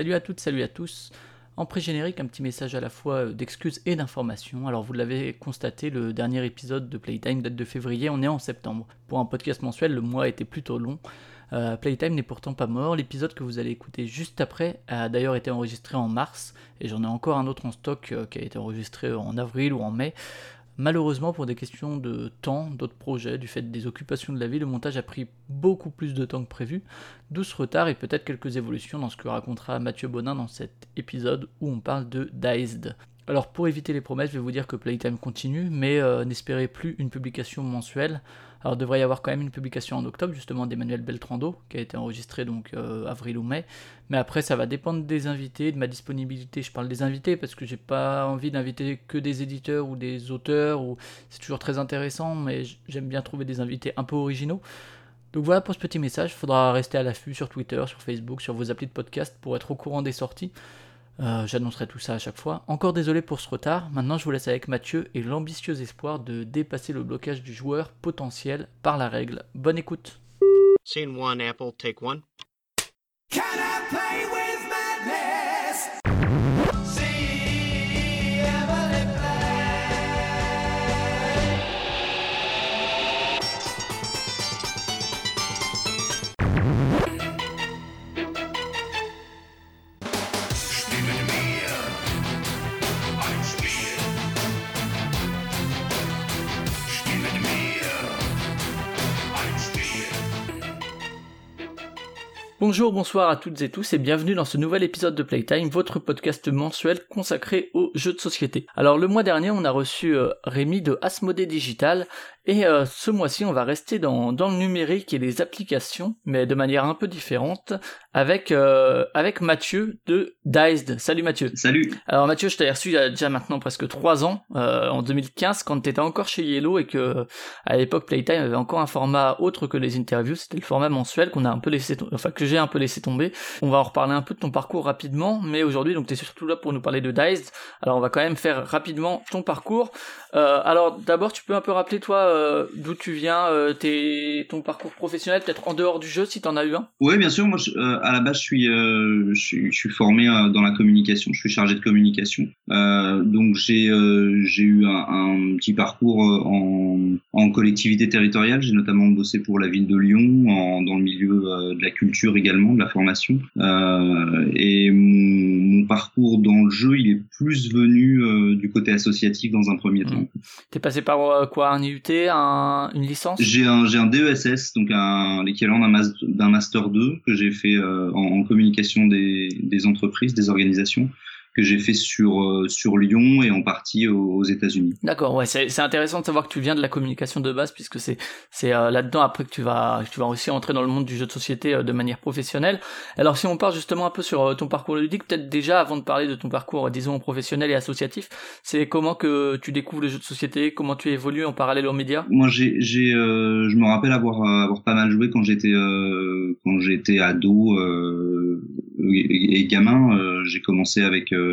Salut à toutes, salut à tous. En pré-générique, un petit message à la fois euh, d'excuses et d'informations. Alors vous l'avez constaté, le dernier épisode de Playtime date de février, on est en septembre. Pour un podcast mensuel, le mois était plutôt long. Euh, Playtime n'est pourtant pas mort. L'épisode que vous allez écouter juste après a d'ailleurs été enregistré en mars, et j'en ai encore un autre en stock euh, qui a été enregistré en avril ou en mai. Malheureusement, pour des questions de temps, d'autres projets, du fait des occupations de la vie, le montage a pris beaucoup plus de temps que prévu, d'où ce retard et peut-être quelques évolutions dans ce que racontera Mathieu Bonin dans cet épisode où on parle de Diced. Alors pour éviter les promesses, je vais vous dire que Playtime continue, mais euh, n'espérez plus une publication mensuelle. Alors il devrait y avoir quand même une publication en octobre, justement d'Emmanuel Beltrando, qui a été enregistré donc euh, avril ou mai. Mais après, ça va dépendre des invités, de ma disponibilité. Je parle des invités parce que j'ai pas envie d'inviter que des éditeurs ou des auteurs. Ou... C'est toujours très intéressant, mais j'aime bien trouver des invités un peu originaux. Donc voilà pour ce petit message. Il faudra rester à l'affût sur Twitter, sur Facebook, sur vos applis de podcast pour être au courant des sorties. Euh, j'annoncerai tout ça à chaque fois. Encore désolé pour ce retard. Maintenant, je vous laisse avec Mathieu et l'ambitieux espoir de dépasser le blocage du joueur potentiel par la règle. Bonne écoute. Scene one, Apple, take one. Bonjour, bonsoir à toutes et tous et bienvenue dans ce nouvel épisode de Playtime, votre podcast mensuel consacré aux jeux de société. Alors le mois dernier, on a reçu euh, Rémi de Asmodée Digital et euh, ce mois-ci, on va rester dans, dans le numérique et les applications, mais de manière un peu différente, avec, euh, avec Mathieu de Diced. Salut Mathieu. Salut. Alors Mathieu, je t'ai reçu il y a déjà maintenant presque 3 ans, euh, en 2015, quand tu étais encore chez Yellow et que à l'époque Playtime avait encore un format autre que les interviews, c'était le format mensuel qu'on a un peu laissé, enfin que j'ai un peu laissé tomber. On va en reparler un peu de ton parcours rapidement, mais aujourd'hui donc tu es surtout là pour nous parler de Diced. Alors on va quand même faire rapidement ton parcours. Euh, alors d'abord tu peux un peu rappeler toi euh, d'où tu viens, euh, tes, ton parcours professionnel, peut-être en dehors du jeu si t'en as eu un? Ouais, bien sûr. Moi, je- euh, à la base, je suis, je suis, je suis formé dans la communication. Je suis chargé de communication. Donc, j'ai, j'ai eu un, un petit parcours en, en collectivité territoriale. J'ai notamment bossé pour la ville de Lyon, en, dans le milieu de la culture également, de la formation. Et mon, mon parcours dans le jeu, il est plus venu du côté associatif dans un premier temps. T'es passé par quoi, un IUT, un, une licence? J'ai un, DESS, donc l'équivalent d'un, mas- d'un Master 2 que j'ai fait euh, en, communication des entreprises, des organisations, que j'ai fait sur, euh, sur Lyon et en partie aux, aux États-Unis. D'accord, ouais, c'est intéressant de savoir que tu viens de la communication de base puisque c'est c'est euh, là-dedans après que tu vas tu vas aussi entrer dans le monde du jeu de société euh, de manière professionnelle. Alors si on part justement un peu sur euh, ton parcours ludique, peut-être déjà avant de parler de ton parcours disons professionnel et associatif, c'est comment que tu découvres le jeu de société, comment tu évolues en parallèle aux médias? Moi, j'ai, j'ai, je me rappelle avoir, avoir pas mal joué quand j'étais, quand j'étais ado et, et gamin. J'ai commencé avec euh,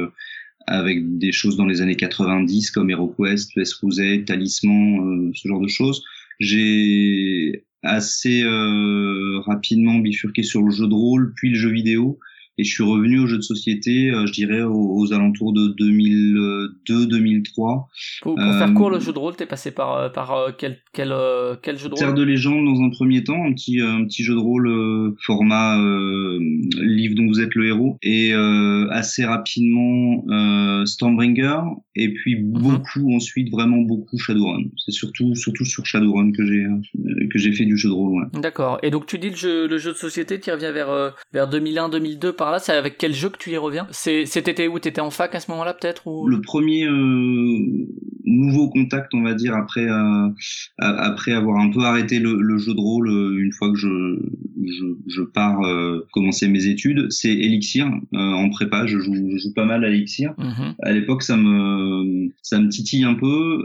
avec des choses dans les années 90 comme HeroQuest, Crusade, Talisman, euh, ce genre de choses. J'ai assez euh, rapidement bifurqué sur le jeu de rôle, puis le jeu vidéo, et je suis revenu au jeu de société, euh, je dirais aux, aux alentours de 2002-2003. Pour, pour Euh, faire court le jeu de rôle, t'es passé par euh, par quel quel quel jeu de Terre rôle? de légende dans un premier temps, un petit un petit jeu de rôle format euh, livre dont vous êtes le héros et euh, assez rapidement Stormbringer et puis Mhm. beaucoup ensuite vraiment beaucoup Shadowrun. C'est surtout surtout sur Shadowrun que j'ai que j'ai fait du jeu de rôle. Ouais. D'accord. Et donc tu dis le jeu le jeu de société, tu y reviens vers vers 2001 2002 par là, c'est avec quel jeu que tu y reviens? C'était où T'étais en fac à ce moment-là peut-être ou Le premier euh, nouveau contact, on va dire après euh, a- après avoir un peu arrêté le, le jeu de rôle euh, une fois que je je, je pars euh, commencer mes études, c'est Elixir en prépa. Je joue je joue pas mal à Elixir. Mhm. À l'époque, ça me ça me titille un peu,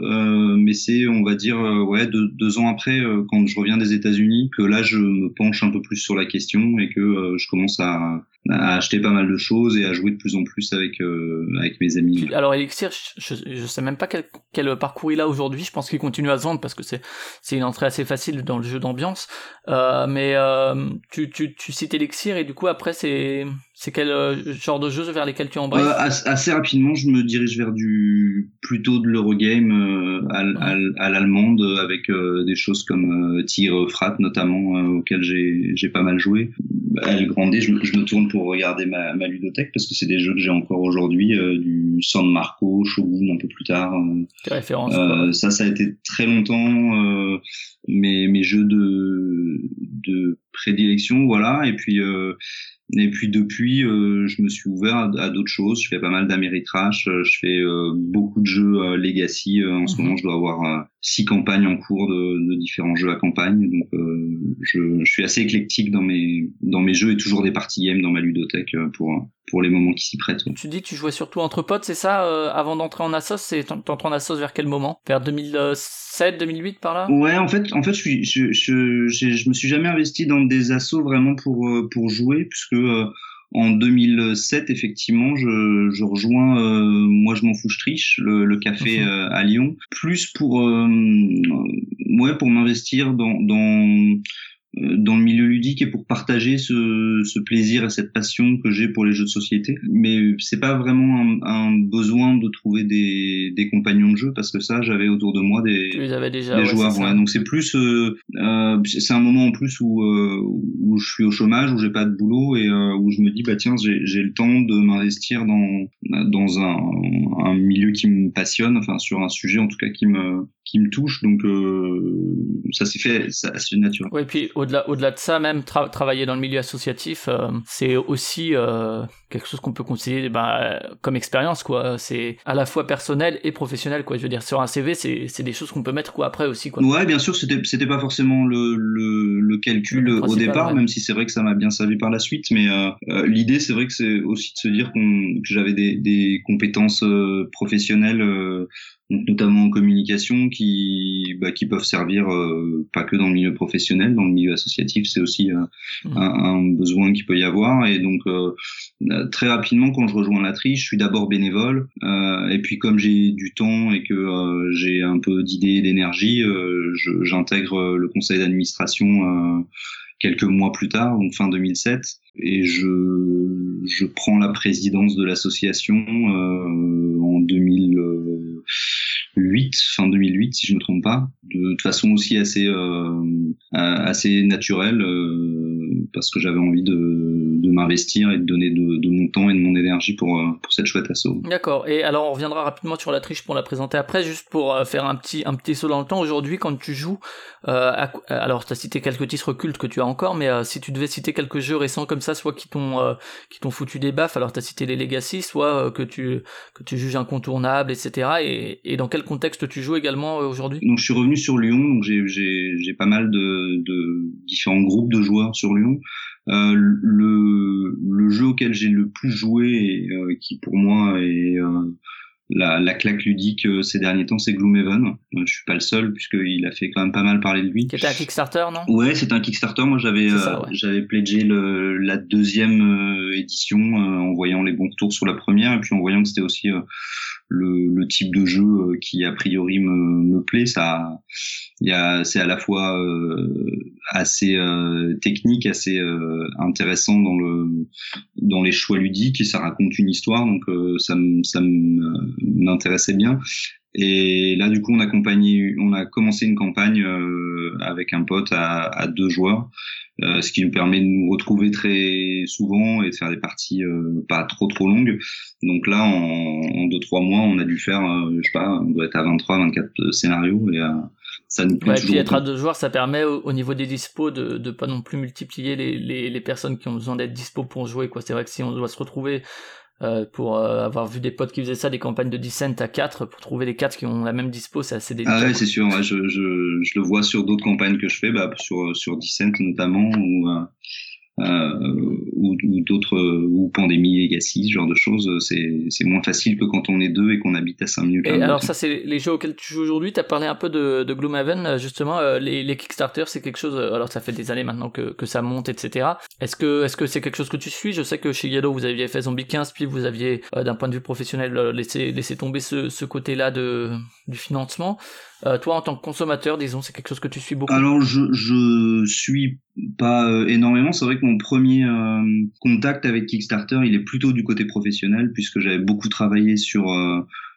mais c'est on va dire ouais deux, deux ans après quand je reviens des États-Unis que là je me penche un peu plus sur la question et que je commence à, à acheter pas mal de choses et à jouer de plus en plus avec euh, avec mes amis. Alors Elixir, je, je, sais même pas quel, quel parcours il a aujourd'hui. Je pense qu'il continue à se vendre parce que c'est c'est une entrée assez facile dans le jeu d'ambiance. Euh, mais euh, tu, tu tu cites Elixir et du coup après c'est C'est quel euh, genre de jeu vers lesquels tu embrasses Euh, as- assez rapidement, je me dirige vers du plutôt de l'Eurogame euh, à, à à l'allemande euh, avec euh, des choses comme euh, Tir Frat notamment euh, auxquels j'ai pas mal joué. À le grandé, je, me- je me tourne pour regarder ma, ma ludothèque parce que c'est des jeux que j'ai encore aujourd'hui, euh, du San Marco, Shogun un peu plus tard. Tes références euh, quoi. ça, ça a été très longtemps euh, mes, mes jeux de, de prédilection, voilà. Et puis, euh, et puis depuis, euh, je me suis ouvert à, à d'autres choses. Je fais pas mal d'Améritrash. euh, Je fais euh, beaucoup de jeux euh, Legacy. euh, en ce Mhm. moment, je dois avoir euh, six campagnes en cours de, de différents jeux à campagne. Donc, euh, je, je suis assez éclectique dans mes dans mes jeux et toujours des parties game dans ma ludothèque pour pour les moments qui s'y prêtent. Tu dis que tu jouais surtout entre potes, c'est ça euh, Avant d'entrer en Assos, c'est t'entres en Assos vers quel moment? Vers 2007, 2008 par là? Ouais, en fait, en fait, je, suis, je, je, je me suis jamais investi dans des assos vraiment pour euh, pour jouer, puisque euh, en 2007, effectivement, je, je rejoins, euh, moi je m'en fous, je triche, le, le café Mhm. euh, à Lyon, plus pour, euh, ouais, pour m'investir dans dans dans le milieu ludique et pour partager ce, ce plaisir et cette passion que j'ai pour les jeux de société. Mais c'est pas vraiment un, un besoin de trouver des, des compagnons de jeu parce que ça, j'avais autour de moi des, déjà des ouais, joueurs. ouais. Donc c'est plus, euh, euh, c'est un moment en plus où euh, où je suis au chômage, où j'ai pas de boulot et euh, où je me dis bah tiens j'ai j'ai le temps de m'investir dans dans un, un milieu qui me passionne, enfin sur un sujet en tout cas qui me qui me touche. Donc euh, ça s'est fait assez naturel. Ouais, puis au-delà, au-delà de ça, même tra- travailler dans le milieu associatif, euh, c'est aussi euh, quelque chose qu'on peut considérer bah, comme expérience, quoi. C'est à la fois personnel et professionnel, quoi. Je veux dire, sur un CV, c'est, c'est des choses qu'on peut mettre quoi après aussi, quoi. Ouais, bien sûr, c'était c'était pas forcément le le, le calcul Le au départ, ouais. même si c'est vrai que ça m'a bien servi par la suite. Mais euh, euh, l'idée, c'est vrai que c'est aussi de se dire qu'on que j'avais des des compétences professionnelles, euh, notamment en communication, qui bah, qui peuvent servir euh, pas que dans le milieu professionnel, dans le milieu associatif, c'est aussi euh, Mhm. un, un besoin qu'il peut y avoir. Et donc euh, très rapidement, quand je rejoins la triche, je suis d'abord bénévole, et puis comme j'ai du temps et que j'ai un peu d'idées et d'énergie, j'intègre le conseil d'administration quelques mois plus tard, donc fin 2007, et je, je prends la présidence de l'association en 2008, fin 2008 si je me trompe pas, de, façon aussi assez euh, assez naturelle euh, parce que j'avais envie de, de m'investir et de donner de, de mon temps et de mon énergie pour euh, pour cette chouette asso. D'accord. Et alors, on reviendra rapidement sur la triche pour la présenter après, juste pour euh, faire un petit, un petit saut dans le temps. Aujourd'hui, quand tu joues, euh, à alors, tu as cité quelques titres cultes que tu as encore, mais euh, si tu devais citer quelques jeux récents comme ça, soit qui t'ont, euh, qui t'ont foutu des baffes, alors tu as cité les Legacy, soit que tu, que tu juges incontournables, etc. Et, et dans quel contexte tu joues également aujourd'hui? Donc je suis revenu sur Lyon, donc j'ai j'ai j'ai pas mal de de différents groupes de joueurs sur Lyon. Euh, le le jeu auquel j'ai le plus joué et euh, qui pour moi est euh, la, la claque ludique euh, ces derniers temps, c'est Gloomhaven. Euh, je suis pas le seul puisqu'il a fait quand même pas mal parler de lui. Qui était un Kickstarter, non? Ouais, c'est un Kickstarter. Moi, j'avais euh, ouais. j'avais pledgé le, la deuxième euh, édition euh, en voyant les bons retours sur la première et puis en voyant que c'était aussi euh, le, le type de jeu euh, qui a priori me, me plaît. Ça, il y a, c'est à la fois euh, assez euh, technique, assez euh, intéressant dans le dans les choix ludiques et ça raconte une histoire. Donc euh, ça me- ça me- m'intéressait bien. Et là, du coup, on a, accompagné- on a commencé une campagne euh, avec un pote à, à deux joueurs, euh, ce qui nous permet de nous retrouver très souvent et de faire des parties euh, pas trop trop longues. Donc là, en, en deux trois mois, on a dû faire, euh, je sais pas, on doit être à 23, 24 scénarios et euh, ça nous plaît Ouais, et puis être à deux joueurs, ça permet au, au niveau des dispos de, de pas non plus multiplier les, les, les personnes qui ont besoin d'être dispo pour jouer. quoi. C'est vrai que si on doit se retrouver euh, pour euh, avoir vu des potes qui faisaient ça, des campagnes de Descent à 4, pour trouver les 4 qui ont la même dispo, c'est assez délicat. Ah ouais, c'est sûr. je, je, le vois sur d'autres campagnes que je fais, bah, sur sur Descent notamment ou euh, euh, ou, ou d'autres ou Pandémie Legacy, ce genre de choses. C'est c'est moins facile que quand on est deux et qu'on habite à 5 minutes. Et alors ça, c'est les jeux auxquels tu joues aujourd'hui. Tu as parlé un peu de, de Gloomhaven, euh, justement. euh, les, les Kickstarter, c'est quelque chose... euh, Alors ça fait des années maintenant que, que ça monte, etc. Est-ce que est-ce que c'est quelque chose que tu suis? Je sais que chez Yellow, vous aviez fait Zombie 15, puis vous aviez, euh, d'un point de vue professionnel, euh, laissé, laissé tomber ce, ce côté-là de, du financement. Euh, toi, en tant que consommateur, disons, c'est quelque chose que tu suis beaucoup. Alors je je suis pas euh, énormément. C'est vrai que mon premier euh, contact avec Kickstarter, il est plutôt du côté professionnel puisque j'avais beaucoup travaillé sur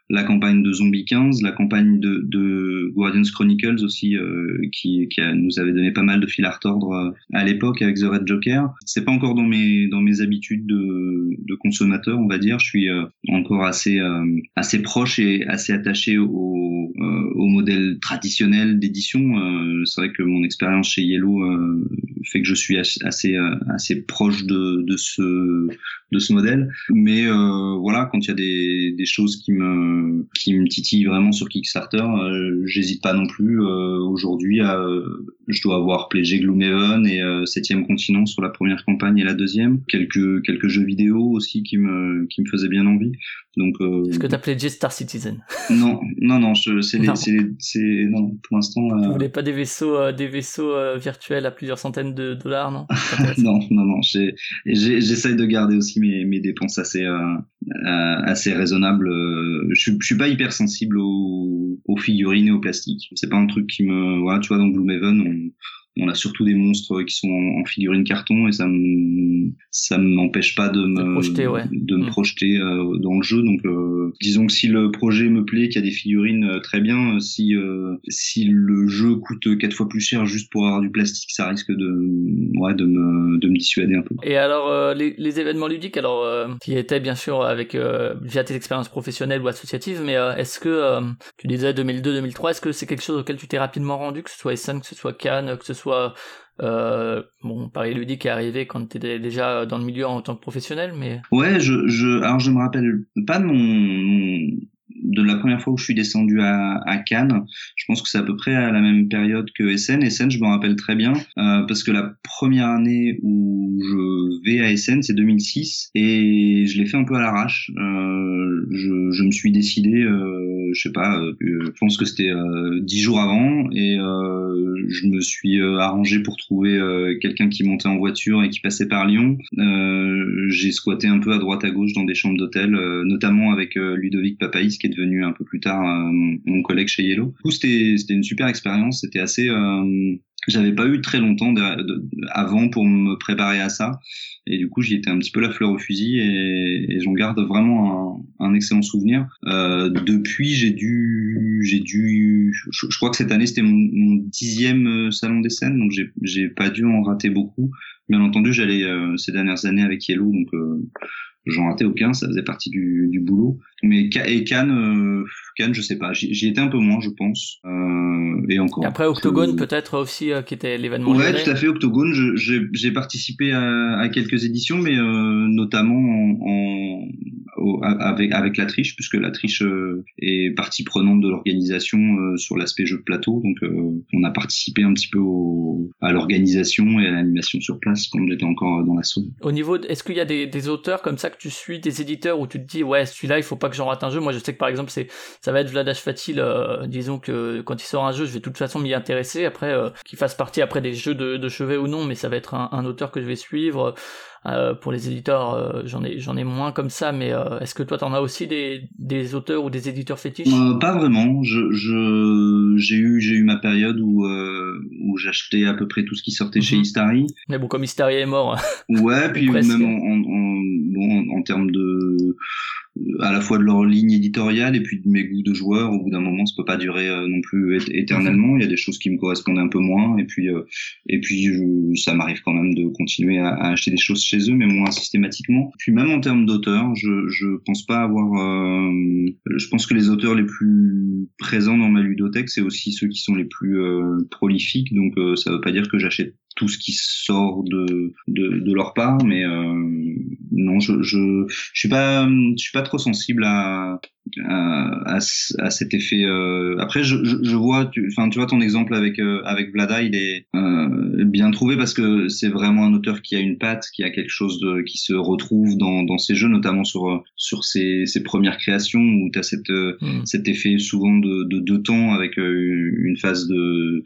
la campagne de Zombie 15, la campagne de, de Guardians Chronicles aussi, euh, qui, qui a- nous avait donné pas mal de fil à retordre euh, à l'époque avec The Red Joker. C'est pas encore dans mes dans mes habitudes de, de consommateur, on va dire. Je suis euh, encore assez euh, assez proche et assez attaché au euh, au modèle traditionnel d'édition. Euh, C'est vrai que mon expérience chez Yellow fait que je suis assez assez, proche de de ce de ce modèle. Mais voilà, quand il y a des, des choses qui me qui me titillent vraiment sur Kickstarter, euh, j'hésite pas non plus. Euh, Aujourd'hui, euh, je dois avoir Pledgé Gloomhaven et euh, Septième Continent sur la première campagne et la deuxième. Quelques quelques jeux vidéo aussi qui me qui me faisaient bien envie. Donc euh, Est-ce que t'as pledgé Star Citizen? Non non non, c'est les c'est non pour l'instant. Tu euh, voulais pas des vaisseaux, euh, des vaisseaux euh, virtuels à plusieurs centaines de dollars, non? Non, non, non. j'ai- J'essaye de garder aussi mes, mes dépenses assez, euh, assez raisonnables. Je, suis- je suis pas hyper sensible aux, aux figurines et au plastique. C'est pas un truc qui me, voilà, tu vois, dans Gloomhaven, on, on a surtout des monstres qui sont en, figurine carton et ça me, ça m'empêche pas de me, projeter, ouais. de me Mm. projeter euh, dans le jeu. Donc, euh, disons que si le projet me plaît, qu'il y a des figurines, euh, très bien. Si, si le jeu coûte quatre fois plus cher juste pour avoir du plastique, ça risque de, ouais, de me, de me dissuader un peu. Et alors, les, les événements ludiques, alors, qui étaient bien sûr avec via tes expériences professionnelles ou associatives, mais est-ce que, tu disais 2002-2003, est-ce que c'est quelque chose auquel tu t'es rapidement rendu, que ce soit Essen, que ce soit Cannes, que ce soit, euh, bon, Paris Ludique est arrivé quand tu étais déjà dans le milieu en tant que professionnel, mais Ouais, je, je, alors je me rappelle pas de mon- de la première fois où je suis descendu à, à Cannes. Je pense que c'est à peu près à la même période que SN. SN, je me rappelle très bien euh, parce que la première année où je vais à SN, c'est 2006 et je l'ai fait un peu à l'arrache. Euh, je, je me suis décidé, euh, je sais pas, euh, je pense que c'était euh, dix jours avant et euh, je me suis euh, arrangé pour trouver euh, quelqu'un qui montait en voiture et qui passait par Lyon. Euh, j'ai squatté un peu à droite à gauche dans des chambres d'hôtel, euh, notamment avec euh, Ludovic Papaïs est devenu un peu plus tard euh, mon, collègue chez Yellow. Du coup, c'était une super expérience. C'était assez euh, j'avais pas eu très longtemps avant pour me préparer à ça et du coup j'y étais un petit peu la fleur au fusil et, j'en garde vraiment un, excellent souvenir. Euh, depuis j'ai dû j'ai dû je, crois que cette année c'était mon, dixième salon des scènes donc j'ai j'ai pas dû en rater beaucoup. Bien entendu j'allais ces dernières années avec Yellow donc j'en ratais aucun ça faisait partie du, du boulot. Mais et Cannes euh, Cannes je sais pas j'y étais un peu moins je pense euh, et encore. Et après Octogone peut-être aussi, euh, qui était l'événement Ouais, tout à fait. Octogone, j'ai participé à, à quelques éditions, mais euh, notamment en, en- au- avec avec la triche, puisque la triche euh, est partie prenante de l'organisation euh, sur l'aspect jeu de plateau. Donc, euh, on a participé un petit peu au, à l'organisation et à l'animation sur place quand j'étais encore dans la zone. Au niveau, est-ce qu'il y a des, des auteurs comme ça que tu suis, des éditeurs où tu te dis ouais celui-là il faut pas que j'en rate un jeu. Moi je sais que par exemple c'est ça va être Vladash Fatil. euh, disons que quand il sort un jeu je vais de toute façon m'y intéresser. Après euh, qu'il fasse partie après des jeux de, de chevet ou non, mais ça va être un, un auteur que je vais suivre. Euh, pour les éditeurs j'en ai j'en ai moins comme ça, mais est-ce que toi t'en as aussi des, des auteurs ou des éditeurs fétiches? Pas vraiment. Je je- j'ai eu j'ai eu ma période où où j'achetais à peu près tout ce qui sortait chez Mhm. Istari. Mais bon comme Mystery est mort. Ouais, puis même en, en, en- en termes de à la fois de leur ligne éditoriale et puis de mes goûts de joueur, au bout d'un moment, ça peut pas durer euh, non plus éternellement. Il y a des choses qui me correspondent un peu moins, et puis euh, et puis je- ça m'arrive quand même de continuer à, acheter des choses chez eux, mais moins systématiquement. Puis même en termes d'auteurs, je je pense pas avoir. euh, je pense que les auteurs les plus présents dans ma ludothèque, c'est aussi ceux qui sont les plus euh, prolifiques. Donc ça veut pas dire que j'achète tout ce qui sort de de, de leur part, mais euh, non, je je je suis pas je suis pas trop sensible à à, à, ce- à cet effet. euh, Après, je, je, je vois, tu, enfin, tu vois ton exemple avec euh, avec Vlada, il est euh, bien trouvé parce que c'est vraiment un auteur qui a une patte, qui a quelque chose de, qui se retrouve dans dans ses jeux, notamment sur sur ses, ses premières créations où tu as cette Hmm. cet effet souvent de, de deux temps avec euh, une phase de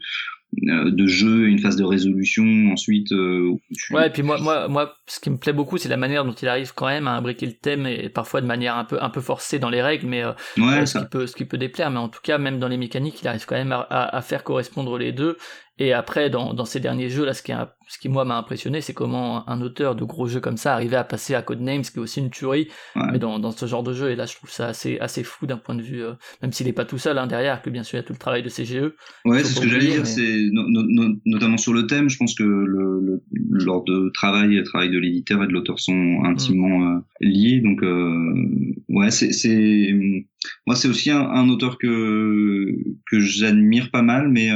de jeu, une phase de résolution ensuite. euh, tu- Ouais, et puis moi, moi, moi, ce qui me plaît beaucoup, c'est la manière dont il arrive quand même à imbriquer le thème et parfois de manière un peu, un peu forcée dans les règles, mais euh, ouais, ce, ça. qui peut, ce qui peut déplaire. Mais en tout cas, même dans les mécaniques, il arrive quand même à, à- à faire correspondre les deux. Et après, dans, dans ces derniers jeux, là, ce qui, a- ce qui moi m'a impressionné, c'est comment un auteur de gros jeux comme ça arrivait à passer à Codenames, ce qui est aussi une tuerie, Ouais. mais dans, dans ce genre de jeu. Et là, je trouve ça assez, assez fou d'un point de vue, euh, même s'il n'est pas tout seul hein, derrière, que bien sûr il y a tout le travail de CGE. Ouais, c'est ce que j'allais dire. mais- C'est no- no- no- notamment sur le thème. Je pense que le, le, lors de travail, le travail de l'éditeur et de l'auteur sont intimement euh, liés. Donc, euh, ouais, c'est, moi, c'est aussi un, un auteur que que j'admire pas mal, mais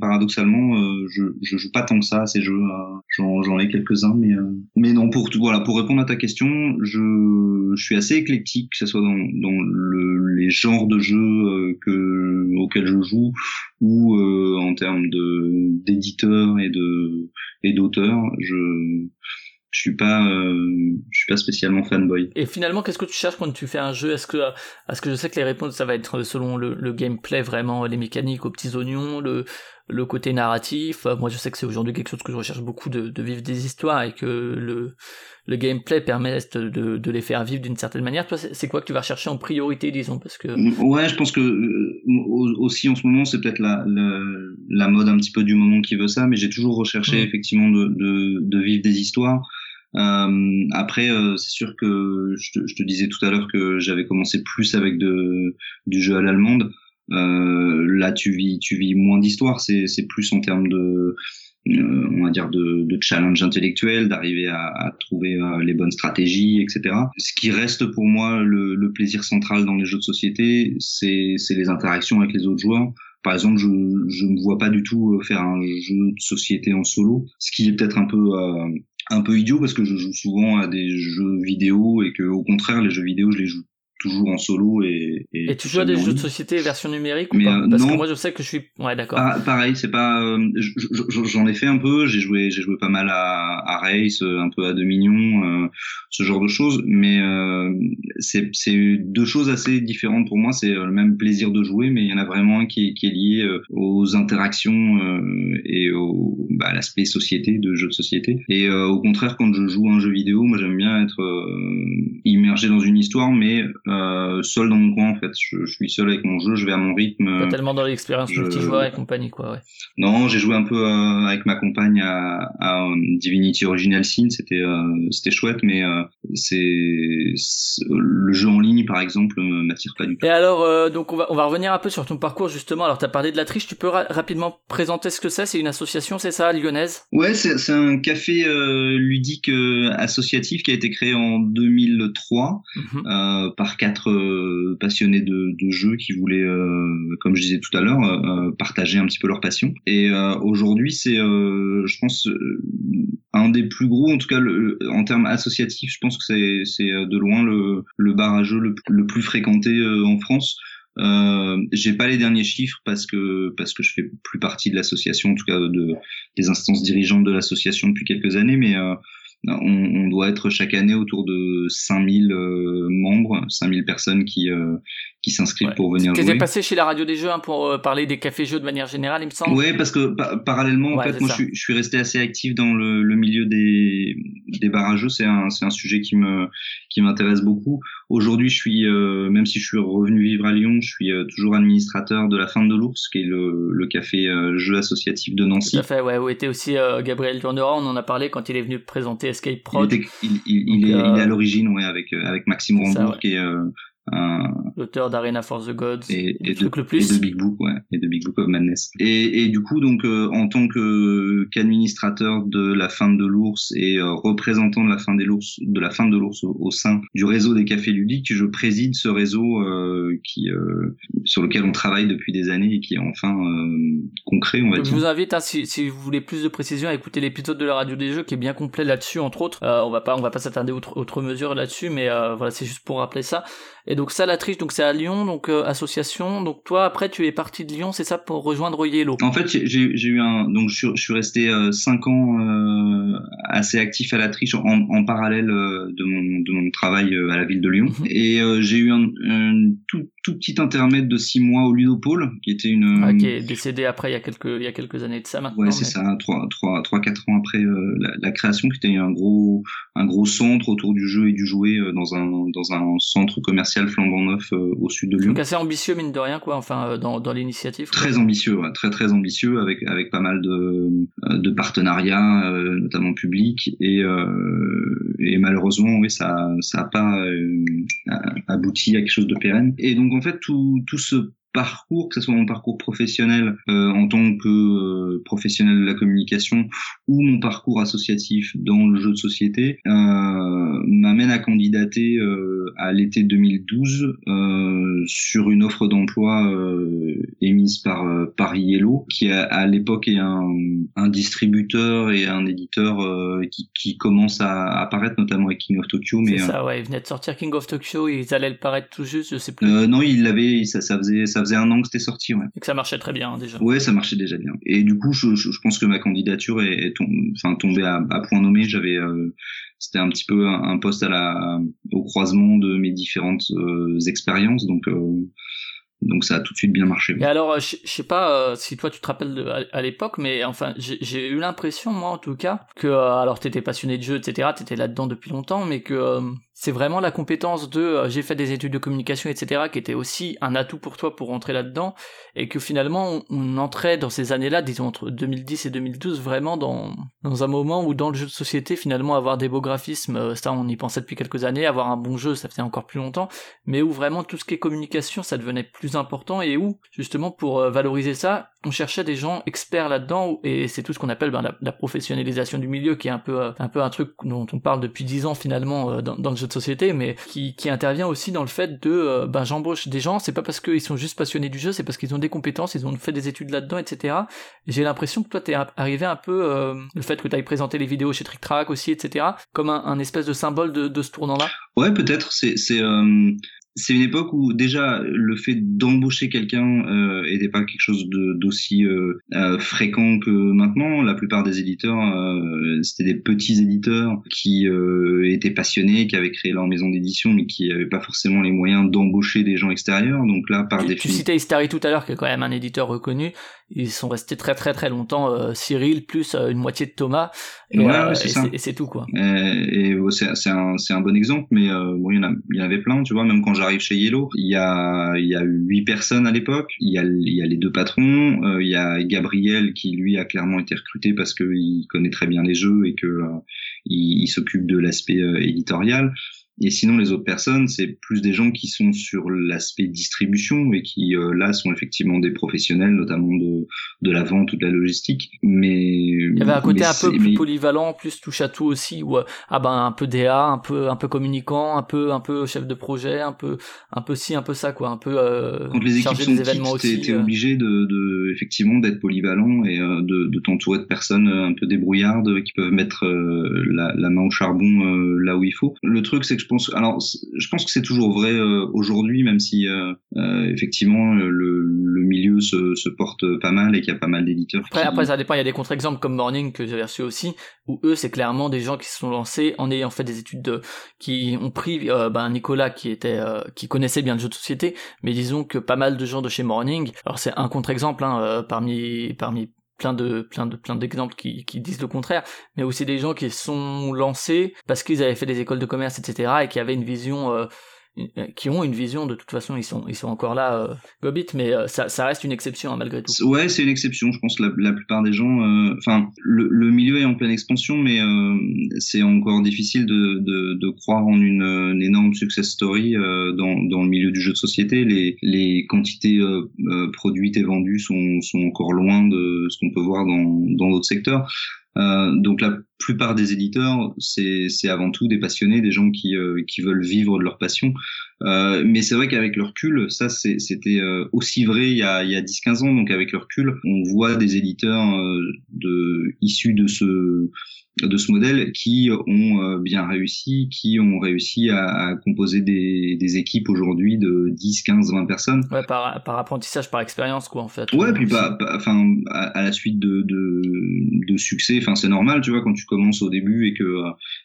paradoxalement, je je joue pas tant que ça à ces jeux. Euh, j'en, ai quelques-uns, mais euh, mais non. Pour voilà, pour répondre à ta question, je je suis assez éclectique, que ce soit dans dans le, les genres de jeux euh, que auxquels je joue ou en termes de d'éditeurs et de et d'auteurs, je je suis pas euh, je suis pas spécialement fanboy. Et finalement, qu'est-ce que tu cherches quand tu fais un jeu? Est-ce que, est-ce que je sais que les réponses, ça va être selon le, le gameplay, vraiment, les mécaniques aux petits oignons, le, le côté narratif? Euh, Moi, je sais que c'est aujourd'hui quelque chose que je recherche beaucoup de, de vivre des histoires et que le, le gameplay permet de, de les faire vivre d'une certaine manière. Toi, c'est quoi que tu vas rechercher en priorité, disons? Parce que Ouais, je pense que euh, au- aussi en ce moment, c'est peut-être la, la la mode un petit peu du moment qui veut ça, mais j'ai toujours recherché Mhm. effectivement de, de de vivre des histoires. Euh, après, euh, c'est sûr que je te, je te disais tout à l'heure que j'avais commencé plus avec de du jeu à l'allemande. Euh, là, tu vis tu vis moins d'histoires. C'est c'est plus en termes de euh, on va dire de, de challenge intellectuel, d'arriver à, à trouver euh, les bonnes stratégies, etc. Ce qui reste pour moi le, le plaisir central dans les jeux de société, c'est c'est les interactions avec les autres joueurs. Par exemple, je je me vois pas du tout euh, faire un jeu de société en solo, ce qui est peut-être un peu euh, un peu idiot parce que je joue souvent à des jeux vidéo et que au contraire les jeux vidéo je les joue toujours en solo et Et tu joues à des jeux de société version numérique ou Mais, pas euh, Parce que non. moi, je sais que je suis. Ouais, d'accord. Pa- pareil, c'est pas. euh, J'en ai fait un peu. J'ai joué, j'ai joué pas mal à, à Race, euh, un peu à Dominion, euh, ce genre de choses. Mais euh, c'est c'est deux choses assez différentes pour moi. C'est euh, le même plaisir de jouer, mais il y en a vraiment un qui est, qui est lié aux interactions euh, et au bah, à l'aspect société de jeux de société. Et euh, au contraire, quand je joue à un jeu vidéo, moi j'aime bien être euh, immergé dans une histoire, mais euh, seul dans mon coin en fait. Je, je suis seul avec mon jeu, je vais à mon rythme. Pas tellement dans l'expérience je- multijoueur et compagnie, quoi. Ouais. Non, j'ai joué un peu euh, avec ma compagne à, à, euh, Divinity Original Sin, c'était euh, c'était chouette, mais c'est le jeu en ligne par exemple m'attire pas du tout. Et alors, donc on va, on va revenir un peu sur ton parcours justement. Alors, tu as parlé de la triche, tu peux ra- rapidement présenter ce que c'est? C'est une association, c'est ça, lyonnaise? Ouais, c'est un café ludique associatif qui a été créé en 2003 Mhm. par quatre euh, passionnés de, de jeux qui voulaient, euh, comme je disais tout à l'heure, euh, partager un petit peu leur passion. Et euh, aujourd'hui, c'est, euh, je pense, euh, un des plus gros, en tout cas en termes associatifs, je pense que c'est, c'est euh, de loin le, le bar à jeux le, plus fréquenté euh, en France. Euh, j'ai pas les derniers chiffres parce que parce que je fais plus partie de l'association, en tout cas de des instances dirigeantes de l'association depuis quelques années, mais euh, on, on doit être chaque année autour de 5000 euh, membres, 5000 personnes qui qui, qui s'inscrivent Ouais. pour venir jouer. était passé chez la radio des jeux hein, pour euh, parler des cafés-jeux de manière générale, il me semble. Ouais, parce que pa- parallèlement, en fait, moi, je suis, je suis resté assez actif dans le, le milieu des, des barrageux. C'est un, c'est un sujet qui me, qui m'intéresse beaucoup. Aujourd'hui, je suis, euh, même si je suis revenu vivre à Lyon, je suis euh, toujours administrateur de la Fin de l'Ours, qui est le, le café euh, jeu associatif de Nancy. Tout à fait, ouais, où était aussi euh, Gabriel Tournera, on en a parlé quand il est venu présenter Escape Il, Prod, était- il, il, il Donc, est, euh, il est à l'origine, ouais, avec, euh, avec Maxime Rambourg, ouais. qui est euh, un, l'auteur d'Arena for the Gods, et, de, et Big Book, ouais, et de Big Book of Madness. Et, et du coup, donc, euh, en tant que qu'administrateur de la fin de l'ours et euh, représentant de la fin des l'ours, de la fin de l'ours au, au sein du réseau des cafés ludiques, je préside ce réseau euh, qui, euh, sur lequel on travaille depuis des années et qui est enfin euh, concret, on va Donc, je dire. vous invite, hein, si, si vous voulez plus de précisions, à écouter l'épisode de la radio des jeux qui est bien complet là-dessus, entre autres. Euh, on va pas, on va pas s'attarder outre, outre mesure là-dessus, mais euh, voilà, c'est juste pour rappeler ça. Et donc ça, la triche, donc c'est à Lyon, donc euh, association. Donc toi, après, tu es parti de Lyon, c'est ça, pour rejoindre Yellow? En fait, j'ai- eu un donc je suis, je suis resté euh, cinq ans euh, assez actif à la triche en, en parallèle euh, de mon de mon travail à la ville de Lyon Mhm. et j'ai eu un, un tout tout petit intermède de six mois au Ludopole, qui était une. Ah, qui est décédé après il y a quelques il y a quelques années de ça maintenant. Ouais, c'est mais- ça, trois, trois, trois, quatre ans après la, la création, qui était un gros, un gros centre autour du jeu et du jouet dans un, dans un centre commercial flambant neuf au sud de Lyon. Donc assez ambitieux mine de rien quoi. Enfin euh, dans dans l'initiative. Très ambitieux, ouais, très très ambitieux, avec avec pas mal de, euh, de partenariats, euh, notamment publics, et, et malheureusement, oui, ça ça a pas abouti à quelque chose de pérenne. Et donc en fait, tout tout ce parcours, que ce soit mon parcours professionnel euh, en tant que euh, professionnel de la communication ou mon parcours associatif dans le jeu de société, euh, m'amène à candidater euh, à l'été 2012 euh, sur une offre d'emploi euh, émise par par Yellow, qui à, à l'époque est un, un distributeur et un éditeur euh, qui, qui commence à apparaître notamment avec King of Tokyo, mais euh, ça ouais. Ils venaient de sortir King of Tokyo. Ils allaient le paraître tout juste. Je sais plus. euh, non, il l'avait, ça, ça faisait ça faisait un an que c'était sorti, ouais. Et que ça marchait très bien déjà. Ouais, ça marchait déjà bien. Et du coup, je, je, je pense que ma candidature est, est tom- enfin, tombée à, à point nommé. J'avais, euh, c'était un petit peu un, un poste à la, au croisement de mes différentes euh, expériences, donc euh, donc ça a tout de suite bien marché. Et alors, je je sais pas si toi tu te rappelles de, à, à l'époque, mais enfin, j'ai eu l'impression, moi en tout cas, que alors t'étais passionné de jeu, etc., t'étais là-dedans depuis longtemps, mais que c'est vraiment la compétence de euh, j'ai fait des études de communication, etc., qui était aussi un atout pour toi pour rentrer là-dedans, et que finalement on, entrait dans ces années-là, disons entre 2010 et 2012, vraiment dans dans un moment où dans le jeu de société, finalement avoir des beaux graphismes, euh, ça on y pensait depuis quelques années, avoir un bon jeu, ça faisait encore plus longtemps, mais où vraiment tout ce qui est communication, ça devenait plus important et où, justement, pour euh, valoriser ça, on cherchait des gens experts là-dedans et c'est tout ce qu'on appelle ben, la, professionnalisation du milieu qui est un peu, euh, un peu un truc dont on parle depuis dix ans finalement euh, dans, le jeu de société, mais qui, intervient aussi dans le fait de, euh, ben j'embauche des gens, c'est pas parce qu'ils sont juste passionnés du jeu, c'est parce qu'ils ont des compétences, ils ont fait des études là-dedans, etc. Et J'ai l'impression que toi t'es arrivé un peu, euh, le fait que t'ailles présenter les vidéos chez Trick Track aussi, etc., comme un, un espèce de symbole de, ce tournant-là? Ouais, peut-être. C'est c'est une époque où déjà le fait d'embaucher quelqu'un euh, était pas quelque chose de- d'aussi euh, euh, fréquent que maintenant. La plupart des éditeurs, euh, c'était des petits éditeurs qui euh, étaient passionnés, qui avaient créé leur maison d'édition, mais qui n'avaient pas forcément les moyens d'embaucher des gens extérieurs. Donc là, par Tu, tu définition, citais Istari tout à l'heure, qui est quand même un éditeur reconnu. Ils sont restés très très très longtemps, euh, Cyril plus euh, une moitié de Thomas, et, Ouais, euh, ouais, et c'est- et tout quoi. Euh, et ouais, c'est un, c'est un bon exemple, mais euh, bon, il y en a, il y en avait plein, tu vois. Même quand j'arrive chez Yellow, il y a, il y a huit personnes à l'époque. Il y a, il y a les deux patrons. euh, il y a Gabriel qui lui a clairement été recruté parce qu'il connaît très bien les jeux et que euh, il, il s'occupe de l'aspect euh, éditorial. Et sinon, les autres personnes, c'est plus des gens qui sont sur l'aspect distribution et qui, euh, là, sont effectivement des professionnels, notamment de, de la vente ou de la logistique. Mais Il y avait un côté un peu plus mais- polyvalent, plus touche à tout aussi, où euh, ah ben un peu DA, un peu un peu communicant, un peu un peu chef de projet, un peu un peu ci, un peu ça quoi, un peu euh, quand les équipes chargé sont des événements petites, t'es aussi. t'es euh. obligé de, de effectivement d'être polyvalent et euh, de, de t'entourer de personnes un peu débrouillardes qui peuvent mettre la, la main au charbon euh, là où il faut. Le truc, c'est que je pense, alors je pense que c'est toujours vrai euh, aujourd'hui, même si euh, euh, effectivement le, le milieu se, se porte pas mal et qu'il y a pas mal d'éditeurs. Après, qui- après, ça dépend. Il y a des contre-exemples comme Morning que j'avais reçu aussi, où eux, c'est clairement des gens qui se sont lancés en ayant fait des études de, qui ont pris, ben, Nicolas qui était, qui connaissait bien le jeu de société, mais disons que pas mal de gens de chez Morning, alors c'est un contre-exemple, hein, parmi, parmi plein de plein de plein d'exemples qui, qui disent le contraire mais aussi des gens qui sont lancés parce qu'ils avaient fait des écoles de commerce etc et qui avaient une vision euh, qui ont une vision de toute façon ils sont ils sont encore là euh, Gobit mais euh, ça, ça reste une exception hein, malgré tout Ouais, c'est une exception. Je pense la, la plupart des gens, euh, enfin, le, le milieu est en pleine expansion, mais euh, c'est encore difficile de, de, de croire en une, une énorme success story euh, dans, dans le milieu du jeu de société. Les, les quantités euh, euh, produites et vendues sont, sont encore loin de ce qu'on peut voir dans dans d'autres secteurs. Euh, donc la plupart des éditeurs, c'est avant tout des passionnés, des gens qui euh, qui veulent vivre de leur passion. Euh, mais c'est vrai qu'avec le recul, ça c'était euh, aussi vrai il y a, il y a 10-15 ans. Donc avec le recul, on voit des éditeurs euh, de, issus de ce de ce modèle qui ont euh, bien réussi, qui ont réussi à, à composer des, des équipes aujourd'hui de 10, 15, 20 personnes. Ouais, par, par apprentissage, par expérience, quoi, en fait. Ouais, Euh, puis aussi. pas, pas- enfin, à, à la suite de, de, de succès, enfin, c'est normal, tu vois, quand tu commences au début et que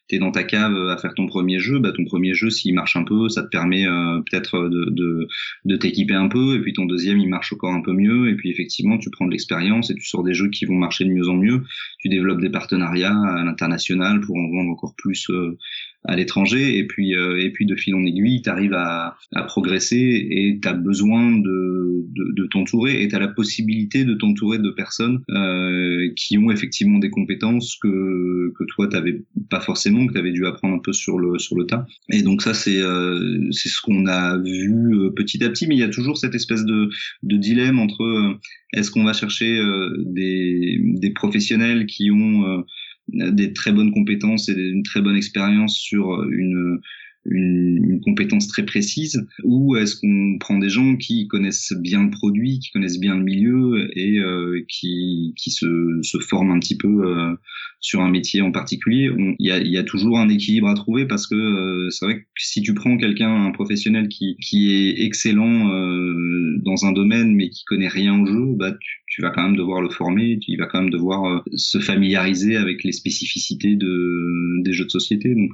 tu es dans ta cave à faire ton premier jeu, bah, ton premier jeu, s'il marche un peu, ça te permet euh, peut-être de, de, de t'équiper un peu, et puis ton deuxième, il marche encore un peu mieux, et puis effectivement, tu prends de l'expérience et tu sors des jeux qui vont marcher de mieux en mieux, tu développes des partenariats à l'international pour en vendre encore plus euh, à l'étranger, et puis, euh, et puis de fil en aiguille, tu arrives à, à progresser et tu as besoin de, de, de t'entourer et tu as la possibilité de t'entourer de personnes euh, qui ont effectivement des compétences que, que toi t'avais pas forcément, que tu avais dû apprendre un peu sur le, sur le tas. Et donc ça c'est euh, c'est ce qu'on a vu euh, petit à petit, mais il y a toujours cette espèce de, de dilemme entre euh, est-ce qu'on va chercher euh, des, des professionnels qui ont des très bonnes compétences et une très bonne expérience sur une, une, compétence très précise ou est-ce qu'on prend des gens qui connaissent bien le produit, qui connaissent bien le milieu et euh, qui, qui se, se forment un petit peu euh, sur un métier en particulier? Il y a, toujours un équilibre à trouver parce que euh, c'est vrai que si tu prends quelqu'un, un professionnel qui, qui est excellent dans un domaine mais qui connaît rien au jeu, bah tu, vas quand même devoir le former, tu vas quand même devoir se familiariser avec les spécificités de, des jeux de société. Donc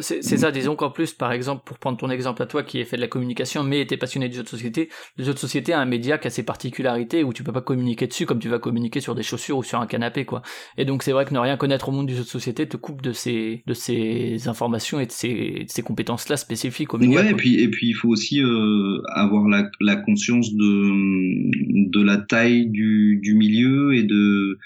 c'est ça, disons qu'en plus, par exemple, pour prendre ton exemple à toi qui est fait de la communication mais était passionné de jeux de société, le jeu de société a un média qui a ses particularités où tu peux pas communiquer dessus comme tu vas communiquer sur des chaussures ou sur un canapé, quoi. Et donc c'est vrai que ne rien connaître au monde du jeu de société te coupe de ces, de ces informations et de ces, de ces compétences-là spécifiques au média. Ouais, et puis et puis il faut aussi euh, avoir la, la conscience de de la taille du, du milieu et de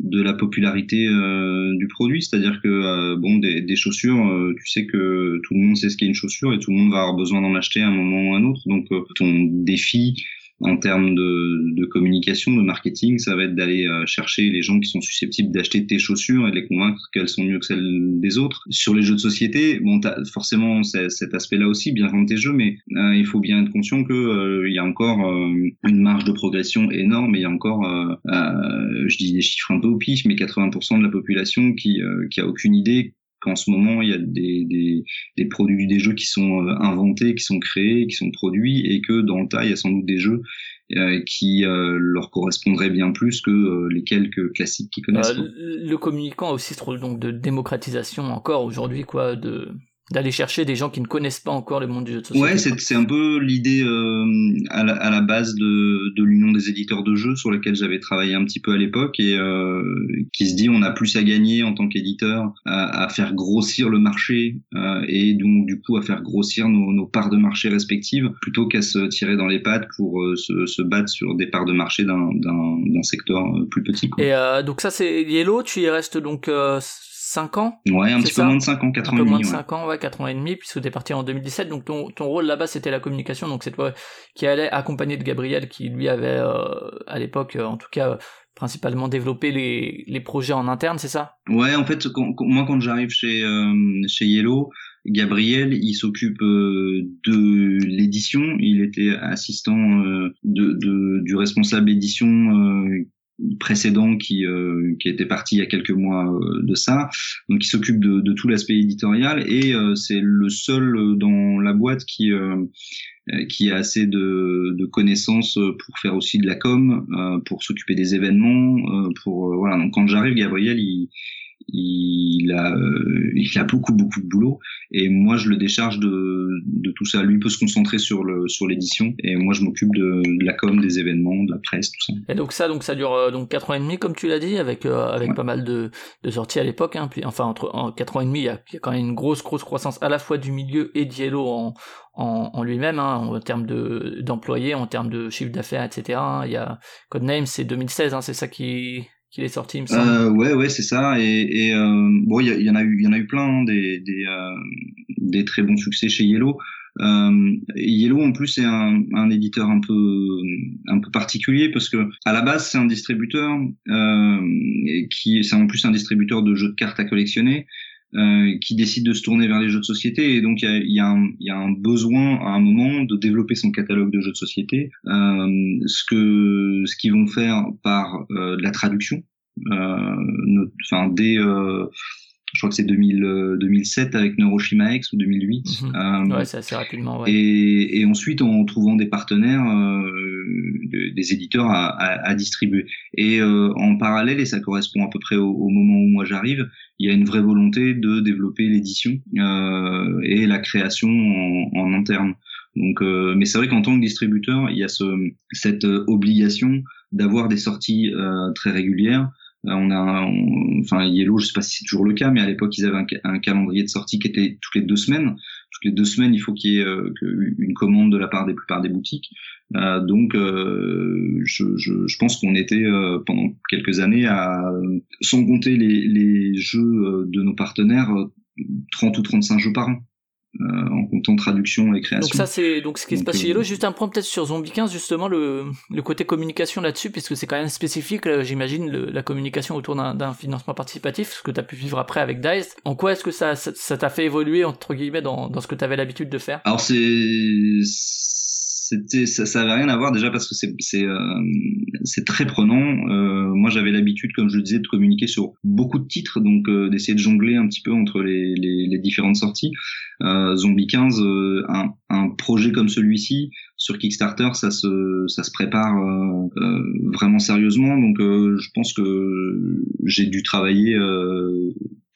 de la popularité euh, du produit, c'est-à-dire que euh, bon des, chaussures, euh, tu sais que tout le monde sait ce qu'est une chaussure et tout le monde va avoir besoin d'en acheter à un moment ou à un autre. Donc ton défi en termes de, de communication, de marketing, ça va être d'aller euh, chercher les gens qui sont susceptibles d'acheter tes chaussures et de les convaincre qu'elles sont mieux que celles des autres. Sur les jeux de société, bon, t'as forcément cet aspect-là aussi, bien vendre tes jeux, mais euh, il faut bien être conscient que euh, il y a encore euh, une marge de progression énorme. Et il y a encore, euh, euh, je dis des chiffres un peu au pif, mais 80% de la population qui qui a aucune idée qu'en ce moment il y a des, des, des produits des jeux qui sont euh, inventés, qui sont créés, qui sont produits, et que dans le tas il y a sans doute des jeux euh, qui euh, leur correspondraient bien plus que euh, les quelques classiques qu'ils connaissent. Le le communicant a aussi ce rôle donc de démocratisation encore aujourd'hui, quoi, de d'aller chercher des gens qui ne connaissent pas encore le monde du jeu de société. Ouais, c'est c'est un peu l'idée euh, à, la, à la base de, de l'union des éditeurs de jeux sur laquelle j'avais travaillé un petit peu à l'époque et euh, qui se dit on a plus à gagner en tant qu'éditeur à, à faire grossir le marché euh, et donc du coup à faire grossir nos, nos parts de marché respectives plutôt qu'à se tirer dans les pattes pour euh, se, se battre sur des parts de marché d'un d'un d'un secteur euh, plus petit. Quoi. Et euh, donc ça c'est Yellow, tu y restes donc euh, 5 ans Ouais, un petit peu moins de 5 ans, 4 un ans peu et moins demi. de ouais. 5 ans, ouais, 4 ans et demi, puisque t'es parti en 2017, donc ton, ton rôle là-bas c'était la communication, donc c'est toi qui allais accompagner de Gabriel qui lui avait euh, à l'époque euh, en tout cas principalement développé les, les projets en interne, c'est ça? Ouais, en fait, quand- quand- moi quand j'arrive chez euh, chez Yellow, Gabriel, il s'occupe euh, de l'édition. Il était assistant euh, de, de du responsable édition précédent qui euh, qui était parti il y a quelques mois euh, de ça. Donc il s'occupe de, de tout l'aspect éditorial et euh, c'est le seul euh, dans la boîte qui euh, qui a assez de, de connaissances pour faire aussi de la com, pour s'occuper des événements, pour voilà. Donc quand j'arrive, Gabriel, il il a euh, il a beaucoup beaucoup de boulot et moi je le décharge de de tout ça. Lui peut se concentrer sur le sur l'édition et moi je m'occupe de, de la com, des événements, de la presse, tout ça. Et donc ça, donc ça dure euh, donc 4 ans et demi comme tu l'as dit, avec euh, avec Ouais. pas mal de, de sorties à l'époque, hein, puis enfin entre en 4 ans et demi, il y, a, il y a quand même une grosse grosse croissance à la fois du milieu et d'Yellow en en, en lui-même, hein, en termes de d'employés, en termes de chiffre d'affaires, etc. Il y a Codename, c'est 2016, hein, c'est ça qui qu'il est sorti, il me semble. Euh, ouais, ouais, c'est ça. Et, et euh, bon, il y, y en a eu, il y en a eu plein hein, des des, euh, des très bons succès chez Yellow. Euh, Yellow en plus c'est un, un éditeur un peu un peu particulier parce que à la base c'est un distributeur euh, et qui c'est en plus un distributeur de jeux de cartes à collectionner euh, qui décide de se tourner vers les jeux de société. Et donc il y a, y, a y a un besoin à un moment de développer son catalogue de jeux de société. Euh, ce que ce qu'ils vont faire par euh, de la traduction euh, enfin euh, je crois que c'est 2000, euh, 2007 avec Neuroshima X ou 2008. Mhm. Euh, Ouais, c'est assez rapidement. Ouais. et, et ensuite en trouvant des partenaires, euh, de- des éditeurs à, à, à distribuer. Et euh, en parallèle, et ça correspond à peu près au, au moment où moi j'arrive, il y a une vraie volonté de développer l'édition euh, et la création en, en interne. Donc, euh, mais c'est vrai qu'en tant que distributeur, il y a ce, cette obligation d'avoir des sorties euh, très régulières. On a, on- enfin Yellow, je sais pas si c'est toujours le cas, mais à l'époque ils avaient un, ca- un calendrier de sortie qui était toutes les deux semaines. Toutes les deux semaines, il faut qu'il y ait euh, une commande de la part des plupart des boutiques. Euh, donc, euh, je, pense qu'on était pendant quelques années sans compter les, jeux de nos partenaires, euh, 30 ou 35 jeux par an, euh, en comptant traduction et création. Donc ça c'est donc ce qui se passe chez euh, Yellow. Juste un point peut-être sur Zombie 15 justement le, le côté communication là-dessus puisque c'est quand même spécifique là, j'imagine la communication autour d'un financement participatif ce que tu as pu vivre après avec Dice. En quoi est-ce que ça ça ça t'a fait évoluer entre guillemets dans, dans ce que tu avais l'habitude de faire? Alors c'est c'était ça, ça avait rien à voir déjà parce que c'est c'est euh, c'est très prenant. Euh, moi j'avais l'habitude, comme je le disais, de communiquer sur beaucoup de titres, donc euh, d'essayer de jongler un petit peu entre les les, les différentes sorties. Euh, Zombie 15, euh, un, un projet comme celui-ci sur Kickstarter, ça se ça se prépare euh, vraiment sérieusement. Donc je pense que j'ai dû travailler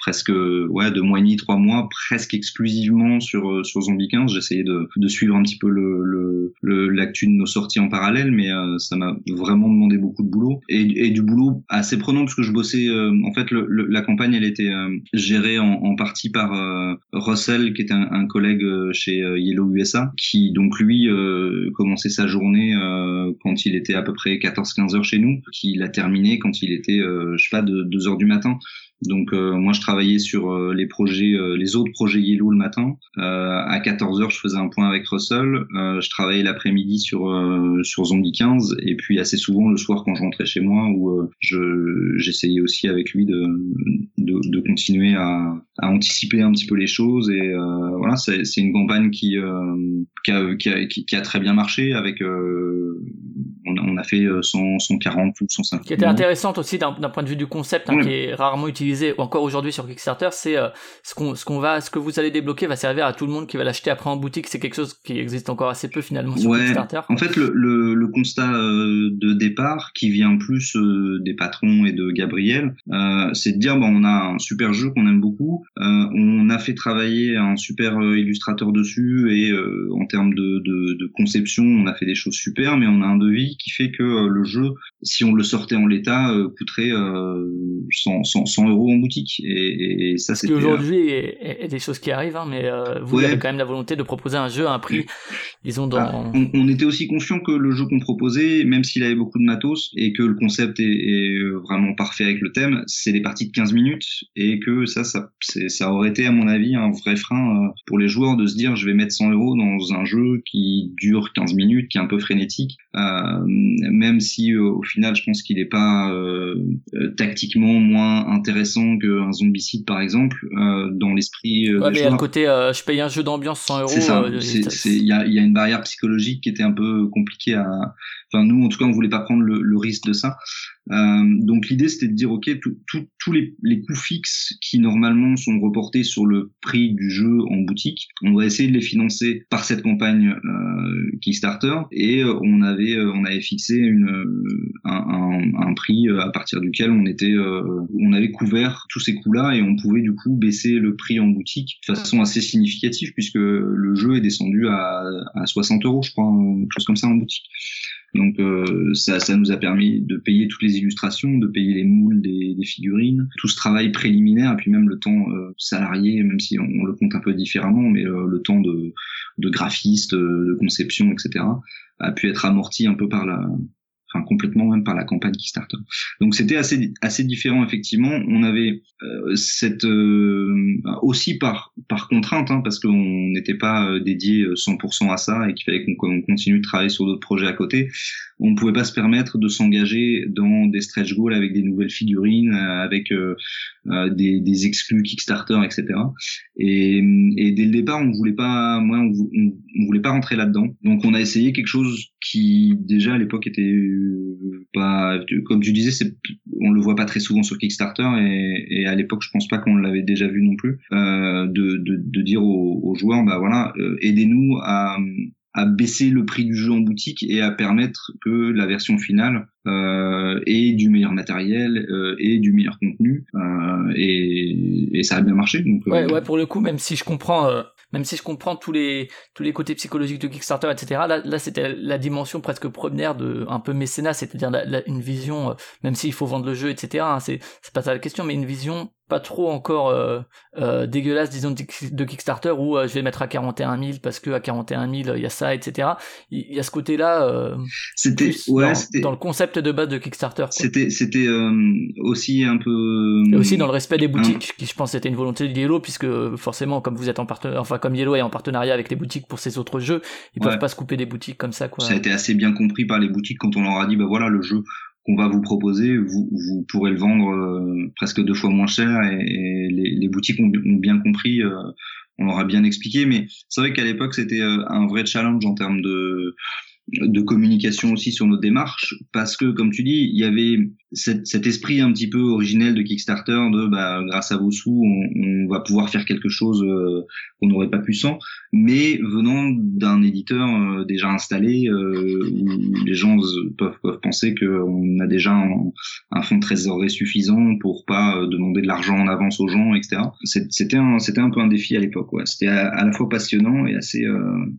presque ouais deux mois et demi, trois mois, presque exclusivement sur euh, sur Zombie 15. J'essayais de, de suivre un petit peu le le- le l'actu de nos sorties en parallèle, mais euh, ça m'a vraiment demandé beaucoup de boulot et, et du boulot assez prenant parce que je bossais. euh, en fait, le, la campagne elle était euh, gérée en, en partie par euh, Russell, qui était un, un collègue euh, chez Yellow USA, qui donc lui commençait sa journée quand il était à peu près 14-15 heures chez nous, qui l'a terminé quand il était je sais pas de 2 heures du matin. Donc euh, moi je travaillais sur euh, les projets, euh, les autres projets Yellow le matin. Euh, à 14 h je faisais un point avec Russell. Euh, je travaillais l'après-midi sur euh, sur Zombie 15 et puis assez souvent le soir quand je rentrais chez moi où euh, je j'essayais aussi avec lui de de, de continuer à, à anticiper un petit peu les choses et euh, voilà c'est c'est une campagne qui euh, qui, a, qui, a, qui, a très bien marché avec euh, on, a, on a fait euh, 100, 140 ou 150 qui était intéressante aussi d'un d'un point de vue du concept hein, qui est rarement utilisé encore aujourd'hui sur Kickstarter c'est euh, ce qu'on ce qu'on va ce que vous allez débloquer va servir à tout le monde qui va l'acheter après en boutique c'est quelque chose qui existe encore assez peu finalement sur Ouais. Kickstarter En fait, le, le, le constat euh, de départ, qui vient plus euh, des patrons et de Gabriel, c'est de dire bon, on a un super jeu qu'on aime beaucoup, on a fait travailler un super illustrateur dessus et en termes de, de, de conception, on a fait des choses super, mais on a un devis qui fait que le jeu, si on le sortait en l'état, coûterait euh, 100, 100, 100 euros en boutique. Et, et ça, ce qui c'était euh, aujourd'hui est, est- est des choses qui arrivent hein, mais euh, vous Ouais. avez quand même la volonté de proposer un jeu à un prix disons Ah, dans on, on était aussi conscient que le jeu qu'on proposait, même s'il avait beaucoup de matos et que le concept est, est vraiment parfait avec le thème, c'est des parties de 15 minutes et que ça, ça, c'est- ça aurait été à mon avis un vrai frein euh, pour les joueurs de se dire je vais mettre 100 euros dans un jeu qui dure 15 minutes, qui est un peu frénétique, euh, même si euh, au final je pense qu'il n'est pas euh, euh, tactiquement moins intéressant qu'un zombicide par exemple euh, dans l'esprit euh, Ouais, mais le joueurs. côté euh, je paye un jeu d'ambiance 100 euros euh, Il y a, il y a une barrière psychologique qui était un peu compliquée à. Enfin, nous, en tout cas, on voulait pas prendre le, le risque de ça. Euh, donc, l'idée, c'était de dire, ok, tous les, les coûts fixes qui normalement sont reportés sur le prix du jeu en boutique, on va essayer de les financer par cette campagne euh, Kickstarter. Et euh, on avait, euh, on avait fixé une, euh, un, un, un prix à partir duquel on était, euh, on avait couvert tous ces coûts-là et on pouvait du coup baisser le prix en boutique de façon assez significative puisque le jeu est descendu à, à 60 euros, je crois, quelque chose comme ça en boutique. Donc euh, ça, ça nous a permis de payer toutes les illustrations, de payer les moules des, figurines, tout ce travail préliminaire, et puis même le temps euh, salarié, même si on, le compte un peu différemment, mais euh, le temps de, de graphiste, euh, de conception, etc., a pu être amorti un peu par la, enfin complètement même par la campagne Kickstarter. Donc c'était assez assez différent effectivement. On avait euh, cette euh, aussi par par contrainte hein, parce qu'on n'était pas euh, dédié 100% à ça et qu'il fallait qu'on continue de travailler sur d'autres projets à côté. On ne pouvait pas se permettre de s'engager dans des stretch goals avec des nouvelles figurines, euh, avec euh, euh, des, des exclus Kickstarter, etc. Et, et dès le départ, on voulait pas, moi, on, on, on voulait pas rentrer là-dedans. Donc, on a essayé quelque chose qui déjà à l'époque était euh, pas, comme tu disais, c'est, on le voit pas très souvent sur Kickstarter et, et à l'époque je pense pas qu'on l'avait déjà vu non plus euh, de, de, de dire aux, aux joueurs bah voilà euh, aidez-nous à à baisser le prix du jeu en boutique et à permettre que la version finale euh, ait du meilleur matériel euh, et du meilleur contenu euh, et, et ça a bien marché donc Ouais, ouais, pour le coup, même si je comprends, même si je comprends tous les tous les côtés psychologiques de Kickstarter, etc. Là, là, c'était la dimension presque première de un peu mécénat, c'est-à-dire une vision, euh, même s'il faut vendre le jeu, etc. hein, c'est c'est pas ça la question, mais une vision pas trop encore euh, euh, dégueulasse, disons, de, de Kickstarter où je vais mettre à 41 000 parce que à 41 000 il y a ça, etc. Il y a ce côté-là. C'était plus ouais dans, c'était dans le concept de base de Kickstarter. c'était c'était euh, aussi un peu Et aussi dans le respect des boutiques, qui je pense était une volonté de Yellow, puisque forcément, comme vous êtes en partenariat, enfin comme Yellow est en partenariat avec les boutiques pour ses autres jeux, ils Ouais. peuvent pas se couper des boutiques comme ça, quoi. ça a été assez bien compris par les boutiques quand on leur a dit bah voilà le jeu qu'on va vous proposer vous, vous pourrez le vendre euh, presque deux fois moins cher et, et les, les boutiques ont, ont bien compris euh, on leur a bien expliqué mais c'est vrai qu'à l'époque c'était euh, un vrai challenge en termes de de communication aussi sur nos démarches parce que comme tu dis il y avait cet, cet esprit un petit peu originel de Kickstarter de bah, grâce à vos sous on, on va pouvoir faire quelque chose euh, qu'on n'aurait pas pu sans mais venant d'un éditeur euh, déjà installé euh, où les gens peuvent, peuvent penser qu'on a déjà un, un fonds de trésorerie suffisant pour pas demander de l'argent en avance aux gens etc c'était un c'était un peu un défi à l'époque ouais. C'était à, à la fois passionnant et assez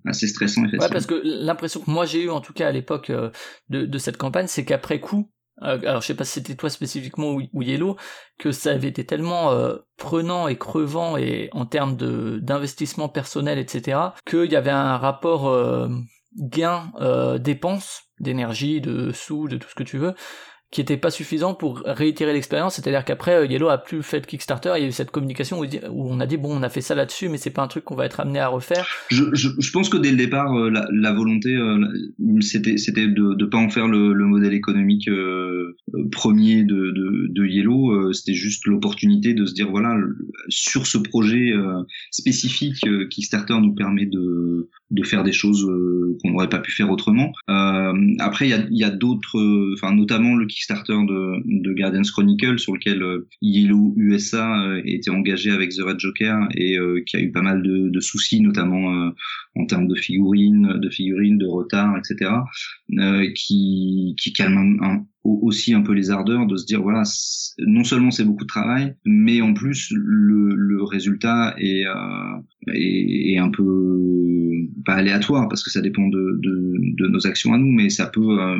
assez stressant et Ouais, parce que l'impression que moi j'ai en tout cas à l'époque euh, de, cette campagne, c'est qu'après coup, euh, alors je sais pas si c'était toi spécifiquement ou, ou Yellow, que ça avait été tellement euh, prenant et crevant et en termes de d'investissement personnel, etc., qu'il y avait un rapport euh, gain euh, dépense d'énergie, de sous, de tout ce que tu veux, qui était pas suffisant pour réitérer l'expérience. C'est-à-dire qu'après euh, Yellow a plus fait de Kickstarter, il y a eu cette communication où, on a dit bon, on a fait ça là-dessus, mais c'est pas un truc qu'on va être amené à refaire. Je, je, je pense que dès le départ, euh, la, la volonté, euh, c'était c'était de ne pas en faire le, le modèle économique euh, premier de, de, de Yellow. c'était juste l'opportunité de se dire voilà, sur ce projet euh, spécifique, Kickstarter nous permet de de faire des choses euh, qu'on n'aurait pas pu faire autrement. Euh, après, il y a, y a d'autres, euh, enfin notamment le Kickstarter de, de Guardians Chronicle sur lequel euh, Yellow USA euh, était engagé avec The Red Joker et euh, qui a eu pas mal de, de soucis, notamment euh, en termes de figurines, de figurines, de retard, etc. euh, qui, qui calme un- un- aussi un peu les ardeurs de se dire voilà, non seulement c'est beaucoup de travail, mais en plus le, le résultat est, euh, est, est un peu pas aléatoire parce que ça dépend de, de, de nos actions à nous, mais ça peut, euh,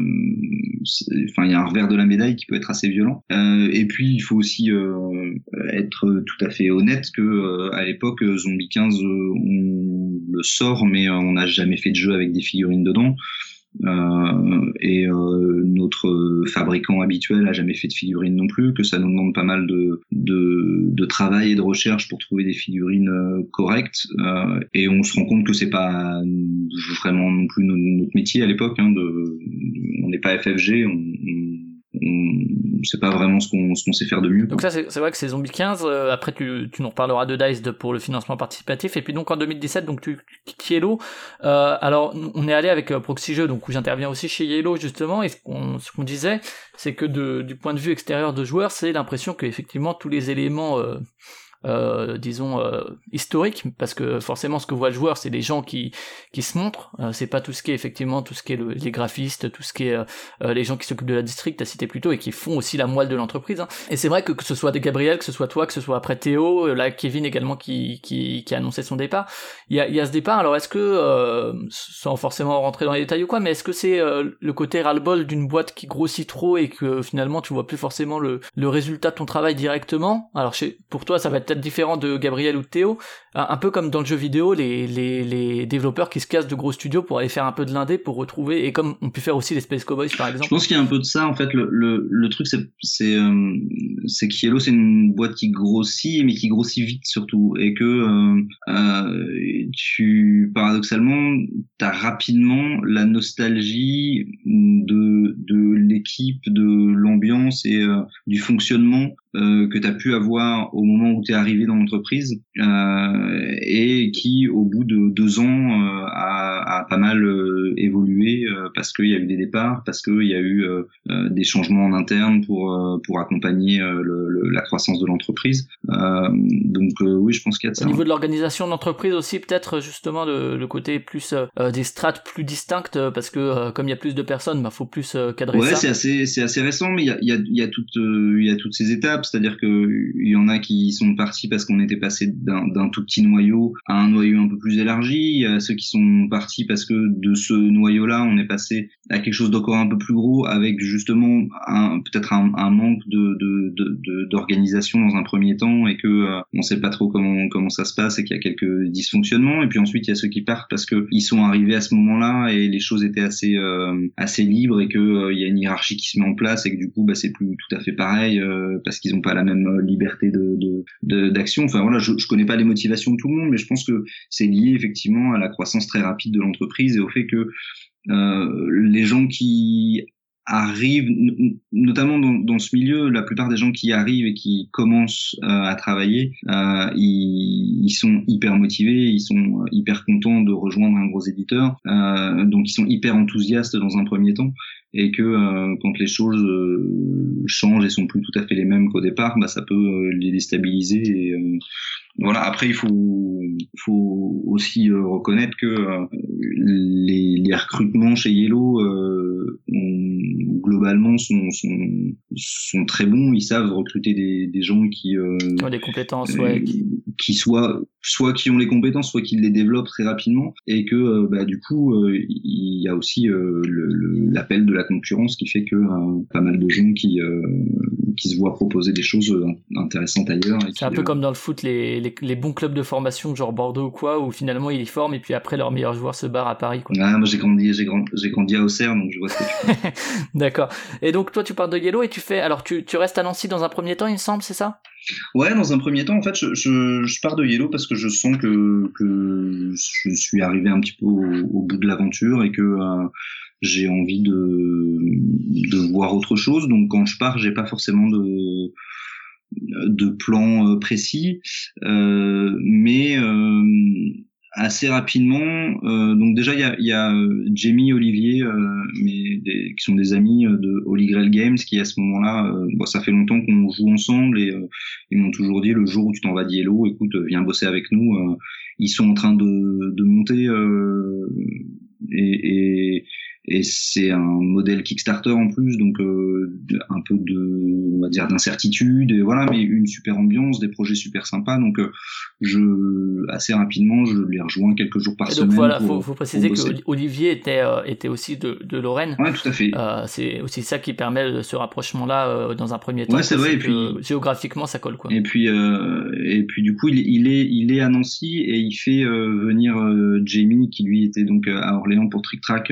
enfin il y a un revers de la médaille qui peut être assez violent. Euh, et puis il faut aussi euh, être tout à fait honnête que euh, à l'époque Zombie 15 euh, on le sort mais euh, on n'a jamais fait de jeu avec des figurines dedans. Euh, et euh, notre fabricant habituel a jamais fait de figurines non plus, que ça nous demande pas mal de, de, de travail et de recherche pour trouver des figurines euh, correctes. Et on se rend compte que c'est pas vraiment non plus no- notre métier à l'époque. Hein, on n'est pas FFG, on, on c'est pas vraiment ce qu'on sait faire de mieux. Donc ça, c'est vrai que c'est Zombie 15. euh, après, tu, tu nous reparleras de Dice pour le financement participatif. Et puis donc en 2017, donc tu quittes Yellow. Euh, alors, on est allé avec euh, Proxy Jeux, donc où j'interviens aussi chez Yellow justement. Et ce qu'on disait, c'est que du point de vue extérieur de joueurs, c'est l'impression que effectivement tous les éléments euh, disons euh, historiques parce que forcément ce que voit le joueur c'est les gens qui qui se montrent. Euh, c'est pas tout ce qui est effectivement tout ce qui est le- les graphistes tout ce qui est euh, euh, les gens qui s'occupent de la district t'as cité plus tôt et qui font aussi la moelle de l'entreprise hein. et c'est vrai que que ce soit des Gabriel que ce soit toi que ce soit après Théo euh, là Kevin également qui qui qui a annoncé son départ il y a il y a ce départ. Alors est-ce que sans forcément rentrer dans les détails ou quoi mais est-ce que c'est le côté ras-le-bol d'une boîte qui grossit trop et que finalement tu vois plus forcément le le résultat de ton travail directement? Alors chez, pour toi ça va être différent de Gabriel ou de Théo un, peu comme dans le jeu vidéo les, développeurs qui se cassent de gros studios pour aller faire un peu de l'indé pour retrouver et comme on peut faire aussi les Space Cowboys par Je exemple pense qu'il y a un peu de ça en fait. Le, truc c'est c'est euh, c'est que Yellow c'est une boîte qui grossit mais qui grossit vite surtout et que euh, euh, tu paradoxalement t'as rapidement la nostalgie de de l'équipe, de l'ambiance et euh, du fonctionnement euh, que tu as pu avoir au moment où tu es arrivé dans l'entreprise euh, et qui, au bout de deux ans, euh, a, a, pas mal euh, évolué euh, parce qu'il y a eu des départs, parce qu'il y a eu euh, des changements en interne pour pour accompagner le, le, la croissance de l'entreprise. donc oui, je pense qu'il y a de ça. Au niveau de l'organisation de l'entreprise aussi, peut-être justement le, le côté plus des strates plus distinctes parce que comme il y a plus de personnes, bah faut plus cadrer ouais, ça. c'est assez c'est assez récent, mais il y a il y a, il y a toutes il y a toutes ces étapes, c'est-à-dire que il y en a qui sont partis parce qu'on était passé d'un tout petit noyau à un noyau un peu plus élargi. Il y a ceux qui sont partis parce que de ce noyau-là, on est passé à quelque chose d'encore un peu plus gros, avec justement peut-être un, un, manque de d'organisation de, de, dans un premier temps et que euh, on sait pas trop comment comment ça se passe et qu'il y a quelques dysfonctionnements. Et puis ensuite, il y a ceux qui partent parce que ils sont arrivés à ce moment-là et les choses étaient assez euh, assez libres et que euh, il y a une hiérarchie qui se met en place et que du coup, bah, c'est plus tout à fait pareil euh, parce qu'ils pas la même liberté de d'action. Enfin voilà, je, je connais pas les motivations de tout le monde, mais je pense que c'est lié effectivement à la croissance très rapide de l'entreprise et au fait que euh, les gens qui arrivent, notamment dans, dans, ce milieu, la plupart des gens qui arrivent et qui commencent euh, à travailler, euh, ils, ils, sont hyper motivés, ils sont hyper contents de rejoindre un gros éditeur, euh, donc ils sont hyper enthousiastes dans un premier temps, et que euh, quand les choses euh, changent et sont plus tout à fait les mêmes qu'au départ, bah, ça peut les déstabiliser. Et, voilà. Après, il faut, faut aussi reconnaître que les, les, recrutements chez Yellow ont, globalement sont, sont, sont, très bons. Ils savent recruter des, des gens qui, euh, ont des compétences, ouais. qui, qui soient soit qui ont les compétences, soit qui les développent très rapidement, et que euh, bah, du coup euh, il y a aussi euh, l'appel de la concurrence qui fait que pas mal de gens qui qui se voient proposer des choses intéressantes ailleurs. C'est un peu comme dans le foot, les, les, les, bons clubs de formation, genre Bordeaux ou quoi, où finalement ils les forment et puis après leurs meilleurs joueurs se barrent à Paris. Quoi. Ah, moi j'ai grandi, j'ai grandi, j'ai grandi à Auxerre, donc je vois ce que tu D'accord. Et donc toi tu parles de Yellow et tu fais, alors tu, tu restes à Nancy dans un premier temps, il me semble, c'est ça? Ouais, dans un premier temps, en fait, je, je, je, pars de Yellow parce que je sens que, que je suis arrivé un petit peu au, au bout de l'aventure et que euh, j'ai envie de, de voir autre chose. Donc quand je pars, j'ai pas forcément de de plan euh, précis, euh, mais euh, assez rapidement. Euh, donc déjà, il y a, y a Jamie, Olivier, euh, mais des, qui sont des amis de Holy Grail Games, qui à ce moment-là, euh, bon, ça fait longtemps qu'on joue ensemble et ils m'ont toujours dit le jour où tu t'en vas d'Yellow, écoute, viens bosser avec nous. ils sont en train de, de monter et, et et c'est un modèle Kickstarter en plus, donc euh, un peu de, on va dire, d'incertitude, et voilà, mais une super ambiance, des projets super sympas, donc euh, je, assez rapidement, je les rejoins quelques jours par et semaine. Donc voilà, pour, faut, faut préciser que Olivier était euh, était aussi de, de Lorraine. Ouais, tout à fait. Euh, c'est aussi ça qui permet ce rapprochement-là euh, dans un premier temps. Ouais, c'est vrai. Et puis géographiquement, ça colle quoi. Et puis et puis du coup, il, il, est il est à Nancy et il fait venir Jamie qui lui était donc à Orléans pour Trick Track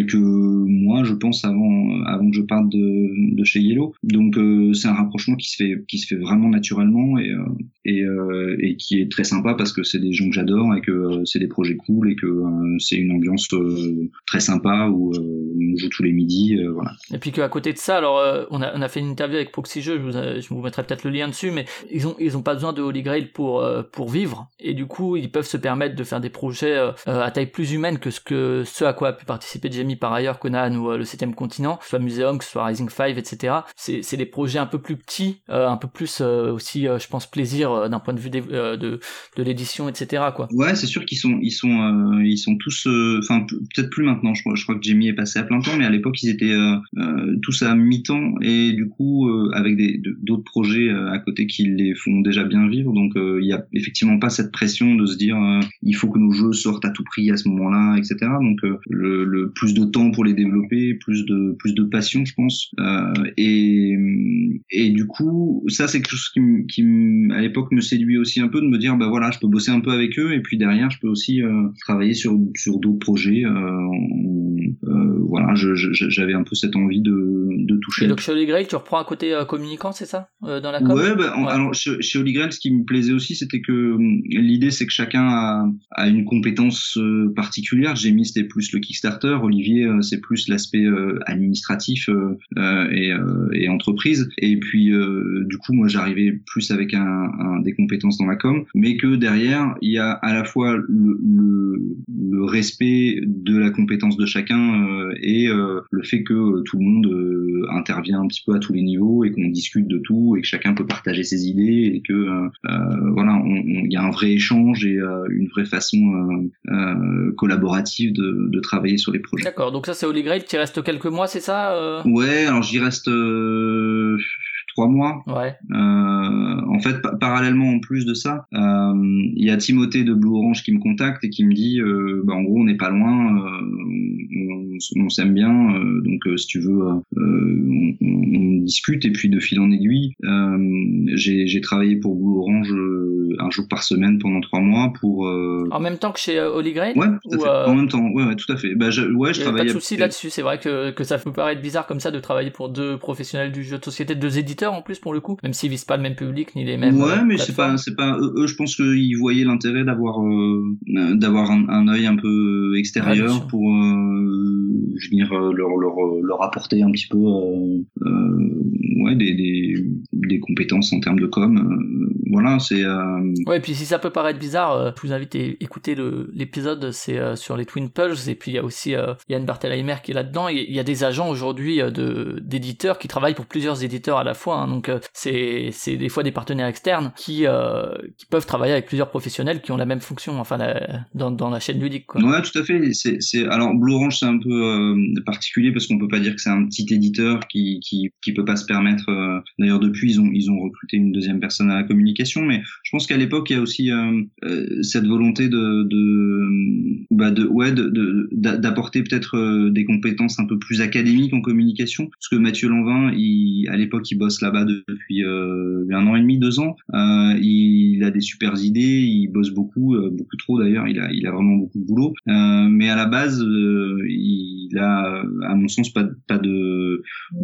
quelques mois, je pense, avant avant que je parte de, de chez Yellow. Donc euh, c'est un rapprochement qui se fait qui se fait vraiment naturellement et euh, et, euh, et qui est très sympa parce que c'est des gens que j'adore et que c'est des projets cool et que c'est une ambiance très sympa où on joue tous les midis, voilà. Et puis qu'à côté de ça, alors on a on a fait une interview avec Proxy Jeux, je vous, je vous mettrai peut-être le lien dessus, mais ils ont ils ont pas besoin de Holy Grail pour pour vivre et du coup ils peuvent se permettre de faire des projets à taille plus humaine que ce que ce à quoi a pu participer Jamie par ailleurs Conan ou euh, le 7 continent, soit Museum, soit Rising 5, etc. C'est, des projets un peu plus petits, euh, un peu plus euh, aussi, je pense, plaisir d'un point de vue de, de, l'édition, etc. Quoi. Ouais, c'est sûr qu'ils sont, ils sont, ils sont tous, enfin peut-être plus maintenant. Je crois, que Jamie est passé à plein temps, mais à l'époque ils étaient tous à mi-temps et du coup avec d'autres projets à côté qui les font déjà bien vivre. Donc il y a effectivement pas cette pression de se dire il faut que nos jeux sortent à tout prix à ce moment-là, etc. Donc le, le plus de temps pour les développer, plus de plus de passion, je pense. Euh, et et du coup, ça c'est quelque chose qui, qui à l'époque me séduit aussi un peu de me dire bah voilà, je peux bosser un peu avec eux et puis derrière je peux aussi euh, travailler sur sur d'autres projets. Euh, voilà, j'avais un peu cette envie de, de toucher. Et donc chez Holy Grail, tu reprends un côté communicant, c'est ça, dans la com? Ouais, bah, ouais. alors chez, chez Holy Grail, ce qui me plaisait aussi, c'était que l'idée c'est que chacun a, a une compétence particulière. J'ai mis c'était plus le Kickstarter, Olivier Olivier, euh, c'est plus l'aspect euh, administratif euh, et, et entreprise. Et puis, du coup, moi, j'arrivais plus avec un, un- des compétences dans la com, mais que derrière, il y a à la fois le, le, le respect de la compétence de chacun et le fait que tout le monde intervient un petit peu à tous les niveaux et qu'on discute de tout et que chacun peut partager ses idées et que euh, voilà, il y a un vrai échange et euh, une vraie façon euh, collaborative de, de travailler sur les projets. D'accord, donc ça c'est Holy Grail qui reste quelques mois, c'est ça euh? Ouais, alors j'y reste euh, trois mois. Ouais. Euh, en fait, pa- parallèlement en plus de ça, euh, il y a Timothée de Blue Orange qui me contacte et qui me dit, euh, bah, en gros, on n'est pas loin, euh, on, on- s'aime bien, euh, donc si tu veux, euh, on, on- discute et puis de fil en aiguille, euh, j'ai travaillé pour Blue Orange euh, un jour par semaine pendant trois mois pour. euh, En même temps que chez euh, Holy Grail Ouais, tout à Ou, fait. euh, En même temps, ouais, ouais, tout à fait. Bah, je, ouais, je a pas de travaillais. souci là-dessus, c'est vrai que, que ça peut paraître bizarre comme ça de travailler pour deux professionnels du jeu de société, deux éditeurs en plus pour le coup, même s'ils visent pas le même public ni les mêmes. ouais, euh, mais c'est pas, c'est pas eux, je pense qu'ils voyaient l'intérêt d'avoir, euh, d'avoir un, un œil un peu extérieur pour euh, venir euh, leur, leur, leur apporter un petit peu, euh, euh, ouais, des, des, des compétences en termes de com. Euh, voilà, c'est. Euh, Ouais, et puis si ça peut paraître bizarre, euh, je vous invite à écouter l'épisode, c'est euh, sur les Twin Pulse, et puis il y a aussi euh, Yann Barthelheimer qui est là-dedans. Il y- a des agents aujourd'hui euh, d'éditeurs qui travaillent pour plusieurs éditeurs à la fois, hein, donc euh, c'est des fois des partenaires externes qui euh, qui peuvent travailler avec plusieurs professionnels qui ont la même fonction, enfin la- dans dans la chaîne ludique. Quoi. Ouais, tout à fait. C'est, alors Blue Orange, c'est un peu euh, particulier parce qu'on peut pas dire que c'est un petit éditeur qui qui qui peut pas se permettre. euh, D'ailleurs, depuis, ils ont ils ont recruté une deuxième personne à la communication, mais je pense qu'à l'époque, il y a aussi euh, euh, cette volonté de bah ouais d'apporter peut-être euh, des compétences un peu plus académiques en communication, parce que Mathieu Lanvin, à l'époque, il bosse là-bas depuis un an et demi, deux ans. Il a des super idées, il bosse beaucoup, beaucoup trop d'ailleurs. Il a, vraiment beaucoup de boulot. Mais à la base, il a, à mon sens, pas, de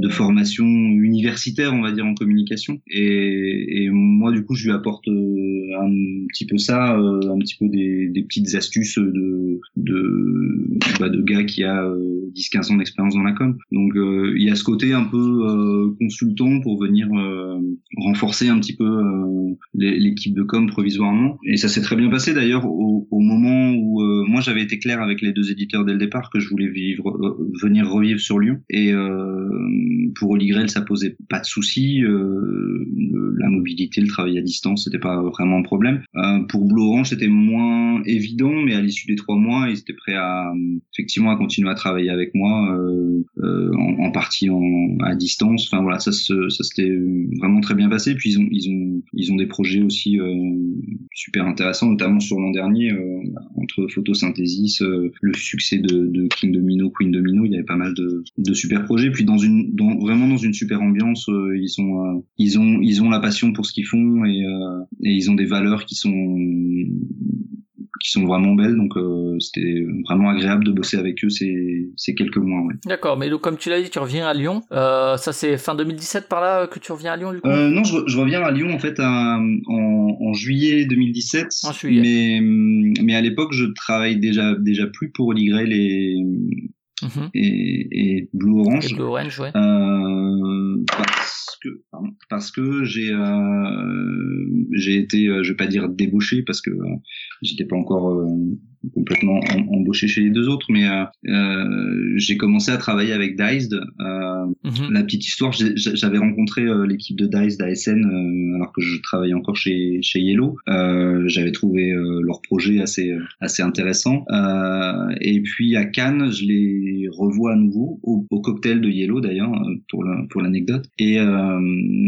formation universitaire, on va dire, en communication. Et, et moi, du coup, je apporte euh, un petit peu ça, euh, un petit peu des, petites astuces de, de, bah, gars qui a euh, 10-15 ans d'expérience dans la com. Donc, euh, il y a ce côté un peu euh, consultant pour venir euh, renforcer un petit peu euh, l'é- l'équipe de com provisoirement. Et ça s'est très bien passé d'ailleurs au, moment où euh, moi j'avais été clair avec les deux éditeurs dès le départ que je voulais vivre, euh, venir revivre sur Lyon. Et euh, pour Holy Grail, ça posait pas de souci. euh, la mobilité, le travail à distance, c'était pas vraiment un problème. Euh, pour Blue Orange, c'était moins évident, mais à l'issue des trois mois, ils étaient prêts à effectivement à continuer à travailler avec moi, euh, euh, en, partie à distance. Enfin voilà, ça ça s'était vraiment très bien passé. Puis ils ont ils ont ils ont des projets aussi super intéressants, notamment sur l'an dernier entre photosynthesis, le succès de, de King Domino, Queen Domino, il y avait pas mal de, super projets. Puis dans une vraiment dans une super ambiance, ils sont ils ont ils ont la passion pour ce qu'ils font et ils ont des valeurs qui sont qui sont vraiment belles donc euh, c'était vraiment agréable de bosser avec eux ces ces quelques mois ouais. D'accord, mais donc comme tu l'as dit, tu reviens à Lyon. Euh, ça c'est fin 2017 par là que tu reviens à Lyon du coup? Euh, non, je, re- je reviens à Lyon en fait à- en, en juillet 2017. En juillet. Mais mais à l'époque, je travaille déjà déjà plus pour Holy Grail et Mhm. et, et Blue Orange. Et Blue Orange, ouais. Euh, parce que pardon, parce que j'ai euh, j'ai été euh, je vais pas dire débauché parce que euh, j'étais pas encore euh, complètement em- embauché chez les deux autres mais euh, euh, j'ai commencé à travailler avec Diced euh, Mhm. la petite histoire, j'avais rencontré l'équipe de Dice d'ASN euh, alors que je travaillais encore chez chez Yellow. Euh, j'avais trouvé leur projet assez assez intéressant. Euh, et puis à Cannes, je les revois à nouveau au, au cocktail de Yellow d'ailleurs pour pour l'anecdote. Et, euh,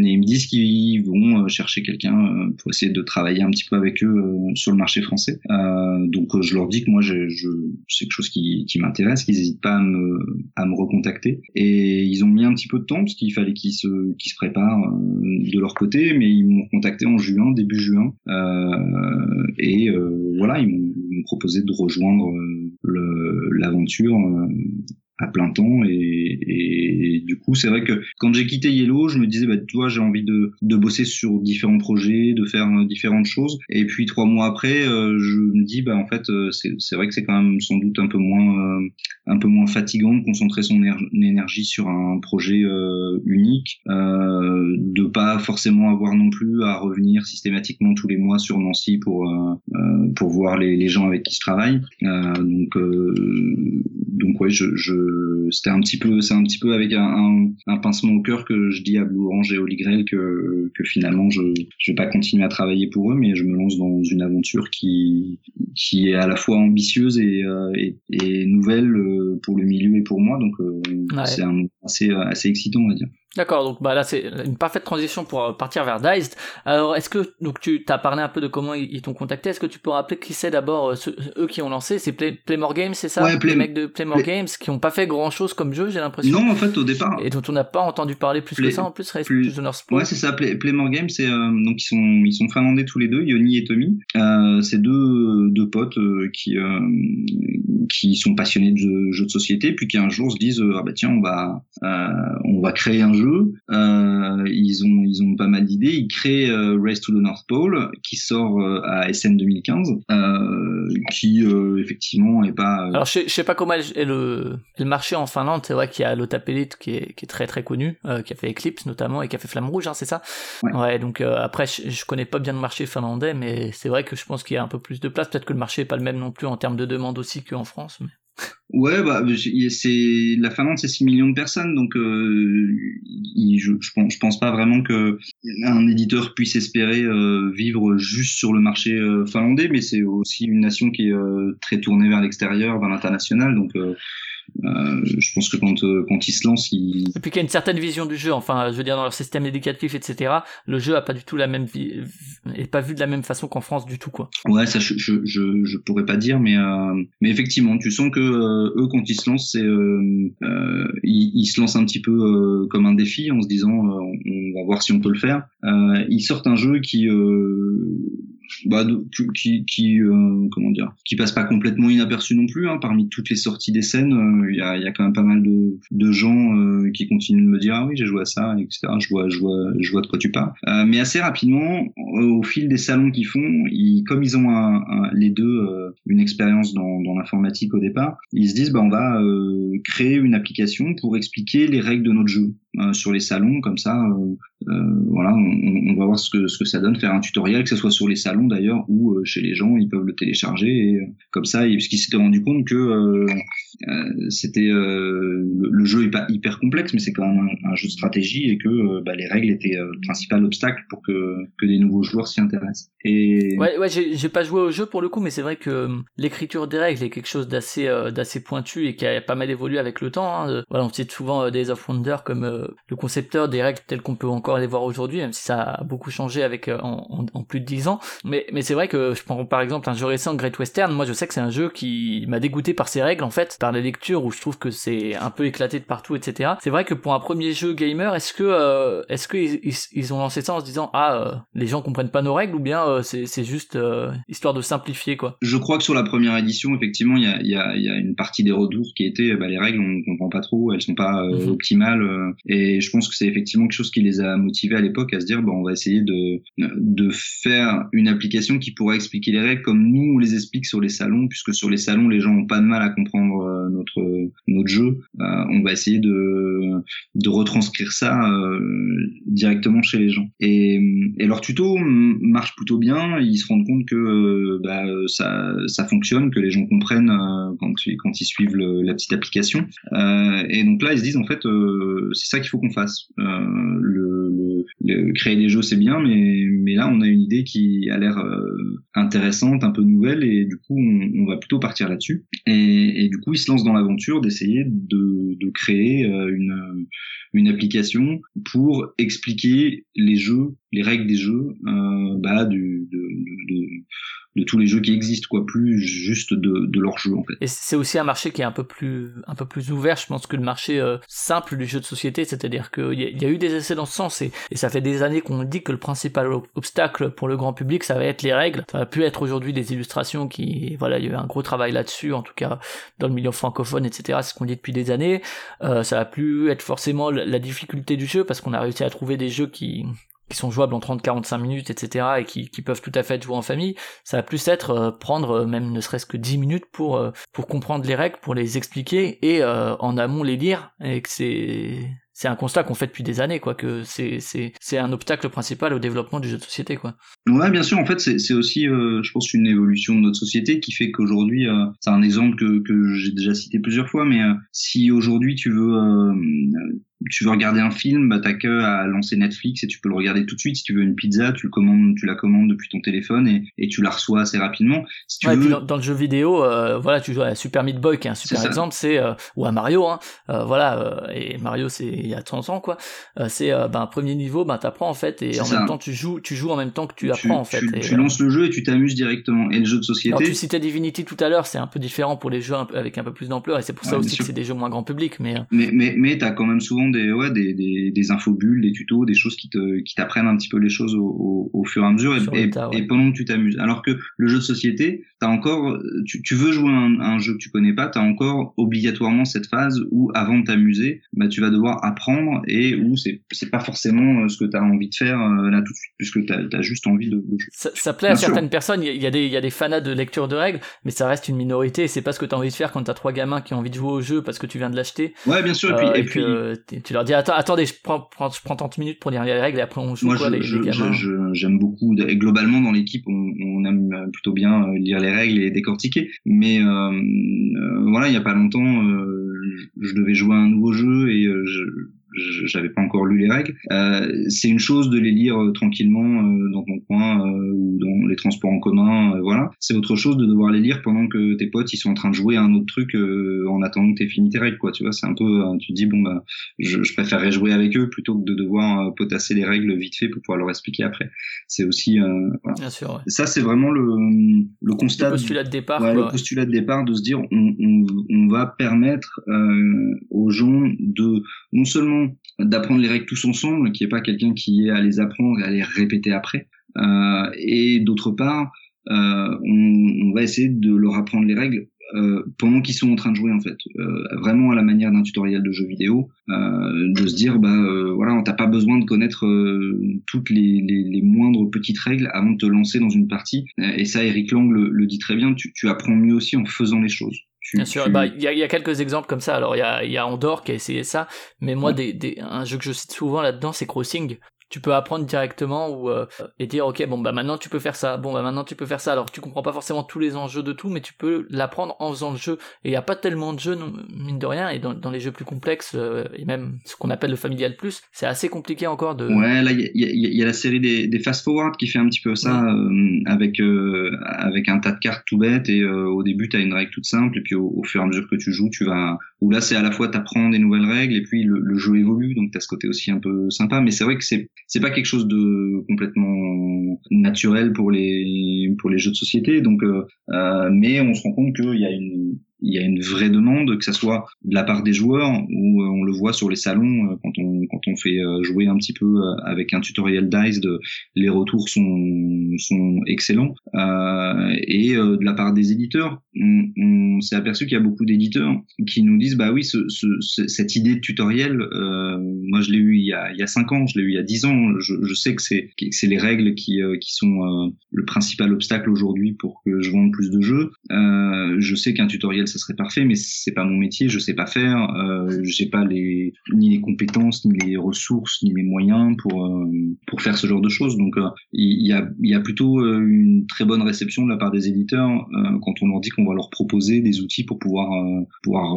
et ils me disent qu'ils vont chercher quelqu'un pour essayer de travailler un petit peu avec eux sur le marché français. Euh, donc euh, je leur dis que moi c'est quelque chose qui, m'intéresse, qu'ils n'hésitent pas à me recontacter. Et ils ont mis un petit peu de temps parce qu'il fallait qu'ils se préparent euh, de leur côté, mais ils m'ont contacté en juin, début juin, et voilà ils m'ont proposé de rejoindre l'aventure. À plein temps et, et du coup c'est vrai que quand j'ai quitté Yellow je me disais bah tu vois j'ai envie de, de bosser sur différents projets de faire euh, différentes choses. Et puis trois mois après euh, je me dis bah en fait euh, c'est c'est vrai que c'est quand même sans doute un peu moins un peu moins fatigant de concentrer son éner- énergie sur un projet euh, unique de pas forcément avoir non plus à revenir systématiquement tous les mois sur Nancy pour pour voir les, les gens avec qui je travaille. Donc donc ouais je, je c'était un petit peu c'est un petit peu avec un, un, un pincement au cœur que je dis à Blue Orange et Holy Grail que que finalement je je vais pas continuer à travailler pour eux mais je me lance dans une aventure qui qui est à la fois ambitieuse et euh, et, et nouvelle euh, pour le milieu et pour moi donc euh, Ouais. c'est un assez assez excitant on va dire D'accord, donc bah là c'est une parfaite transition pour euh, partir vers Diced. Alors est-ce que donc tu t'as parlé un peu de comment ils, ils t'ont contacté Est-ce que tu peux rappeler qui c'est d'abord euh, ceux- eux qui ont lancé? C'est Play, Playmore Games, c'est ça? Ouais, Play- Les mecs de Playmore Play- Games qui ont pas fait grand chose comme jeu, j'ai l'impression. non en fait au départ Et dont on n'a pas entendu parler plus que ça en plus, plus-. Ouais, c'est ça. Play, Playmore Games, c'est euh, donc ils sont ils sont finlandais tous les deux, Yoni et Tommy. Euh, c'est deux deux potes euh, qui qui sont passionnés de jeux, jeux de société, puis qui un jour se disent ah bah tiens on va on va créer un jeu. Euh, ils ont ils ont pas mal d'idées. Ils créent euh, Race to the North Pole qui sort euh, à SN 2015, euh, qui effectivement est pas Alors je sais, je sais pas comment est le, marché en Finlande, c'est vrai qu'il y a Lotapellit qui est, qui est très très connu, qui a fait Eclipse notamment et qui a fait Flamme Rouge, hein, c'est ça? Ouais. donc après je, je connais pas bien le marché finlandais, mais c'est vrai que je pense qu'il y a un peu plus de place, peut-être que le marché est pas le même non plus en termes de demande aussi qu'en France. mais- Ouais, bah c'est la Finlande, c'est 6 millions de personnes, donc euh, je, je pense pas vraiment que un éditeur puisse espérer euh, vivre juste sur le marché euh, finlandais, mais c'est aussi une nation qui est euh, très tournée vers l'extérieur, vers l'international, donc euh, je pense que quand euh, quand ils se lancent, ils Et puis qu'il y a une certaine vision du jeu, enfin, je veux dire, dans leur système éducatif, etc., le jeu a pas du tout la même vie, est pas vu de la même façon qu'en France du tout, quoi. Ouais, ça je je je, je pourrais pas dire, mais euh, mais effectivement, tu sens que euh, eux quand ils se lancent, c'est euh, euh, ils, ils se lancent un petit peu euh, comme un défi en se disant euh, on va voir si on peut le faire. Euh, ils sortent un jeu qui euh, bah, qui qui, euh, comment dire, qui passe pas complètement inaperçu non plus. Hein, parmi toutes les sorties des scènes, euh, il y a y a quand même pas mal de de gens euh, qui continuent de me dire ah oui j'ai joué à ça etc. Je vois je vois je vois de quoi tu parles. Euh, mais assez rapidement, euh, au fil des salons qu'ils font, ils, comme ils ont un, un- les deux euh, une expérience dans, dans l'informatique au départ, ils se disent bah on va euh, créer une application pour expliquer les règles de notre jeu euh, sur les salons comme ça. euh, euh, voilà, on, va voir ce que ce que ça donne, faire un tutoriel, que ce soit sur les salons d'ailleurs ou chez les gens, ils peuvent le télécharger comme ça, ils- parce qu'ils s'étaient rendu compte que c'était le, jeu est pas hyper complexe, mais c'est quand même un, jeu de stratégie et que bah, les règles étaient le principal obstacle pour que que des nouveaux joueurs s'y intéressent. Et Ouais, ouais, j'ai pas joué au jeu pour le coup, mais c'est vrai que l'écriture des règles est quelque chose d'assez d'assez pointu et qui a pas mal évolué avec le temps. Hein. Voilà, on cite souvent Days of Wonder comme le concepteur des règles telles qu'on peut encore les voir aujourd'hui, même si ça a beaucoup changé avec euh, en, en- en plus de 10 ans. Mais mais c'est vrai que je prends par exemple un jeu récent, Great Western. Moi, je sais que c'est un jeu qui m'a dégoûté par ses règles en fait, par les lectures où je trouve que c'est un peu éclaté de partout, etc. C'est vrai que pour un premier jeu gamer, est-ce que euh, est-ce que ils, ils- ils ont lancé ça en se disant ah euh, les gens comprennent pas nos règles ou bien euh, c'est c'est juste euh, histoire de simplifier quoi? Je crois que sur la première édition, effectivement, il y a, il y a, y a une partie des retours qui était bah, les règles, on comprend pas trop, elles sont pas euh, Mhm. optimales. Et je pense que c'est effectivement quelque chose qui les a motivés à l'époque à se dire, bon, on va essayer de, de faire une application qui pourra expliquer les règles comme nous on les explique sur les salons, puisque sur les salons, les gens ont pas de mal à comprendre euh, notre notre jeu. Euh, on va essayer de de retranscrire ça euh, directement chez les gens. Et, et leur tuto marche plutôt bien. Ils se rendent compte que bah, ça, ça fonctionne, que les gens comprennent quand, quand ils suivent la petite application. Et donc là, ils se disent en fait, c'est ça qu'il faut qu'on fasse. Euh, le, le- créer des jeux, c'est bien, mais, mais là, on a une idée qui a l'air euh, intéressante, un peu nouvelle, et du coup, on, va plutôt partir là-dessus. Et, du coup, ils se lancent dans l'aventure d'essayer de, créer euh, une une application pour expliquer les jeux les règles des jeux, euh, bah, de, tous les jeux qui existent, quoi, plus juste de, de leur jeu en fait. Et c'est aussi un marché qui est un peu plus, un peu plus ouvert, je pense, que le marché simple du jeu de société, c'est-à-dire qu'il y, a- eu des essais dans ce sens, et ça fait des années qu'on dit que le principal ob- obstacle pour le grand public, ça va être les règles. Ça va plus être aujourd'hui des illustrations qui, voilà, il y a eu un gros travail là-dessus, en tout cas dans le milieu francophone, etc. C'est ce qu'on dit depuis des années. Euh, ça va plus être forcément la, difficulté du jeu, parce qu'on a réussi à trouver des jeux qui qui sont jouables en 30-45 minutes, etc., et qui, qui peuvent tout à fait être joués en famille, ça va plus être euh, prendre euh, même ne serait-ce que 10 minutes pour, euh, pour comprendre les règles, pour les expliquer, et euh, en amont les lire, et que c'est... C'est un constat qu'on fait depuis des années, quoi, que c'est, c'est, c'est un obstacle principal au développement du jeu de société, quoi. Ouais, bien sûr. En fait, c'est c'est aussi, euh, je pense, une évolution de notre société qui fait qu'aujourd'hui, euh, c'est un exemple que, que j'ai déjà cité plusieurs fois, mais euh, si aujourd'hui tu veux, euh, tu veux regarder un film, bah t'as que à lancer Netflix et tu peux le regarder tout de suite. Si tu veux une pizza, tu le commandes, tu la commandes depuis ton téléphone et, et tu la reçois assez rapidement. Si tu Ouais, et veux, puis dans, dans le jeu vidéo, euh, voilà, tu joues à Super Meat Boy, qui est un super exemple, c'est euh, ou à Mario, hein, euh, voilà, et Mario c'est il y a 30 ans quoi. C'est ben premier niveau, ben t'apprends en fait, et en ça. même temps tu joues, tu joues en même temps que tu tu, apprends en fait. tu, et, tu lances le jeu et tu t'amuses directement. Et le jeu de alors société, tu citais Divinity tout à l'heure, c'est un peu différent pour les jeux avec un peu plus d'ampleur, et c'est pour ça Ouais, aussi que c'est des jeux moins grand public, mais Mais mais mais t'as quand même souvent des ouais des des, des infobules, des tutos, des choses qui te qui t'apprennent un petit peu les choses au, au, au fur et à mesure et, Sur le et, tas, ouais. et pendant que tu t'amuses. Alors que le jeu de société, t'as encore tu, tu veux jouer à un, jeu que tu connais pas, t'as encore obligatoirement cette phase où avant de t'amuser, bah tu vas devoir apprendre et où c'est c'est pas forcément euh, ce que t'as envie de faire euh, là tout de suite puisque t'as as juste envie de, de jouer. ça, ça plaît à sûr. certaines personnes. Il y a- des il y a des fanas de lecture de règles, mais ça reste une minorité. et C'est pas ce que t'as envie de faire quand t'as trois gamins qui ont envie de jouer au jeu parce que tu viens de l'acheter. Ouais, bien sûr. Et puis, Euh, et puis tu leur dis attends, attendez, je prends, prends, je prends 30 minutes pour lire les règles et après on joue Moi, quoi je- les, je- les gamins. j'aime beaucoup. Et globalement, dans l'équipe, on, on aime plutôt bien euh, lire les règles et décortiquer. Mais euh, euh, voilà, il y a pas longtemps, euh, je devais jouer à un nouveau jeu et euh, je- j'avais pas encore lu les règles. Euh, c'est une chose de les lire euh, tranquillement euh, dans ton coin euh, ou dans les transports en commun, euh, voilà. C'est autre chose de devoir les lire pendant que tes potes ils sont en train de jouer à un autre truc euh, en attendant que t'aies fini tes règles, quoi. Tu vois, c'est un peu, tu te dis bon bah, je, je préférerais jouer avec eux plutôt que de devoir potasser les règles vite fait pour pouvoir leur expliquer après. C'est aussi, euh, voilà. Bien sûr, ouais. Ça c'est vraiment le le Le constat. postulat de départ, Ouais, quoi. le postulat de départ de se dire on, on, on va permettre euh, aux gens de non seulement d'apprendre les règles tous ensemble, qu'il n'y ait pas quelqu'un qui ait à les apprendre et à les répéter après, euh, et d'autre part euh, on, va essayer de leur apprendre les règles euh, pendant qu'ils sont en train de jouer en fait, vraiment à la manière d'un tutoriel de jeu vidéo, de se dire bah voilà, on t'a pas besoin de connaître toutes les, moindres petites règles avant de te lancer dans une partie. Et ça, Eric Lang le, dit très bien. Tu apprends mieux aussi en faisant les choses. Tu, Bien sûr, bah, il y, a, y a quelques exemples comme ça. Alors, il y a, il y a Andorre qui a essayé ça, mais moi, Ouais. des, des, un jeu que je cite souvent là-dedans, c'est Crossing. Tu peux apprendre directement ou euh, et dire ok bon bah maintenant tu peux faire ça. Bon bah maintenant tu peux faire ça. Alors tu comprends pas forcément tous les enjeux de tout mais tu peux l'apprendre en faisant le jeu. Et il y a pas tellement de jeux non- mine de rien. Et dans, dans les jeux plus complexes euh, et même ce qu'on appelle le familial plus c'est assez compliqué encore de Ouais, là, il y a, y y la série des, des Fast Forward qui fait un petit peu ça, euh, avec euh, avec un tas de cartes tout bête et euh, au début, tu as une règle toute simple. Et puis au, au fur et à mesure que tu joues, tu vas... Où là, c'est à la fois t'apprends des nouvelles règles et puis le, le jeu évolue, donc tu as ce côté aussi un peu sympa, mais c'est vrai que c'est c'est pas quelque chose de complètement naturel pour les pour les jeux de société, donc euh, euh, mais on se rend compte qu'il y a une il y a une vraie demande, que ça soit de la part des joueurs, ou euh, on le voit sur les salons euh, quand on quand on fait euh, jouer un petit peu avec un tutoriel Dice, de, les retours sont sont excellents, Euh, et de la part des éditeurs, on, on s'est aperçu qu'il y a beaucoup d'éditeurs qui nous disent bah oui, ce, ce, ce- cette idée de tutoriel, euh, moi je l'ai eu il y a il y a cinq ans, je l'ai eu il y a dix ans, je, je sais que c'est c'est les règles qui qui sont le principal obstacle aujourd'hui pour que je vende plus de jeux. Euh, je sais qu'un tutoriel ça serait parfait, mais c'est pas mon métier, je sais pas faire, euh, je sais pas les ni les compétences, ni les ressources, ni les moyens pour euh, pour faire ce genre de choses. Donc euh, il y a il y a plutôt euh, une très bonne réception de la part des éditeurs quand on leur dit qu'on va leur proposer des outils pour pouvoir pouvoir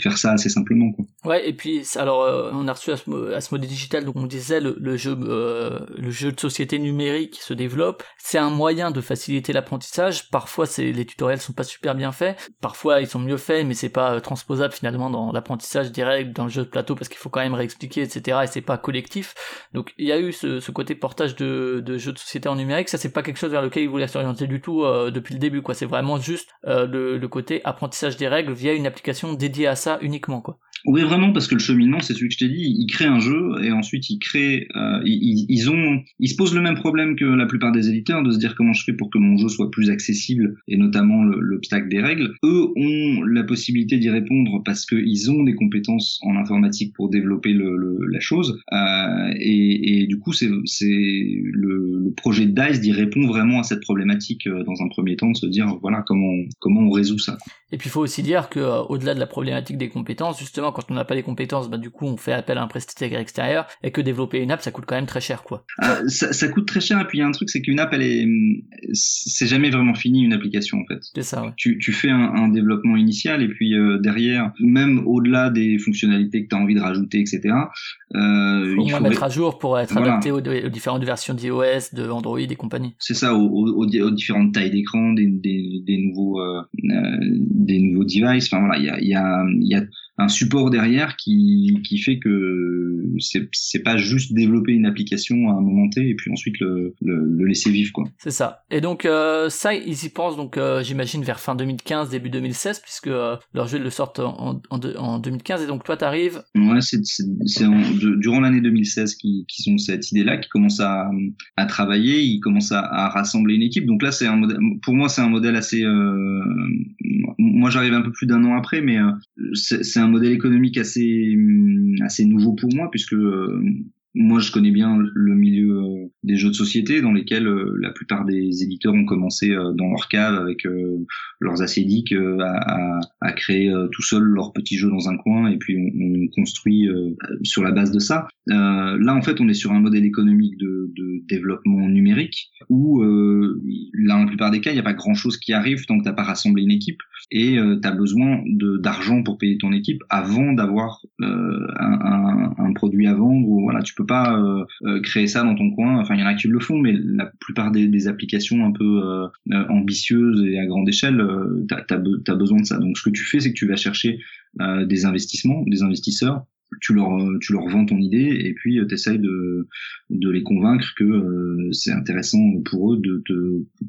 faire ça assez simplement. Quoi. Ouais, et puis alors on a reçu Asmo- Asmodée Digital, donc on disait le, jeu le jeu de société numérique se développe, c'est un moyen de faciliter l'apprentissage. Parfois, c'est les tutoriels sont pas super bien faits, parfois ils sont mieux faits, mais c'est pas euh, transposable finalement dans l'apprentissage des règles dans le jeu de plateau parce qu'il faut quand même réexpliquer, etc. et c'est pas collectif. Donc il y a eu ce, côté portage de, de jeux de société en numérique, ça c'est pas quelque chose vers lequel ils voulaient s'orienter du tout euh, depuis le début, quoi. C'est vraiment juste euh, le, le côté apprentissage des règles via une application dédiée à ça uniquement, quoi. Oui, vraiment, parce que le cheminement, c'est celui que je t'ai dit, il crée un jeu et ensuite il crée, euh, ils, ils ont, ils se posent le même problème que la plupart des éditeurs, de se dire comment je fais pour que mon jeu soit plus accessible et notamment le- l'obstacle des règles. Eux ont la possibilité d'y répondre parce qu'ils ont des compétences en informatique pour développer le, le- la chose euh, et, et du coup, c'est le, le projet Dice d'y répond vraiment à cette problématique euh, dans un premier temps, de se dire voilà comment comment on résout ça. Et puis il faut aussi dire que euh, au-delà de la problématique des compétences, justement quand on n'a pas les compétences, bah du coup on fait appel à un prestataire extérieur et que développer une app ça coûte quand même très cher quoi. Euh, ça, ça coûte très cher et puis il y a un truc c'est qu'une app elle est c'est jamais vraiment fini une application en fait C'est ça ouais. tu, tu fais un, un développement initial et puis euh, derrière même au-delà des fonctionnalités que tu as envie de rajouter etc euh, il faut mettre à jour pour être Voilà. adapté aux, aux différentes versions d'iOS, de Android et compagnie. c'est ça aux, aux- aux di- aux différentes tailles d'écran des, des, des nouveaux euh, des nouveaux devices enfin voilà il y a, il y, a, il y a un support derrière qui, qui fait que c'est c'est pas juste développer une application à un moment T et puis ensuite le, le, le laisser vivre quoi C'est ça. Et donc euh, ça, ils y pensent donc euh, j'imagine vers fin 2015, début 2016, puisque euh, leur jeu le sortent en, en, en 2015. Et donc toi t'arrives. Ouais, c'est c'est- durant l'année 2016 qu'ils qu'ils ont cette idée-là, qui commencent à, à travailler, ils commencent à, à rassembler une équipe. Donc là, c'est un modèle. Pour moi, c'est un modèle assez. euh, moi, j'arrive un peu plus d'un an après, mais euh, c'est c'est un modèle économique assez hum, assez nouveau pour moi, puisque euh, moi, je connais bien le milieu euh, des jeux de société, dans lesquels euh, la plupart des éditeurs ont commencé dans leur cave avec leurs acédiques à, à, créer tout seuls leurs petits jeux dans un coin, et puis on, on construit sur la base de ça. Euh, là, en fait, on est sur un modèle économique de, de développement numérique où, euh, là, la plupart des cas, il n'y a pas grand-chose qui arrive tant que tu pas rassemblé une équipe et tu as besoin d'argent pour payer ton équipe avant d'avoir euh, un, un, un produit à vendre. Ou, voilà, tu peux pas euh, euh, créer ça dans ton coin. Enfin, il y en a qui le font, mais la plupart des, des applications un peu euh, euh, ambitieuses et à grande échelle, euh, tu as, besoin de ça. Donc, ce que tu fais, c'est que tu vas chercher euh, des investissements, des investisseurs tu leur tu leur vends ton idée et puis tu essayes de de les convaincre que euh, c'est intéressant pour eux de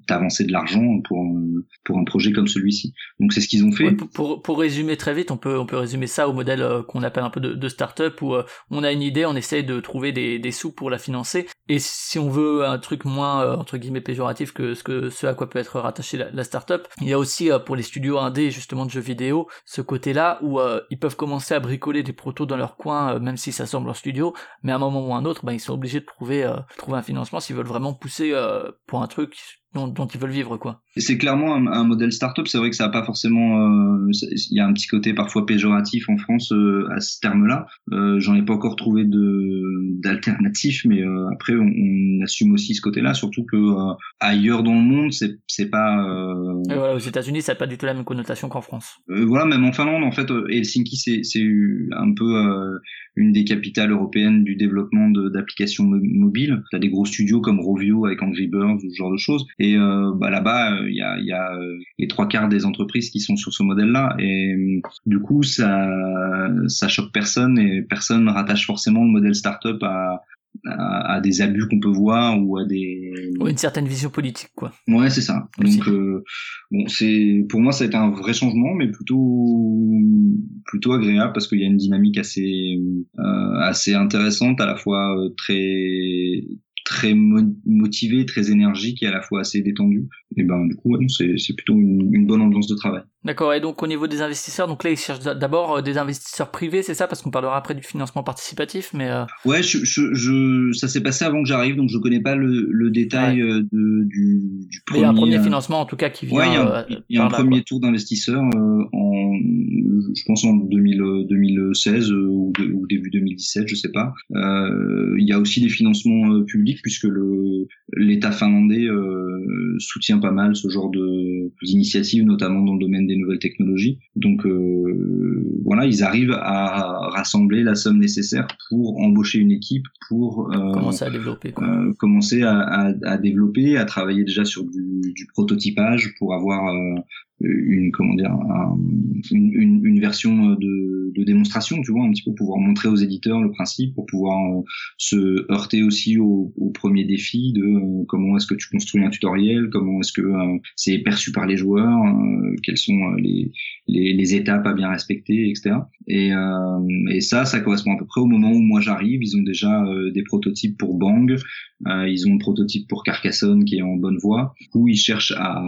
d'avancer de l'argent pour un, pour un projet comme celui-ci. Donc c'est ce qu'ils ont fait. Ouais, pour, pour, pour résumer très vite, on peut on peut résumer ça au modèle euh, qu'on appelle un peu de, de start-up où euh, on a une idée, on essaye de trouver des, des sous pour la financer et si on veut un truc moins euh, entre guillemets péjoratif que ce que ce à quoi peut être rattaché la, la start-up, il y a aussi euh, pour les studios indés justement de jeux vidéo ce côté-là où euh, ils peuvent commencer à bricoler des protos dans leur coin, euh, même si ça semble leur studio, mais à un moment ou à un autre, ben, ils sont obligés de trouver, euh, trouver un financement s'ils veulent vraiment pousser euh, pour un truc dont, dont, ils veulent vivre, quoi. C'est clairement un, un modèle startup. C'est vrai que ça n'a pas forcément. Euh, il y a un petit côté parfois péjoratif en France euh, à ce terme-là. Euh, J'en ai pas encore trouvé de d'alternatif, mais après on, on, assume aussi ce côté-là, surtout que ailleurs dans le monde, c'est c'est pas. voilà, aux États-Unis, ça n'a pas du tout la même connotation qu'en France. Voilà, même en Finlande, en fait, Helsinki, c'est c'est un peu une des capitales européennes du développement d'applications mobiles. T'as des gros studios comme Rovio avec Angry Birds, ce genre de choses. Et euh, bah, là-bas, il y a, y a les trois quarts des entreprises qui sont sur ce modèle-là. Et du coup, ça, ça choque personne et personne ne rattache forcément le modèle startup à, à, à des abus qu'on peut voir ou à des ou une certaine vision politique quoi ouais c'est ça Aussi. donc euh, bon c'est pour moi ça a été un vrai changement mais plutôt plutôt agréable parce qu'il y a une dynamique assez euh, assez intéressante à la fois euh, très très mo motivé, très énergique et à la fois assez détendu. Et ben du coup, ouais, c'est plutôt une, une, bonne ambiance de travail. D'accord. Et donc au niveau des investisseurs, donc là ils cherchent d'abord des investisseurs privés, c'est ça, parce qu'on parlera après du financement participatif, mais. Euh... Ouais, je, je, je ça s'est passé avant que j'arrive, donc je connais pas le, le détail ouais. de, du, du premier. Mais il y a un premier financement en tout cas qui vient. Ouais, il y a un, euh, il y a un premier tour d'investisseurs euh, en, je pense en 2000, 2016 euh, ou, de, ou, début 2017, je sais pas. Euh, il y a aussi des financements euh, publics puisque le l'État finlandais euh, soutient pas mal ce genre de d'initiatives, notamment dans le domaine des nouvelles technologies. Donc euh, voilà, ils arrivent à rassembler la somme nécessaire pour embaucher une équipe, pour euh, commencer à développer, euh, commencer à, à, à, développer, à travailler déjà sur du, du prototypage pour avoir une comment dire un- une, une, une version de, de démonstration tu vois un petit peu pouvoir montrer aux éditeurs le principe pour pouvoir euh, se heurter aussi au, au premier défi de euh, comment est-ce que tu construis un tutoriel comment est-ce que euh, c'est perçu par les joueurs euh, quelles sont euh, les, les les étapes à bien respecter etc et euh, et ça ça correspond à peu près au moment où moi j'arrive. Ils ont déjà euh, des prototypes pour Bang euh, ils ont un prototype pour Carcassonne qui est en bonne voie où ils cherchent à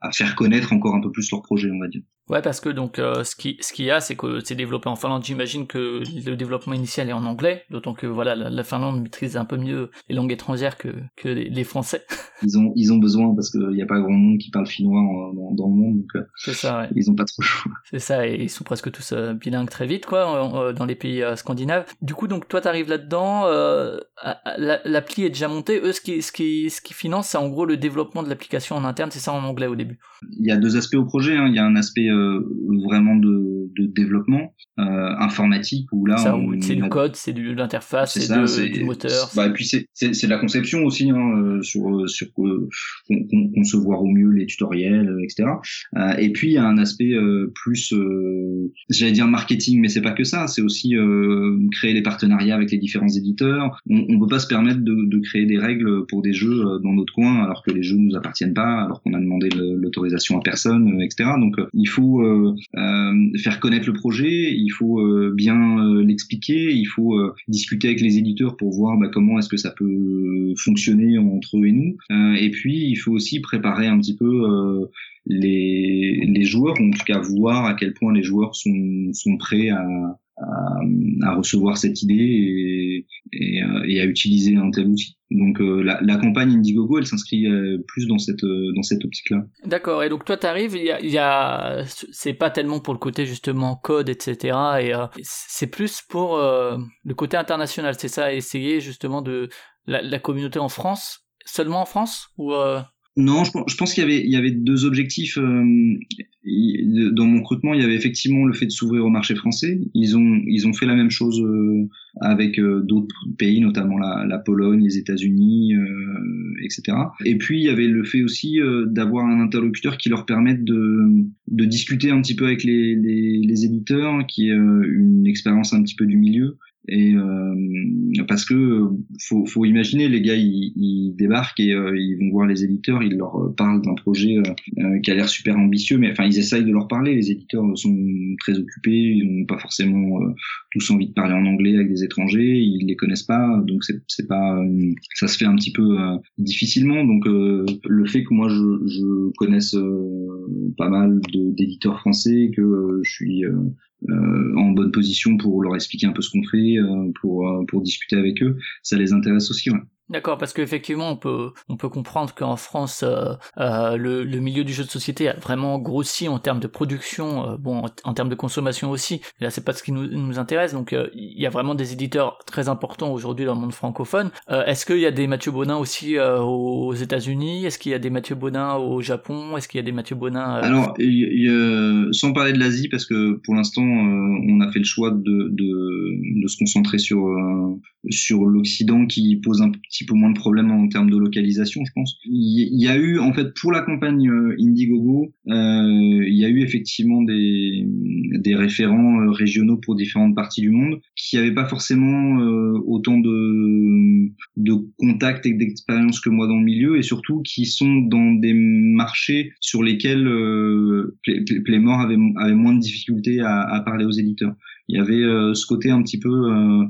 à faire connaître encore un peu plus leur projet, on va dire. Ouais, parce que donc euh, ce qui ce qu'il y a, c'est que c'est développé en Finlande. J'imagine que le développement initial est en anglais, d'autant que voilà, la, la Finlande maîtrise un peu mieux les langues étrangères que que les, les Français. Ils ont ils ont besoin parce qu'il n'y a pas grand monde qui parle finnois en- dans, dans le monde, donc euh, C'est ça, ouais. ils ont pas trop le choix. C'est ça, et ils sont presque tous euh, bilingues très vite, quoi, dans les pays scandinaves. Du coup, donc toi, t'arrives là-dedans, l'appli est déjà montée. Eux, ce qui ce qui ce qui finance, c'est en gros le développement de l'application en interne. C'est ça en anglais au début. Il y a deux aspects au projet. hein. Il y a un aspect euh, vraiment de développement euh, informatique où là c'est du code, c'est de l'interface, c'est du moteur. Bah, et puis c'est de la conception aussi hein, euh, sur euh, sur euh, con- concevoir au mieux les tutoriels, euh, etc. Euh, et puis il y a un aspect plus, j'allais dire marketing, mais c'est pas que ça. C'est aussi créer les partenariats avec les différents éditeurs. On, on peut pas se permettre de, de créer des règles pour des jeux dans notre coin alors que les jeux nous appartiennent pas, alors qu'on a demandé l'autorisation à personne, etc. Donc il faut faire connaître le projet, il faut euh, bien euh, l'expliquer, il faut euh, discuter avec les éditeurs pour voir bah, comment est-ce que ça peut fonctionner entre eux et nous. Et puis il faut aussi préparer un petit peu les, les joueurs, ou en tout cas voir à quel point les joueurs sont, sont prêts à, à, recevoir cette idée et, et, euh, et à utiliser un tel outil. Donc euh, la, la campagne Indiegogo, elle s'inscrit euh, plus dans cette euh, dans cette optique-là. D'accord, et donc toi t'arrives, il y a, y a c'est pas tellement pour le côté justement code, etc. Et euh, c'est plus pour le côté international, c'est ça, essayer justement de la, la communauté en France, seulement en France ou Non, je, pense- je pense qu'il y avait, y avait deux objectifs. euh, dans mon recrutement, il y avait effectivement le fait de s'ouvrir au marché français. Ils ont, ils ont fait la même chose euh, avec euh, d'autres pays, notamment la, la Pologne, les États-Unis, euh, etc. Et puis il y avait le fait aussi d'avoir un interlocuteur qui leur permette de, de discuter un petit peu avec les, les, les éditeurs, qui est une expérience un petit peu du milieu. Et euh, parce que faut, faut imaginer les gars ils, ils débarquent et euh, ils vont voir les éditeurs, ils leur parlent d'un projet euh, qui a l'air super ambitieux, mais enfin ils essayent de leur parler. Les éditeurs sont très occupés, ils n'ont pas forcément tous envie de parler en anglais avec des étrangers, ils les connaissent pas, donc c'est pas ça se fait un petit peu difficilement. Donc le fait que moi je, je connaisse pas mal d'éditeurs français, que je suis euh, en bonne position pour leur expliquer un peu ce qu'on fait, euh, pour euh, pour discuter avec eux, ça les intéresse aussi. Ouais. D'accord, parce qu'effectivement, on peut, on peut comprendre qu'en France, euh, euh, le, le milieu du jeu de société a vraiment grossi en termes de production, euh, bon, en, termes de consommation aussi. Là, c'est pas ce qui nous, nous intéresse. Donc, il y a vraiment des éditeurs très importants aujourd'hui dans le monde francophone. Est-ce qu'il y a des Mathieu Bonin aussi aux États-Unis? Est-ce qu'il y a des Mathieu Bonin au Japon? Est-ce qu'il y a des Mathieu Bonin Alors, sans parler de l'Asie, parce que pour l'instant, on a fait le choix de, de, de se concentrer sur, sur l'Occident qui pose un petit peu moins de problèmes en termes de localisation, je pense. Il y, a eu, en fait, pour la campagne euh, Indiegogo, euh, il y a eu effectivement des, des référents euh, régionaux pour différentes parties du monde qui n'avaient pas forcément euh, autant de, de contacts et d'expérience que moi dans le milieu et surtout qui sont dans des marchés sur lesquels euh, Play- Play- Playmore avait, avait moins de difficultés à, à parler aux éditeurs. Il y avait euh, ce côté un petit peu euh,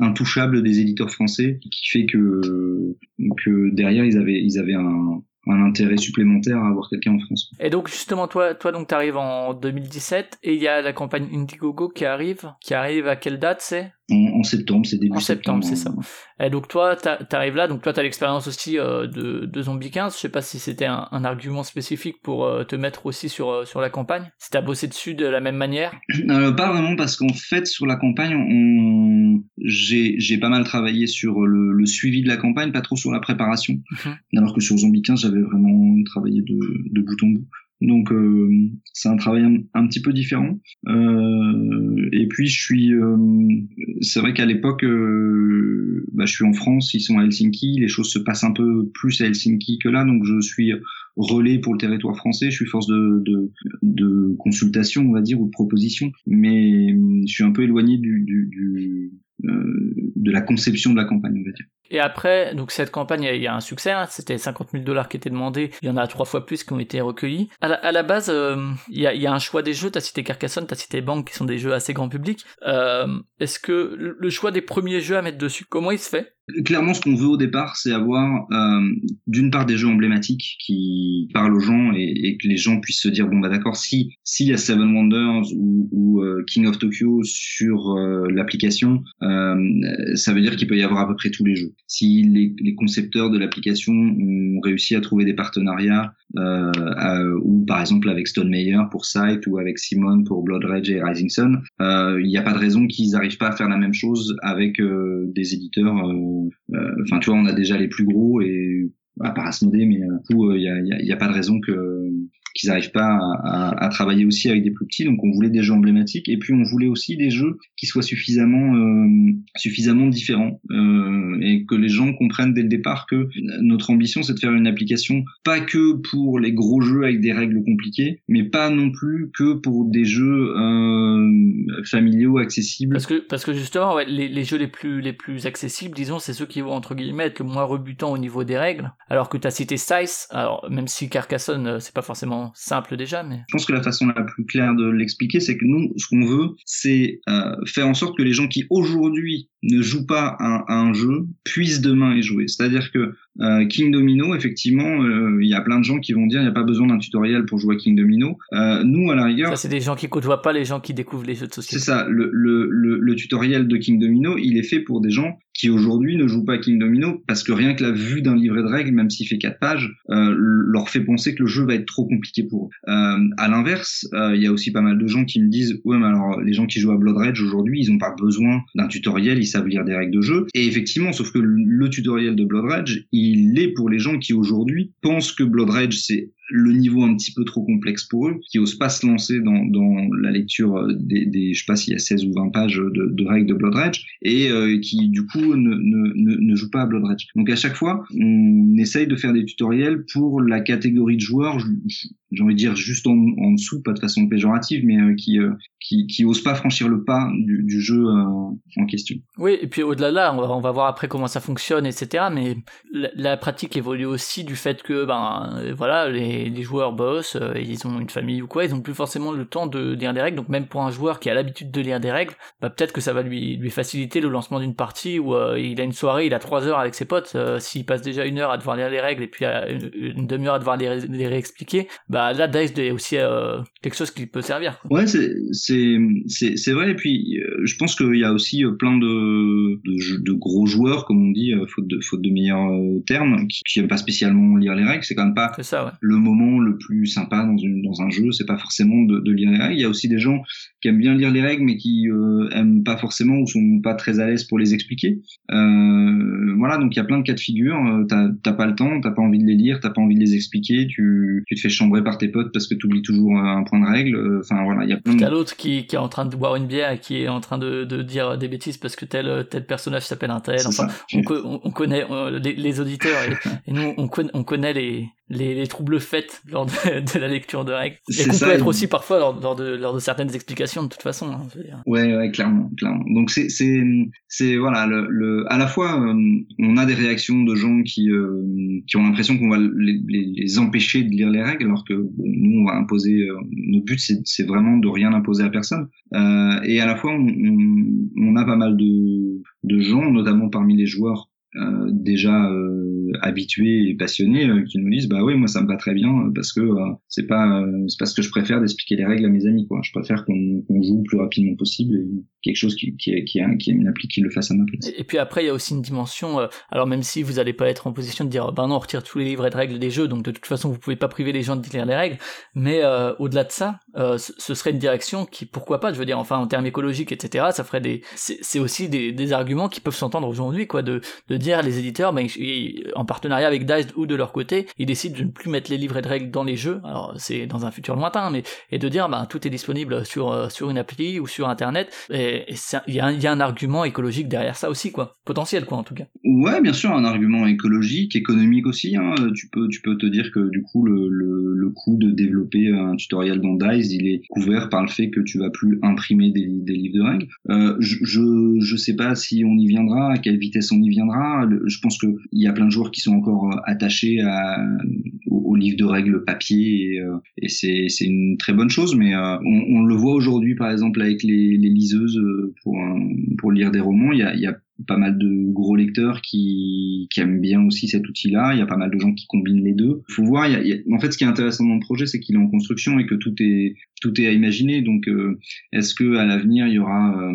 intouchable des éditeurs français qui fait que que derrière ils avaient ils avaient un, un intérêt supplémentaire à avoir quelqu'un en France. Et donc justement toi toi donc t'arrives en 2017 et il y a la campagne Indiegogo qui arrive qui arrive à quelle date c'est? En, en septembre, c'est début En septembre, c'est septembre. Et donc toi, t'a- t'arrives là, donc toi t'as l'expérience aussi euh, de, de Zombie 15. Je sais pas si c'était un, un argument spécifique pour euh, te mettre aussi sur, euh, sur la campagne. Si t'as bossé dessus de la même manière. Euh, pas vraiment parce qu'en fait sur la campagne, on... j'ai pas mal travaillé sur le, le suivi de la campagne, pas trop sur la préparation. Mhm. Alors que sur Zombie 15, j'avais vraiment travaillé de, de bout en bout. Donc euh, c'est un travail un, petit peu différent. Euh, et puis je suis, euh, c'est vrai qu'à l'époque, euh, bah, je suis en France, ils sont à Helsinki, les choses se passent un peu plus à Helsinki que là, donc je suis relais pour le territoire français, je suis force de, de, de consultation, on va dire, ou de proposition, mais je suis un peu éloigné du, du, du euh, de la conception de la campagne. Et après, donc cette campagne, il y a un succès, hein, c'était 50 000 dollars qui étaient demandés, il y en a trois fois plus qui ont été recueillis. À la, à la base, euh, il y, a, y, a, un choix des jeux, t'as cité Carcassonne, t'as cité Bank, qui sont des jeux assez grand public. Euh, Est-ce que le choix des premiers jeux à mettre dessus, comment il se fait? Clairement, ce qu'on veut au départ, c'est avoir euh, d'une part des jeux emblématiques qui parlent aux gens et, et, que les gens puissent se dire bon bah d'accord, si s'il y a Seven Wonders ou, ou euh, King of Tokyo sur euh, l'application, ça veut dire qu'il peut y avoir à peu près tous les jeux. Si les, les concepteurs de l'application ont réussi à trouver des partenariats ou par exemple avec Stone Meyer pour Sight ou avec Simon pour Blood Rage et Rising Sun, il n'y a pas de raison qu'ils n'arrivent pas à faire la même chose avec des éditeurs Enfin, tu vois, on a déjà les plus gros et à part Asmodée, mais du coup, il n'y a, y y a, pas de raison que qu'ils n'arrivent pas à, travailler aussi avec des plus petits. Donc on voulait des jeux emblématiques et puis on voulait aussi des jeux qui soient suffisamment euh, suffisamment différents euh, et que les gens comprennent dès le départ que notre ambition c'est de faire une application pas que pour les gros jeux avec des règles compliquées, mais pas non plus que pour des jeux euh, familiaux accessibles. Parce que parce que justement ouais, les, les, jeux les plus les plus accessibles, disons, c'est ceux qui vont entre guillemets être le moins rebutants au niveau des règles. Alors que tu as cité Size, alors même si Carcassonne euh, c'est pas forcément simple déjà, mais... Je pense que la façon la plus claire de l'expliquer, c'est que nous, ce qu'on veut, c'est euh, faire en sorte que les gens qui aujourd'hui ne jouent pas à, à, un jeu puissent demain y jouer. C'est-à-dire que euh, King Domino, effectivement, euh, il y a plein de gens qui vont dire il n'y a pas besoin d'un tutoriel pour jouer à King Domino. Euh, nous, à la rigueur... Ça, c'est des gens qui côtoient pas les gens qui découvrent les jeux de société. C'est ça. Le, le, le, le, tutoriel de King Domino, il est fait pour des gens qui aujourd'hui ne jouent pas à King Domino parce que rien que la vue d'un livret de règles, même s'il fait quatre pages, euh, leur fait penser que le jeu va être trop compliqué pour eux. Euh, à l'inverse, euh, il y a aussi pas mal de gens qui me disent ouais mais alors les gens qui jouent à Blood Rage aujourd'hui, ils n'ont pas besoin d'un tutoriel, ils savent lire des règles de jeu. Et effectivement, sauf que le tutoriel de Blood Rage, il est pour les gens qui aujourd'hui pensent que Blood Rage c'est le niveau un petit peu trop complexe pour eux, qui osent pas se lancer dans, dans la lecture euh, des, des, je sais pas s'il y a 16 ou 20 pages de, règles de Blood Rage, et euh, qui du coup ne, ne, ne, jouent pas à Blood Rage. Donc à chaque fois, on essaye de faire des tutoriels pour la catégorie de joueurs, j'ai envie de dire juste en, en, dessous, pas de façon péjorative, mais euh, qui, qui, qui osent pas franchir le pas du, jeu en question. Oui, et puis au-delà de là, on va, on va voir après comment ça fonctionne, etc. Mais la, la pratique évolue aussi du fait que, ben, voilà, les les, joueurs bossent, euh, ils ont une famille ou quoi, ils ont plus forcément le temps de lire des règles. Donc même pour un joueur qui a l'habitude de lire des règles, bah, peut-être que ça va lui, lui faciliter le lancement d'une partie où euh, il a une soirée, il a trois heures avec ses potes. Euh, s'il passe déjà une heure à devoir lire les règles et puis une, une demi-heure à devoir les, les, réexpliquer, bah là Dice est aussi quelque chose qui peut servir. Quoi. Ouais, c'est vrai. Et puis je pense qu'il y a aussi plein de, de, de gros joueurs, comme on dit, faute de faute de meilleurs termes, qui, qui aiment pas spécialement lire les règles. C'est quand même pas ça, ouais. le moment le plus sympa dans, une, dans un jeu, c'est pas forcément de, de, lire les règles. Il y a aussi des gens qui aiment bien lire les règles, mais qui euh, aiment pas forcément ou sont pas très à l'aise pour les expliquer. Euh, voilà, donc il y a plein de cas de figure. Euh, t'as pas le temps, t'as pas envie de les lire, t'as pas envie de les expliquer, tu, tu te fais chambrer par tes potes parce que tu oublies toujours un point de règle. Euh, enfin voilà, il y a plein. De... T'as l'autre qui, qui est en train de boire une bière et qui est en train de, de dire des bêtises parce que tel tel personnage s'appelle un tel. Enfin, on, on, on, connaît les, les, auditeurs et, et nous on, on connaît les les, les troubles faits lors de, de, la lecture de règles. Et qu'on peut être aussi parfois lors, lors, de, lors de certaines explications de toute façon. Hein, dire. Ouais, ouais, clairement, clairement. Donc c'est, c'est, c'est voilà, le, le, à la fois euh, on a des réactions de gens qui, euh, qui ont l'impression qu'on va les, les, les, empêcher de lire les règles, alors que bon, nous on va imposer. Euh, notre but c'est, c'est vraiment de rien imposer à personne. Euh, et à la fois on, on, on a pas mal de, de gens, notamment parmi les joueurs euh, déjà euh, habitués et passionnés euh, qui nous disent bah oui moi ça me va très bien parce que c'est pas c'est pas que je préfère d'expliquer les règles à mes amis quoi. Je préfère qu'on qu joue le plus rapidement possible et quelque chose qui qui est qui qui appli qui le fasse à ma place. Et puis après il y a aussi une dimension alors même si vous allez pas être en position de dire bah non on retire tous les livrets de règles des jeux donc de toute façon vous pouvez pas priver les gens de lire les règles mais euh, au-delà de ça euh, ce serait une direction qui pourquoi pas je veux dire enfin en termes écologiques etc ça ferait des c'est aussi des, des arguments qui peuvent s'entendre aujourd'hui quoi de, de dire les éditeurs, ben, en partenariat avec Dice ou de leur côté, ils décident de ne plus mettre les livrets de règles dans les jeux. Alors c'est dans un futur lointain, mais et de dire ben tout est disponible sur sur une appli ou sur internet. Il y, a un- argument écologique derrière ça aussi. Potentiel, en tout cas. Ouais, bien sûr, un argument écologique, économique aussi. Hein. Tu peux, tu peux te dire que du coup, le, le, coût de développer un tutoriel dans Dice, il est couvert par le fait que tu vas plus imprimer des, des livres de règles. Euh, je, je, sais pas si on y viendra, à quelle vitesse on y viendra. Je pense que il y a plein de joueurs qui sont encore euh, attachés à, aux, aux livres de règles papier et, euh, et c'est, c'est une très bonne chose. Mais euh, on, on le voit aujourd'hui, par exemple, avec les, les liseuses euh, pour, pour lire des romans. Il y a, il y a pas mal de gros lecteurs qui, qui aiment bien aussi cet outil-là. Il y a pas mal de gens qui combinent les deux. Faut voir. y a- y a- en fait, ce qui est intéressant dans le projet, c'est qu'il est en construction et que tout est tout est à imaginer. Donc, euh, est-ce que à l'avenir il y aura euh,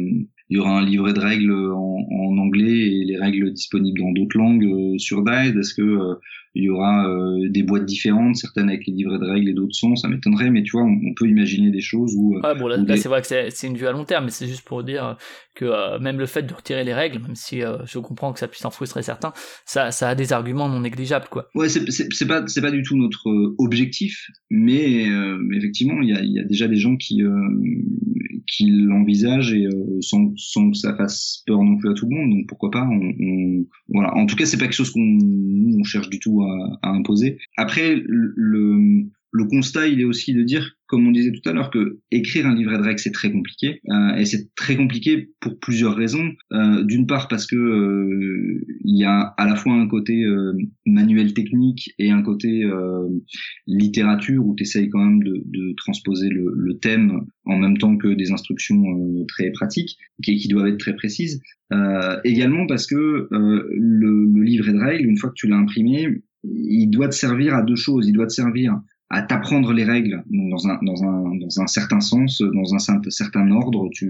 il y aura un livret de règles en, anglais et les règles disponibles dans d'autres langues euh, sur Dice Est-ce que euh, il y aura euh, des boîtes différentes, certaines avec les livrets de règles et d'autres sans Ça m'étonnerait, mais tu vois, on, on peut imaginer des choses où euh, Ouais, bon, là, c'est vrai que c'est une vue à long terme, mais c'est juste pour dire que euh, même le fait de retirer les règles, même si euh, je comprends que ça puisse en frustrer certains, ça, ça a des arguments non négligeables, quoi. Ouais, c'est pas pas du tout notre objectif, mais, effectivement, il y a, il y a déjà des gens qui qui l'envisagent et sans sans que ça fasse peur non plus à tout le monde. Donc pourquoi pas on, on- voilà. En tout cas, c'est pas quelque chose qu'on on cherche du tout à, à imposer. Après, le, le constat, il est aussi de dire, comme on disait tout à l'heure, que écrire un livret de règles c'est très compliqué, euh, et c'est très compliqué pour plusieurs raisons. Euh, D'une part parce que euh, il y a à la fois un côté euh, manuel technique et un côté euh, littérature où tu essayes quand même de, de transposer le, le thème en même temps que des instructions euh, très pratiques qui, qui doivent être très précises. Également parce que le, le livret de règles, une fois que tu l'as imprimé, il doit te servir à deux choses. Il doit te servir à t'apprendre les règles dans un dans un dans un certain sens, dans un cer- certain ordre. Tu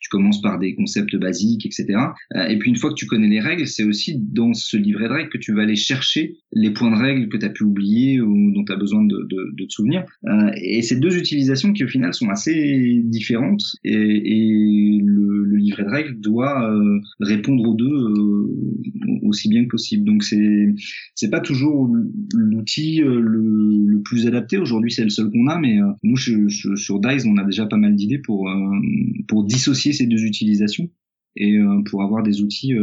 tu commences par des concepts basiques, etc. Euh, Et puis une fois que tu connais les règles, c'est aussi dans ce livret de règles que tu vas aller chercher les points de règles que tu as pu oublier ou dont tu as besoin de, de, de te souvenir. Euh, et ces deux utilisations qui au final sont assez différentes et, et le, le livret de règles doit euh, répondre aux deux aussi bien que possible. Donc c'est c'est pas toujours l'outil euh, le, plus adapté. Aujourd'hui, c'est le seul qu'on a, mais euh, nous sur Dice, on a déjà pas mal d'idées pour euh, pour dissocier ces deux utilisations et pour avoir des outils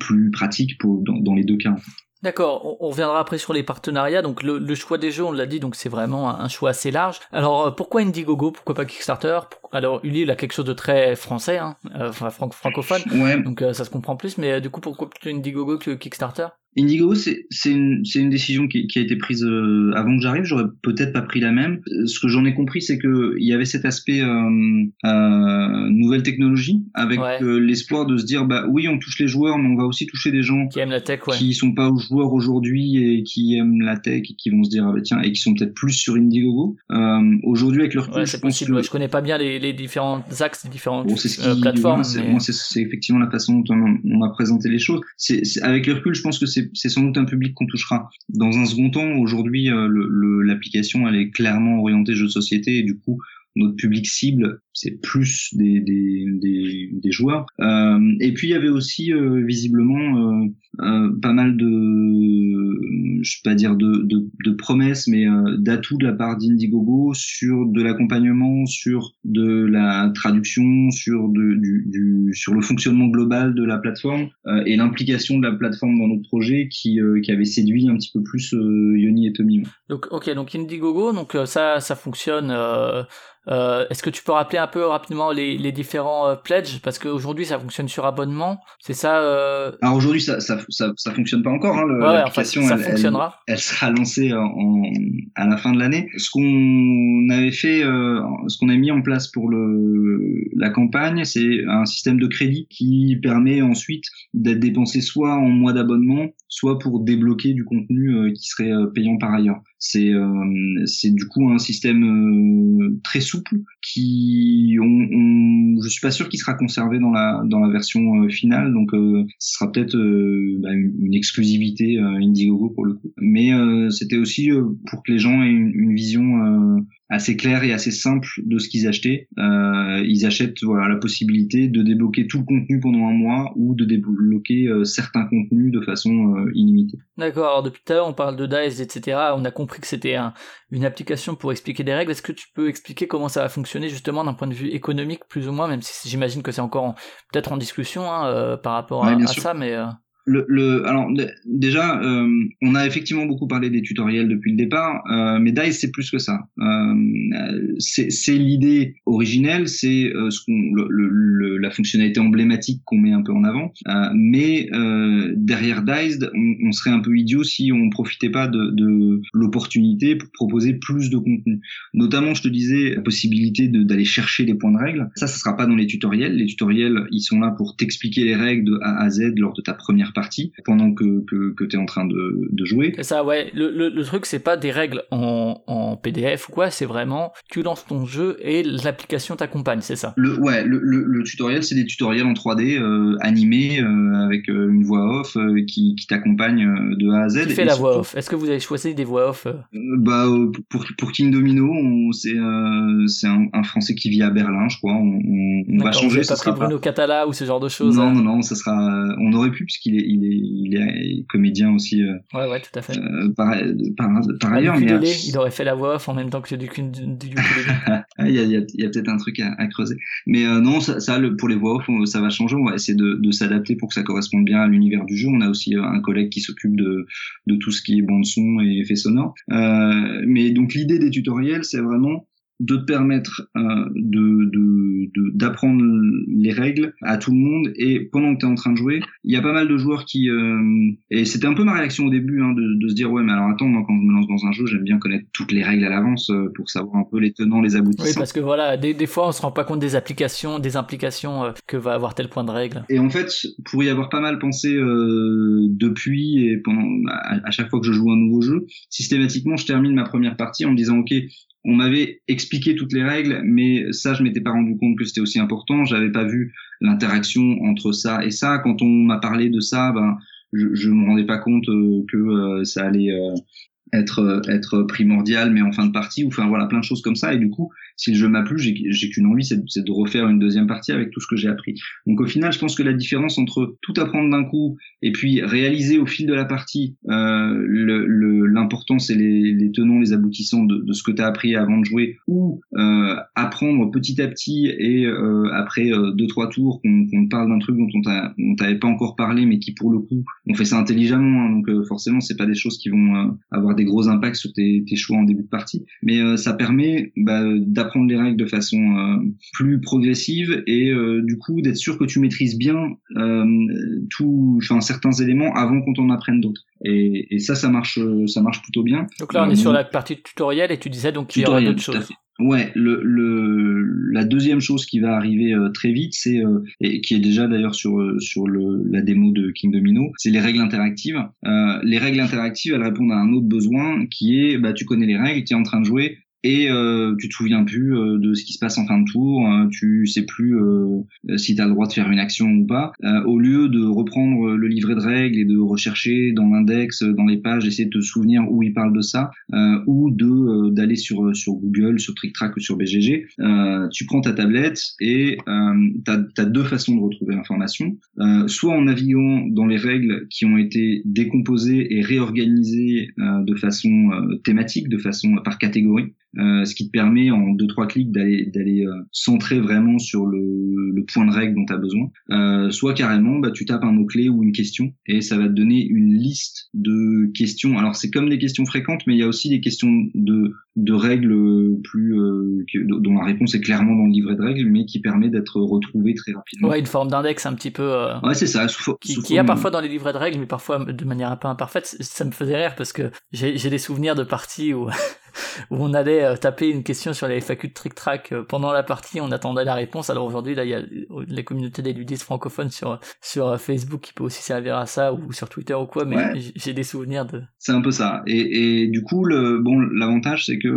plus pratiques pour dans les deux cas. D'accord, on, on reviendra après sur les partenariats. Donc le, le choix des jeux, on l'a dit, donc c'est vraiment un, un choix assez large. Alors euh, pourquoi Indiegogo? Pourquoi pas Kickstarter? Alors Uli, il a quelque chose de très français, hein, euh, francophone, Ouais, donc euh, ça se comprend plus. Mais euh, du coup, pourquoi plutôt Indiegogo que Kickstarter? Indiegogo, c'est une, décision qui, qui a été prise euh, avant que j'arrive. J'aurais peut-être pas pris la même. Euh, Ce que j'en ai compris, c'est que il y avait cet aspect euh, euh, nouvelle technologie, avec Ouais. l'espoir de se dire, bah oui, on touche les joueurs, mais on va aussi toucher des gens Qui aime la tech, ouais. qui sont pas joueurs aujourd'hui et qui aiment la tech et qui vont se dire, ah bah tiens, et qui sont peut-être plus sur Indiegogo. Euh, aujourd'hui, avec le recul, Ouais, je c'est possible. que Je connais pas bien les, les différents axes, les différentes Bon, c'est ce qui, plateformes. moi, c'est, mais- effectivement la façon dont on, on a présenté les choses. C'est- avec le recul, je pense que c'est, c'est sans doute un public qu'on touchera. Dans un second temps, aujourd'hui, euh, l'application, elle est clairement orientée jeux de société et du coup, notre public cible, c'est plus des, des, des, joueurs. Euh, et puis, il y avait aussi, euh, visiblement, euh, pas mal de, je pas dire de, de, promesses, mais d'atouts de la part d'Indiegogo sur de l'accompagnement, sur de la traduction, sur de, du, sur le fonctionnement global de la plateforme et l'implication de la plateforme dans notre projet qui, qui avait séduit un petit peu plus Yoni et Tommy. Donc ok, donc Indiegogo, donc ça, ça fonctionne. Euh, Est-ce que tu peux rappeler un peu rapidement les, les différents euh, pledges? Parce qu'aujourd'hui ça fonctionne sur abonnement, c'est ça euh... Alors aujourd'hui, ça, ça, ça, ça fonctionne pas encore. Hein, Ouais, ouais, enfin, l'application, ça elle- elle- fonctionnera. elle sera lancée en, en- à la fin de l'année. Ce qu'on avait fait, euh, ce qu'on a mis en place pour le, la campagne, c'est un système de crédit qui permet ensuite d'être dépensé soit en mois d'abonnement, soit pour débloquer du contenu euh, qui serait payant par ailleurs. C'est euh, c'est du coup un système euh, très souple qui on, on- je suis pas sûr qu'il sera conservé dans la dans la version euh, finale. Donc ce sera peut-être bah, une, exclusivité Indiegogo pour le coup. Mais c'était aussi pour que les gens aient une, une vision assez claire et assez simple de ce qu'ils achetaient euh, ils achètent voilà la possibilité de débloquer tout le contenu pendant un mois ou de débloquer euh, certains contenus de façon euh, illimitée D'accord. Alors depuis tout à l'heure on parle de DICE, etc. On a compris que c'était un- une application pour expliquer des règles. Est-ce que tu peux expliquer comment ça va fonctionner justement d'un point de vue économique plus ou moins, même si j'imagine que c'est encore en- peut-être en discussion hein, par rapport Ouais, à, à ça, mais euh, Le, le, alors déjà, euh, on a effectivement beaucoup parlé des tutoriels depuis le départ, euh, mais Dice c'est plus que ça. Euh, c'est l'idée originelle, c'est euh, ce qu'on, la fonctionnalité emblématique qu'on met un peu en avant. Euh, mais euh, derrière Dice, on, on serait un peu idiot si on profitait pas de, de l'opportunité pour proposer plus de contenu. Notamment, je te disais, la possibilité d'aller chercher les points de règle. Ça, ça sera pas dans les tutoriels. Les tutoriels, ils sont là pour t'expliquer les règles de A à Z lors de ta première partie, pendant que, que, que tu es en train de, de jouer. c'est ça, ouais. Le, le, le truc, c'est pas des règles en, en PDF ou quoi, c'est vraiment tu lances ton jeu et l'application t'accompagne, c'est ça. Le, ouais, le, le, le tutoriel, c'est des tutoriels en 3D euh, animés euh, avec euh, une voix off euh, qui, qui t'accompagne de A à Z. Qui fait Et la surtout, voix off? Est-ce que vous avez choisi des voix off Bah pour pour King Domino, c'est un, un Français qui vit à Berlin, je crois. On, on, on va vous changer. ça pas pris pas- Bruno Catala ou ce genre de choses Non, hein? non, non, ça sera. On aurait pu puisqu'il est, il est, il est comédien aussi euh, Ouais, ouais, tout à fait. euh, par, par, par Ah, ailleurs. Mais ukulélé, il aurait fait la voix off en même temps que du, du, il y a, a, a peut-être un truc à, à creuser. Mais euh, non, ça, ça, le- pour les voix off, on- ça va changer. On va essayer de, de s'adapter pour que ça corresponde bien à l'univers du jeu. On a aussi euh, un collègue qui s'occupe de, de tout ce qui est bande son et effets sonores. Euh, mais donc l'idée des tutoriels, c'est vraiment de te permettre euh, de de- de- d'apprendre les règles à tout le monde et pendant que tu es en train de jouer, il y a pas mal de joueurs qui euh, et c'était un peu ma réaction au début hein, de, de se dire ouais mais alors attends moi quand je me lance dans un jeu j'aime bien connaître toutes les règles à l'avance euh, pour savoir un peu les tenants les aboutissants. Oui, parce que voilà, des, des fois on se rend pas compte des applications, des implications euh, que va avoir tel point de règle. Et en fait, pour y avoir pas mal pensé euh, depuis et pendant à, à chaque fois que je joue un nouveau jeu, systématiquement, je termine ma première partie en me disant ok, on m'avait expliqué toutes les règles, mais ça, je m'étais pas rendu compte que c'était aussi important. J'avais pas vu l'interaction entre ça et ça. Quand on m'a parlé de ça, ben je, je me rendais pas compte euh, que euh, ça allait euh, être être primordial, mais en fin de partie. Ou enfin voilà, plein de choses comme ça. Et du coup, si le jeu m'a plu, j'ai qu'une envie, c'est de- de refaire une deuxième partie avec tout ce que j'ai appris. Donc au final, je pense que la différence entre tout apprendre d'un coup et puis réaliser au fil de la partie euh, le- le- l'importance et les, les tenants, les aboutissants de, de ce que tu as appris avant de jouer, ou euh, apprendre petit à petit et euh, après euh, deux trois tours qu'on te parle d'un truc dont on t'avait pas encore parlé, mais qui pour le coup on fait ça intelligemment, hein, donc euh, forcément c'est pas des choses qui vont euh, avoir des gros impacts sur tes, tes choix en début de partie, mais euh, ça permet bah, d'apprendre les règles de façon euh, plus progressive et euh, du coup d'être sûr que tu maîtrises bien tout, enfin certains éléments avant qu'on t'en apprenne d'autres. Et, et ça, ça marche, ça marche plutôt bien. Donc là on est sur la partie tutoriel et tu disais donc qu'il y aura d'autres choses. Ouais, le, le, la deuxième chose qui va arriver euh, très vite, c'est euh, et qui est déjà d'ailleurs sur euh, sur le, la démo de King Domino, c'est les règles interactives. Euh, les règles interactives, elles répondent à un autre besoin qui est, bah tu connais les règles, tu es en train de jouer et euh, tu te souviens plus euh, de ce qui se passe en fin de tour, euh, tu sais plus euh, si tu as le droit de faire une action ou pas. Euh, au lieu de reprendre le livret de règles et de rechercher dans l'index, dans les pages, essayer de te souvenir où il parle de ça, euh, ou de euh, d'aller sur sur Google, sur TrickTrack ou sur BGG. Euh, tu prends ta tablette et euh, tu as, deux façons de retrouver l'information. Euh, soit en naviguant dans les règles qui ont été décomposées et réorganisées euh, de façon euh, thématique, de façon par catégorie. Euh, ce qui te permet en deux trois clics d'aller d'aller euh, centrer vraiment sur le, le point de règle dont tu as besoin. Euh, soit carrément, bah, tu tapes un mot-clé ou une question et ça va te donner une liste de questions. Alors c'est comme des questions fréquentes, mais il y a aussi des questions de, de règles plus euh, que- dont la réponse est clairement dans le livret de règles, mais qui permet d'être retrouvée très rapidement. Ouais, une forme d'index un petit peu. euh, Ouais, c'est ça. Sous, qui, sous qui y a parfois dans les livrets de règles, mais parfois de manière un peu imparfaite. Ça me faisait rire parce que j'ai j'ai des souvenirs de parties où, où on allait euh, taper une question sur les FAQ de Trick Track euh, pendant la partie, on attendait la réponse. Alors aujourd'hui, là, il y a euh, la communauté des ludistes francophones sur, sur Facebook qui peut aussi servir à ça ou sur Twitter ou quoi, mais Ouais. j'ai des souvenirs de. C'est un peu ça. Et, et du coup, le, bon, l'avantage, c'est que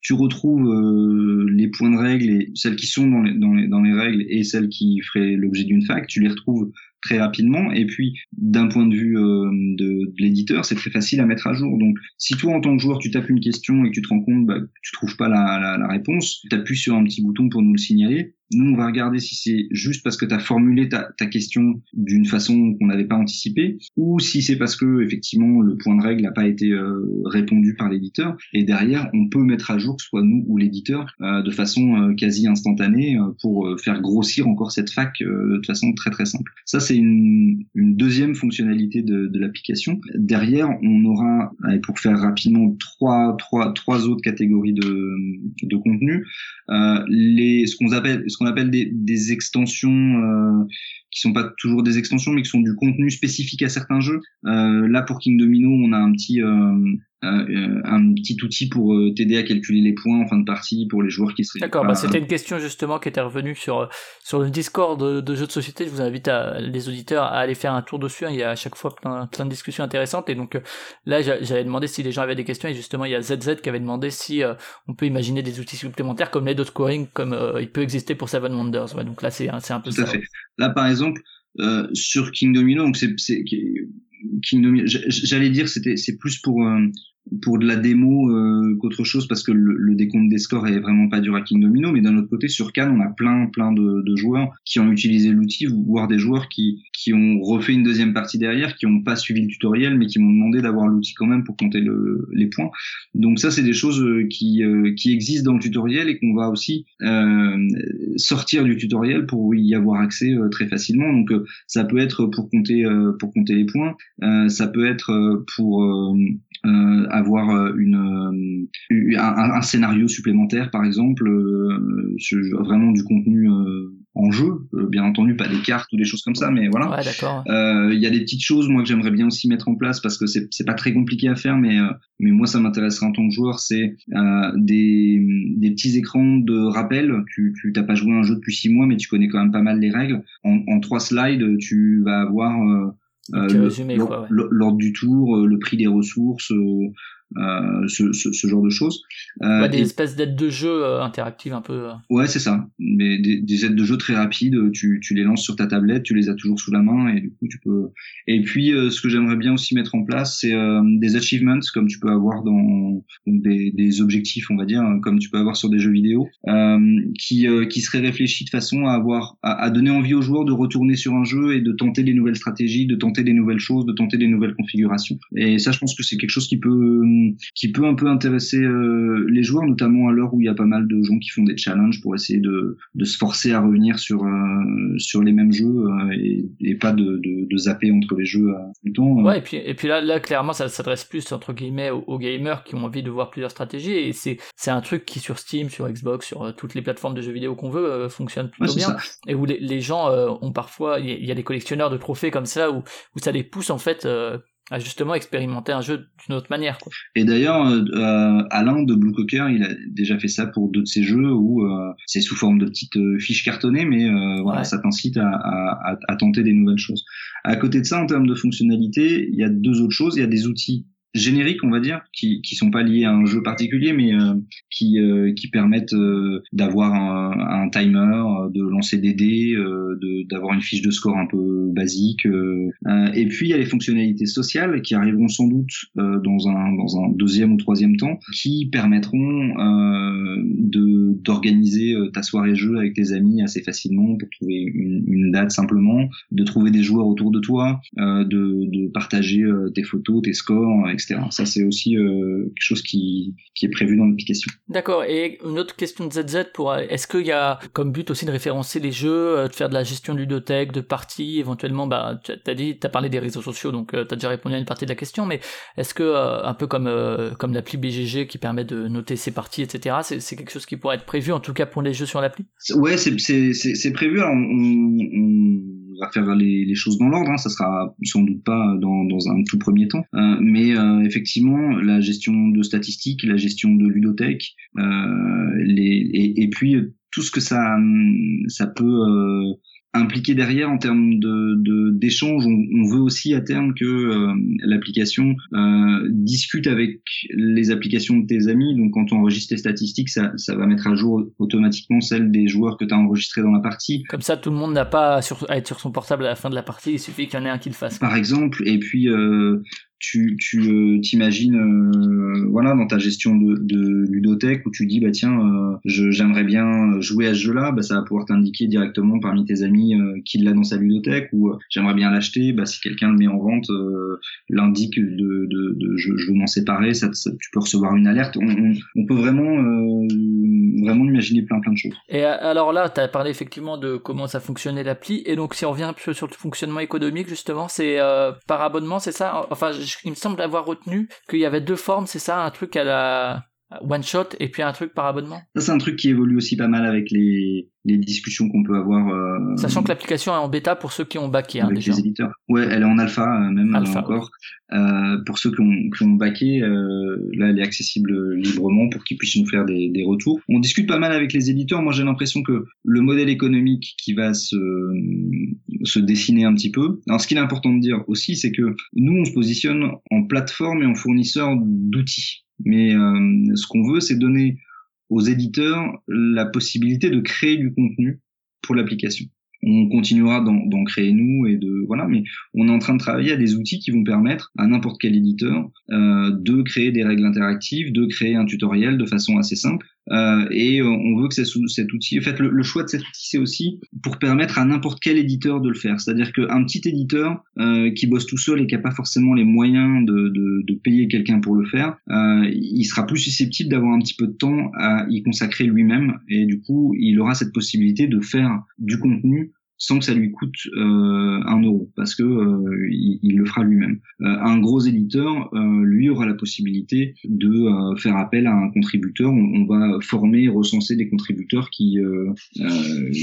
tu retrouves euh, les points de règle, et celles qui sont dans les, dans les, dans les règles et celles qui feraient l'objet d'une fac, tu les retrouves très rapidement. Et puis, d'un point de vue euh, de, l'éditeur, c'est très facile à mettre à jour. Donc, si toi, en tant que joueur, tu tapes une question et que tu te rends compte bah, que tu trouves pas la, la, la réponse, tu appuies sur un petit bouton pour nous le signaler. Nous, on va regarder si c'est juste parce que tu as formulé ta, question d'une façon qu'on n'avait pas anticipée, ou si c'est parce que effectivement le point de règle n'a pas été euh, répondu par l'éditeur. Et derrière, on peut mettre à jour, soit nous ou l'éditeur, euh, de façon euh, quasi instantanée pour faire grossir encore cette fac de façon très très simple. Ça, c'est une, deuxième fonctionnalité de, l'application. Derrière, on aura, pour faire rapidement, trois, trois, trois autres catégories de, de contenu. Les, ce qu'on appelle, ce qu'on appelle des, extensions euh, qui sont pas toujours des extensions, mais qui sont du contenu spécifique à certains jeux. Euh, là, pour King Domino, on a un petit euh, euh, un petit outil pour euh, t'aider à calculer les points en fin de partie pour les joueurs qui seraient D'accord, bah, c'était une question justement qui était revenue sur, sur le Discord de, de jeux de société. Je vous invite à, les auditeurs à aller faire un tour dessus. hein. Il y a à chaque fois plein, plein de discussions intéressantes. Et donc là, j'a- j'avais demandé si les gens avaient des questions. Et justement, il y a ZZ qui avait demandé si euh, on peut imaginer des outils supplémentaires comme l'aide au scoring, comme il peut exister pour Seven Wonders. Ouais, donc là, c'est un- c'est un peu Tout à ça. fait. Là, par exemple, euh, sur King Domino, donc c'est c'est- King Domino, j- j'allais dire c'était c'est plus pour euh, pour de la démo euh, qu'autre chose parce que le, le décompte des scores est vraiment pas dur à King Domino, mais d'un autre côté sur Cannes on a plein plein de, de joueurs qui ont utilisé l'outil, voire des joueurs qui qui ont refait une deuxième partie derrière, qui ont pas suivi le tutoriel, mais qui m'ont demandé d'avoir l'outil quand même pour compter le, les points. Donc ça c'est des choses euh, qui euh, qui existent dans le tutoriel et qu'on va aussi euh, sortir du tutoriel pour y avoir accès euh, très facilement. Donc euh, ça peut être pour compter pour compter les points, ça peut être pour avoir euh, une euh, un, un scénario supplémentaire par exemple, euh, vraiment du contenu euh, en jeu, euh, bien entendu pas des cartes ou des choses comme ça, mais voilà. Ouais, d'accord. Euh, Il y a des petites choses moi que j'aimerais bien aussi mettre en place parce que c'est c'est pas très compliqué à faire, mais euh, mais moi ça m'intéresserait en tant que joueur, c'est euh, des des petits écrans de rappel. Tu tu t'as pas joué à un jeu depuis six mois, mais tu connais quand même pas mal les règles. En, en trois slides, tu vas avoir euh, le- résumé, quoi, ouais. l'ordre du tour, euh, le prix des ressources, euh, ce, ce, ce genre de choses. Euh, Ouais, des et- espèces d'aides de jeu euh, interactives un peu. euh. Ouais, c'est ça. Mais des, des aides de jeu très rapides, tu, tu les lances sur ta tablette, tu les as toujours sous la main et du coup tu peux. Et puis euh, ce que j'aimerais bien aussi mettre en place, c'est euh, des achievements comme tu peux avoir dans donc des, des objectifs, on va dire, comme tu peux avoir sur des jeux vidéo, euh, qui euh, qui seraient réfléchis de façon à avoir à, à donner envie aux joueurs de retourner sur un jeu et de tenter des nouvelles stratégies, de tenter des nouvelles choses, de tenter des nouvelles configurations. Et ça, je pense que c'est quelque chose qui peut qui peut un peu intéresser euh, les joueurs, notamment à l'heure où il y a pas mal de gens qui font des challenges pour essayer de, de se forcer à revenir sur euh, sur les mêmes jeux euh, et, et pas de, de, de zapper entre les jeux tout le temps. Ouais, et puis, et puis là, là, clairement, ça s'adresse plus, entre guillemets, aux, aux gamers qui ont envie de voir plusieurs stratégies, et c'est, c'est un truc qui, sur Steam, sur Xbox, sur toutes les plateformes de jeux vidéo qu'on veut, fonctionne plutôt bien. ça. Et où les, les gens ont parfois, il y, y a des collectionneurs de trophées comme ça, où, où ça les pousse, en fait, à justement expérimenter un jeu d'une autre manière, quoi. Et d'ailleurs, euh, euh, Alain de Blue Cocker, il a déjà fait ça pour deux de ses jeux où euh, c'est sous forme de petites euh, fiches cartonnées, mais euh, voilà, Ouais. ça t'incite à- à tenter des nouvelles choses. À côté de ça, en termes de fonctionnalité, il y a deux autres choses. Il y a des outils génériques, on va dire, qui qui sont pas liés à un jeu particulier, mais euh, qui euh, qui permettent euh, d'avoir un, un timer, de lancer des dés, euh, de d'avoir une fiche de score un peu basique. euh. Euh, et puis il y a les fonctionnalités sociales qui arriveront sans doute dans un dans un deuxième ou troisième temps, qui permettront de d'organiser ta soirée jeu avec tes amis assez facilement pour trouver une, une date simplement, de trouver des joueurs autour de toi, de de partager tes photos, tes scores, etc. Ça c'est aussi euh, quelque chose qui qui est prévu dans l'application. D'accord, et une autre question de ZZ pour, euh, est-ce qu'il y a comme but aussi de référencer les jeux, euh, de faire de la gestion de ludothèque, de parties, éventuellement, bah, tu as dit, t'as parlé des réseaux sociaux, donc tu t'as déjà répondu à une partie de la question, mais est-ce que, euh, un peu comme, euh, comme l'appli BGG qui permet de noter ses parties, etc., c'est, quelque chose qui pourrait être prévu, en tout cas pour les jeux sur l'appli? Ouais, c'est prévu. Alors, on, on va faire les, les choses dans l'ordre. Hein. Ça sera sans doute pas dans dans un tout premier temps, Euh, mais euh, effectivement, la gestion de statistiques, la gestion de ludothèque, euh, les et, puis euh, tout ce que ça ça peut impliquer derrière en termes de de- d'échange. On, on veut aussi à terme que euh, l'application euh, discute avec les applications de tes amis. Donc quand tu enregistres tes statistiques, ça, ça va mettre à jour automatiquement celles des joueurs que tu as enregistrés dans la partie. Comme ça, tout le monde n'a pas à, sur- à être sur son portable à la fin de la partie, il suffit qu'il y en ait un qui le fasse. Par exemple, et puis euh, tu tu euh, t'imagines euh, voilà dans ta gestion de, de ludothèque où tu dis bah tiens euh, j'aimerais bien jouer à ce jeu-là bah ça va pouvoir t'indiquer directement parmi tes amis euh, qui l'a dans sa ludothèque ou euh, j'aimerais bien l'acheter bah si quelqu'un le met en vente euh, l'indique de, de, de je, je veux m'en séparer ça, ça- tu peux recevoir une alerte. On, on, peut vraiment vraiment imaginer plein plein de choses. Et alors là, tu as parlé effectivement de comment ça fonctionnait l'appli, et donc si on revient un peu sur le fonctionnement économique, justement, c'est par abonnement, c'est ça? Enfin, il me semble avoir retenu qu'il y avait deux formes, c'est ça Un truc à la one shot et puis un truc par abonnement ça c'est un truc qui évolue aussi pas mal avec les les discussions qu'on peut avoir euh, Sachant que l'application est en bêta pour ceux qui ont backé hein, avec déjà. les éditeurs. Ouais, elle est en alpha euh, même euh, Alpha, encore. Euh, pour ceux qui ont, qui ont backé, euh, là elle est accessible librement pour qu'ils puissent nous faire des, des retours. On discute pas mal avec les éditeurs. Moi j'ai l'impression que le modèle économique qui va se, se dessiner un petit peu. Alors ce qu'il est important de dire aussi, c'est que nous on se positionne en plateforme et en fournisseur d'outils. Mais euh, ce qu'on veut, c'est donner aux éditeurs la possibilité de créer du contenu pour l'application. On continuera d'en créer nous et de voilà, mais on est en train de travailler à des outils qui vont permettre à n'importe quel éditeur euh, de créer des règles interactives, de créer un tutoriel de façon assez simple. Euh, et euh, on veut que cet ou- cet outil, en fait, le, choix de cet outil, c'est aussi pour permettre à n'importe quel éditeur de le faire. C'est-à-dire qu'un petit éditeur euh, qui bosse tout seul et qui a pas forcément les moyens de, de, de payer quelqu'un pour le faire, euh, il sera plus susceptible d'avoir un petit peu de temps à y consacrer lui-même. Et du coup, il aura cette possibilité de faire du contenu sans que ça lui coûte euh, un euro, parce que euh, il, il le fera lui-même. Euh, un gros éditeur, lui, aura la possibilité de faire appel à un contributeur. On, on va former recenser des contributeurs qui,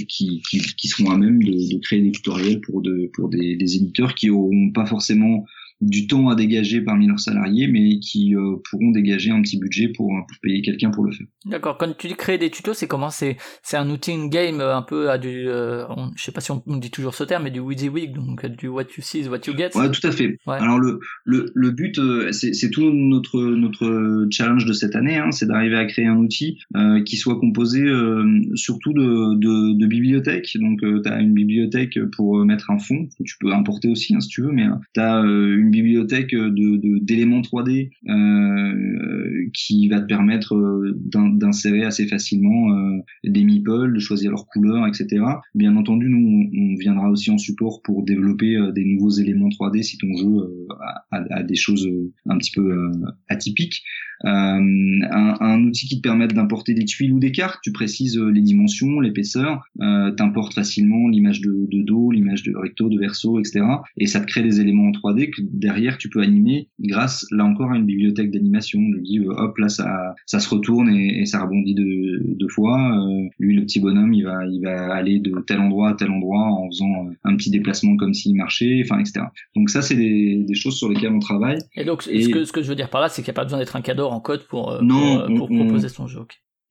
qui, qui, qui seront à même de, de créer des tutoriels pour, de, pour des, des éditeurs qui auront pas forcément du temps à dégager parmi leurs salariés, mais qui euh, pourront dégager un petit budget pour, pour payer quelqu'un pour le faire. D'accord. Quand tu dis créer des tutos, c'est comment? C'est c'est un outil in-game euh, un peu à du, euh, on- je sais pas si on, on dit toujours ce terme, mais du WYSIWYG, donc euh, du what you see is what you get. Ouais, tout à fait. Ouais. Alors le le, le but, euh, c'est c'est tout notre notre challenge de cette année, hein, c'est d'arriver à créer un outil euh, qui soit composé euh, surtout de, de, de bibliothèques. Donc tu as une bibliothèque pour euh, mettre un fond, que tu peux importer aussi hein, si tu veux, mais tu as une bibliothèque de de- d'éléments 3D euh, qui va te permettre euh, d'in- d'insérer assez facilement euh, des meeples, de choisir leurs couleurs, etc. Bien entendu, nous, on, viendra aussi en support pour développer euh, des nouveaux éléments 3D si ton jeu euh, a, a- des choses euh, un petit peu euh, atypiques. Euh, un, un outil qui te permette d'importer des tuiles ou des cartes, tu précises euh, les dimensions, l'épaisseur, euh, t'importes facilement l'image de, de dos, l'image de recto, de verso, etc. Et ça te crée des éléments en 3D que derrière tu peux animer grâce là encore à une bibliothèque d'animation. Je dis euh, hop là ça ça se retourne et, et ça rebondit deux, deux fois. Euh, lui le petit bonhomme il va il va aller de tel endroit à tel endroit en faisant un petit déplacement comme s'il marchait, enfin etc. Donc ça c'est des, des choses sur lesquelles on travaille. Et donc, Et- ce, que, ce que je veux dire par là, c'est qu'il n'y a pas besoin d'être un cadre en code pour, euh, Non, pour, euh, pour on- on- proposer son jeu.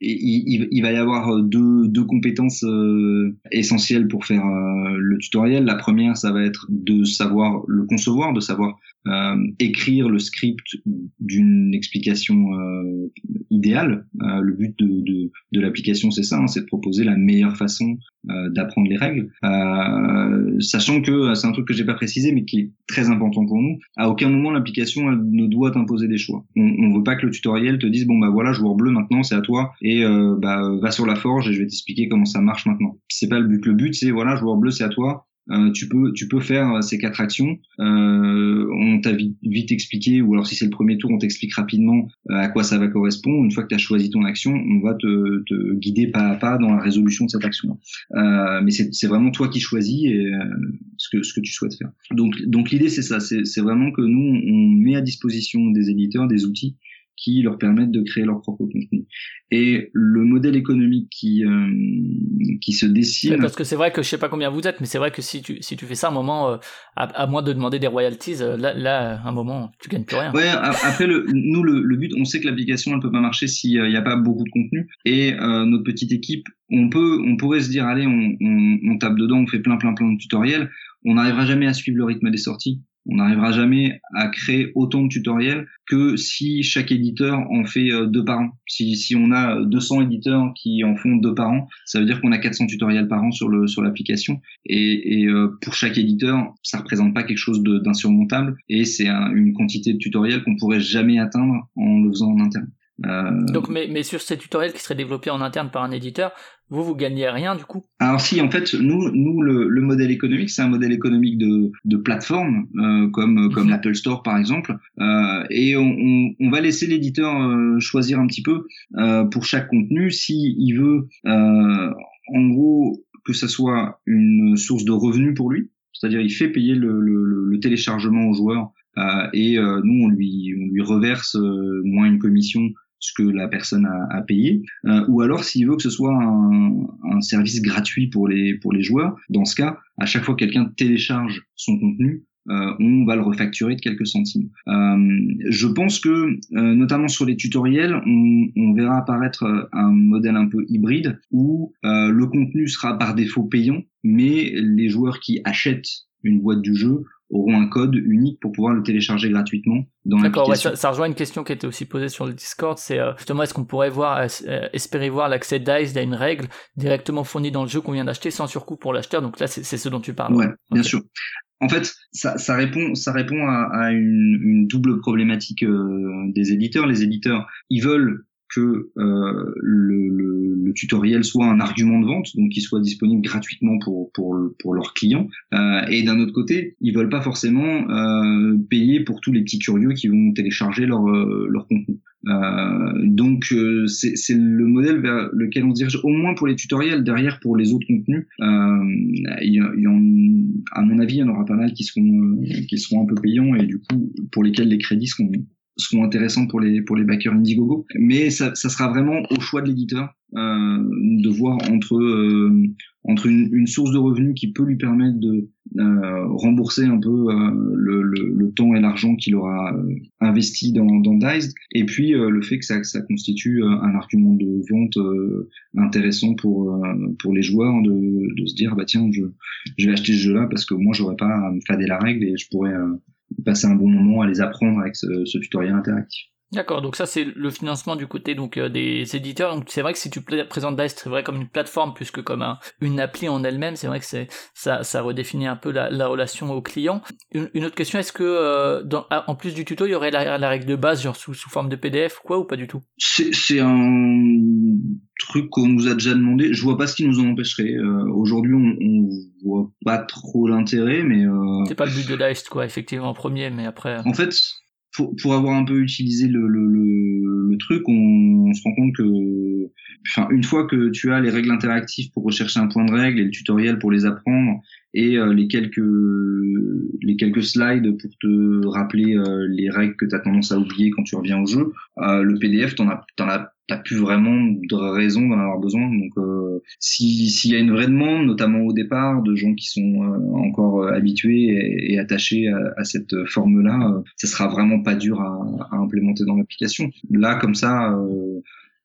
Et il, va y avoir euh, deux, deux compétences euh, essentielles pour faire euh, le tutoriel. La première, ça va être de savoir le concevoir, de savoir euh, écrire le script d'une explication euh, idéale. Euh, le but de, de, de l'application, c'est ça, hein, c'est de proposer la meilleure façon euh, d'apprendre les règles. Euh, sachant que euh, c'est un truc que j'ai pas précisé, mais qui est très important pour nous. À aucun moment l'application ne doit t'imposer des choix. On, on veut pas que le tutoriel te dise bon bah voilà joueur bleu maintenant c'est à toi et bah va sur la forge et je vais t'expliquer comment ça marche maintenant. C'est pas le but. Le but c'est voilà joueur bleu c'est à toi. Euh, tu peux tu peux faire euh, ces quatre actions. Euh, on t'a vite, vite expliqué ou alors si c'est le premier tour on t'explique rapidement euh, à quoi ça va correspondre. Une fois que tu as choisi ton action, on va te, te guider pas à pas dans la résolution de cette action. Euh, mais c'est vraiment toi qui choisis et, euh, ce que ce que tu souhaites faire. Donc donc l'idée c'est ça, c'est vraiment que nous on met à disposition des éditeurs des outils qui leur permettent de créer leur propre contenu. Et le modèle économique qui euh, qui se dessine Parce que c'est vrai que je sais pas combien vous êtes, mais c'est vrai que si tu, si tu fais ça, à un moment, euh, à, à moins de demander des royalties, euh, là, là, à un moment, tu gagnes plus rien. Ouais, après le, nous le, le but, on sait que l'application elle peut pas marcher s'il n'y a pas beaucoup de contenu et euh, notre petite équipe, on peut, on pourrait se dire allez, on, on, on tape dedans, on fait plein plein plein de tutoriels, on n'arrivera jamais à suivre le rythme des sorties. On n'arrivera jamais à créer autant de tutoriels que si chaque éditeur en fait euh, deux par an. Si, on a 200 éditeurs qui en font deux par an, ça veut dire qu'on a 400 tutoriels par an sur l'application. Et, euh, pour chaque éditeur, ça représente pas quelque chose d'insurmontable et c'est un- une quantité de tutoriels qu'on pourrait jamais atteindre en le faisant en interne. Euh, Donc, mais, mais sur ces tutoriels qui seraient développés en interne par un éditeur, vous, vous gagnez rien du coup? Alors si, en fait, nous, nous le, le modèle économique, c'est un modèle économique de, de plateforme, euh, comme comme Mhm. l'Apple Store par exemple, euh, et on, on, on va laisser l'éditeur euh, choisir un petit peu euh, pour chaque contenu. Si il veut, euh, en gros, que ça soit une source de revenus pour lui, c'est-à-dire il fait payer le, le, le- téléchargement au joueur euh, et euh, nous on lui on lui reverse euh, moins une commission ce que la personne a, a payé, euh, ou alors s'il veut que ce soit un, service gratuit pour les pour les joueurs, dans ce cas, à chaque fois que quelqu'un télécharge son contenu, euh, on va le refacturer de quelques centimes. Euh, je pense que, notamment sur les tutoriels, on, on verra apparaître un modèle un peu hybride où le contenu sera par défaut payant, mais les joueurs qui achètent une boîte du jeu auront un code unique pour pouvoir le télécharger gratuitement dans D'accord, ouais, l'application. ça, ça rejoint une question qui était aussi posée sur le Discord, c'est euh, justement est-ce qu'on pourrait voir, euh, euh, espérer voir l'accès DICE à une règle directement fournie dans le jeu qu'on vient d'acheter sans surcoût pour l'acheteur, donc là c'est ce dont tu parles. Ouais, bien sûr. En fait, ça, ça répond, ça répond à, à une, une double problématique euh, des éditeurs. Les éditeurs, ils veulent que euh, le, le, le tutoriel soit un argument de vente, donc qu'il soit disponible gratuitement pour pour pour leurs clients. Euh, et d'un autre côté, ils veulent pas forcément euh, payer pour tous les petits curieux qui vont télécharger leur euh, leur contenu. Euh, donc euh, c'est le modèle vers lequel on se dirige, au moins pour les tutoriels. Derrière, pour les autres contenus, il y, y en, à mon avis, il y en aura pas mal qui seront qui seront un peu payants et du coup pour lesquels les crédits seront seront intéressants pour les pour les backers Indiegogo. Mais ça, ça sera vraiment au choix de l'éditeur euh, de voir entre euh, entre une, une source de revenus qui peut lui permettre de euh, rembourser un peu euh, le, le, le temps et l'argent qu'il aura euh, investi dans, dans Diced, et puis euh, le fait que ça, ça constitue un argument de vente intéressant pour pour les joueurs de, de se dire bah tiens je je vais acheter ce jeu là parce que moi j'aurais pas à me fader la règle et je pourrais passer un bon moment à les apprendre avec ce, ce tutoriel interactif. D'accord, donc ça c'est le financement du côté donc euh, des éditeurs. Donc c'est vrai que si tu présentes Dice, c'est vrai comme une plateforme plus que comme un- une appli en elle-même. C'est vrai que c'est ça, ça redéfinit un peu la, la relation au client. Une, une autre question, est-ce que euh, dans, ah, en plus du tuto, il y aurait la, la règle de base genre sous, sous forme de PDF ou quoi ou pas du tout? C'est c'est un truc qu'on nous a déjà demandé. Je vois pas ce qui nous en empêcherait. Euh, Aujourd'hui, on, on voit pas trop l'intérêt, mais euh, C'est pas le but de Dice quoi, effectivement en premier, mais après. euh, en fait, pour, pour avoir un peu utilisé le, le, le, truc, on, on se rend compte que, enfin, une fois que tu as les règles interactives pour rechercher un point de règle et le tutoriel pour les apprendre et euh, les quelques les quelques slides pour te rappeler euh, les règles que tu as tendance à oublier quand tu reviens au jeu, euh, le PDF, t'en as t'en as t'as plus vraiment de raison d'en avoir besoin. Donc, euh, si s'il y a une vraie demande, notamment au départ, de gens qui sont euh, encore habitués et, et attachés à, à cette forme-là, ça sera vraiment pas dur à, à implémenter dans l'application. Là, comme ça,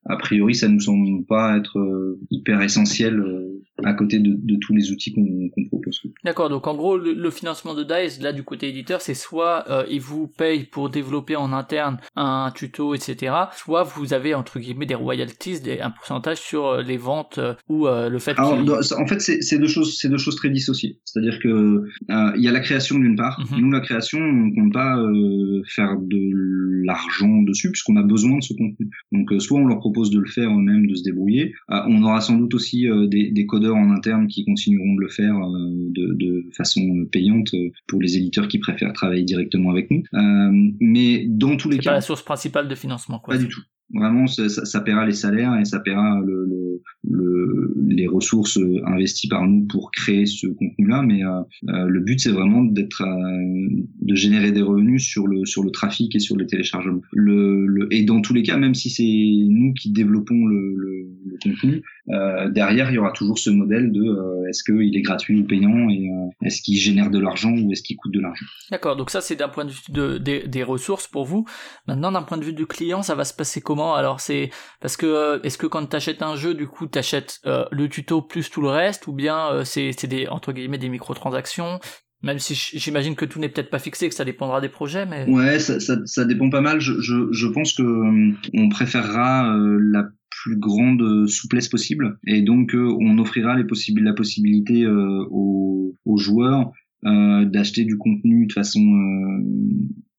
a priori, ça nous semble pas être euh, hyper essentiel euh, à côté de, de tous les outils qu'on propose. D'accord, donc en gros, le, le financement de DICE, là, du côté éditeur, c'est soit euh, ils vous payent pour développer en interne un tuto, etc., soit vous avez, entre guillemets, des royalties, des, un pourcentage sur les ventes euh, ou euh, le fait Alors, en fait, c'est deux choses, c'est deux choses très dissociées. C'est-à-dire que il y a la création d'une part. Mhm. Nous, la création, on compte pas faire de l'argent dessus puisqu'on a besoin de ce contenu. Donc, soit on leur propose de le faire eux-mêmes, de se débrouiller. Euh, on aura sans doute aussi euh, des, des codeurs en interne qui continueront de le faire euh, de, de façon payante euh, pour les éditeurs qui préfèrent travailler directement avec nous. Mais dans tous les C'est cas, pas la source principale de financement, quoi. pas du tout. Vraiment, ça, paiera les salaires et ça paiera le, le, le- les ressources investies par nous pour créer ce contenu-là. Mais euh, euh, le but, c'est vraiment euh, de générer des revenus sur le trafic et sur les téléchargements. Et dans tous les cas, même si c'est nous qui développons le, contenu, derrière, il y aura toujours ce modèle de est-ce qu'il est gratuit ou payant et est-ce qu'il génère de l'argent ou est-ce qu'il coûte de l'argent. D'accord, donc ça c'est d'un point de vue de, des- des ressources pour vous. Maintenant, d'un point de vue du client, ça va se passer comment? Alors c'est parce que euh, est-ce que quand t'achètes un jeu, du coup t'achètes euh, le tuto plus tout le reste, ou bien euh, c'est des entre guillemets des microtransactions? Même si j'imagine que tout n'est peut-être pas fixé, que ça dépendra des projets, mais Ouais, ça, dépend pas mal. Je, pense que on préférera la plus grande souplesse possible et donc on offrira les possibles la possibilité aux, aux joueurs d'acheter du contenu de façon euh,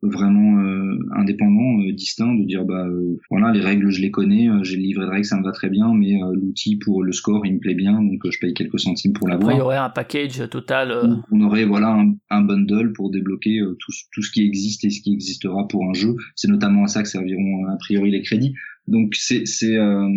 vraiment euh, indépendant, euh, distinct, de dire bah euh, voilà les règles je les connais, euh, j'ai le livret de règles ça me va très bien, mais euh, l'outil pour le score il me plaît bien donc euh, je paye quelques centimes pour après il y l'avoir. aurait un package total. euh, On aurait voilà un, un bundle pour débloquer euh, tout, ce- tout ce qui existe et ce qui existera pour un jeu. C'est notamment à ça que serviront euh, a priori les crédits. Donc c'est c'est euh,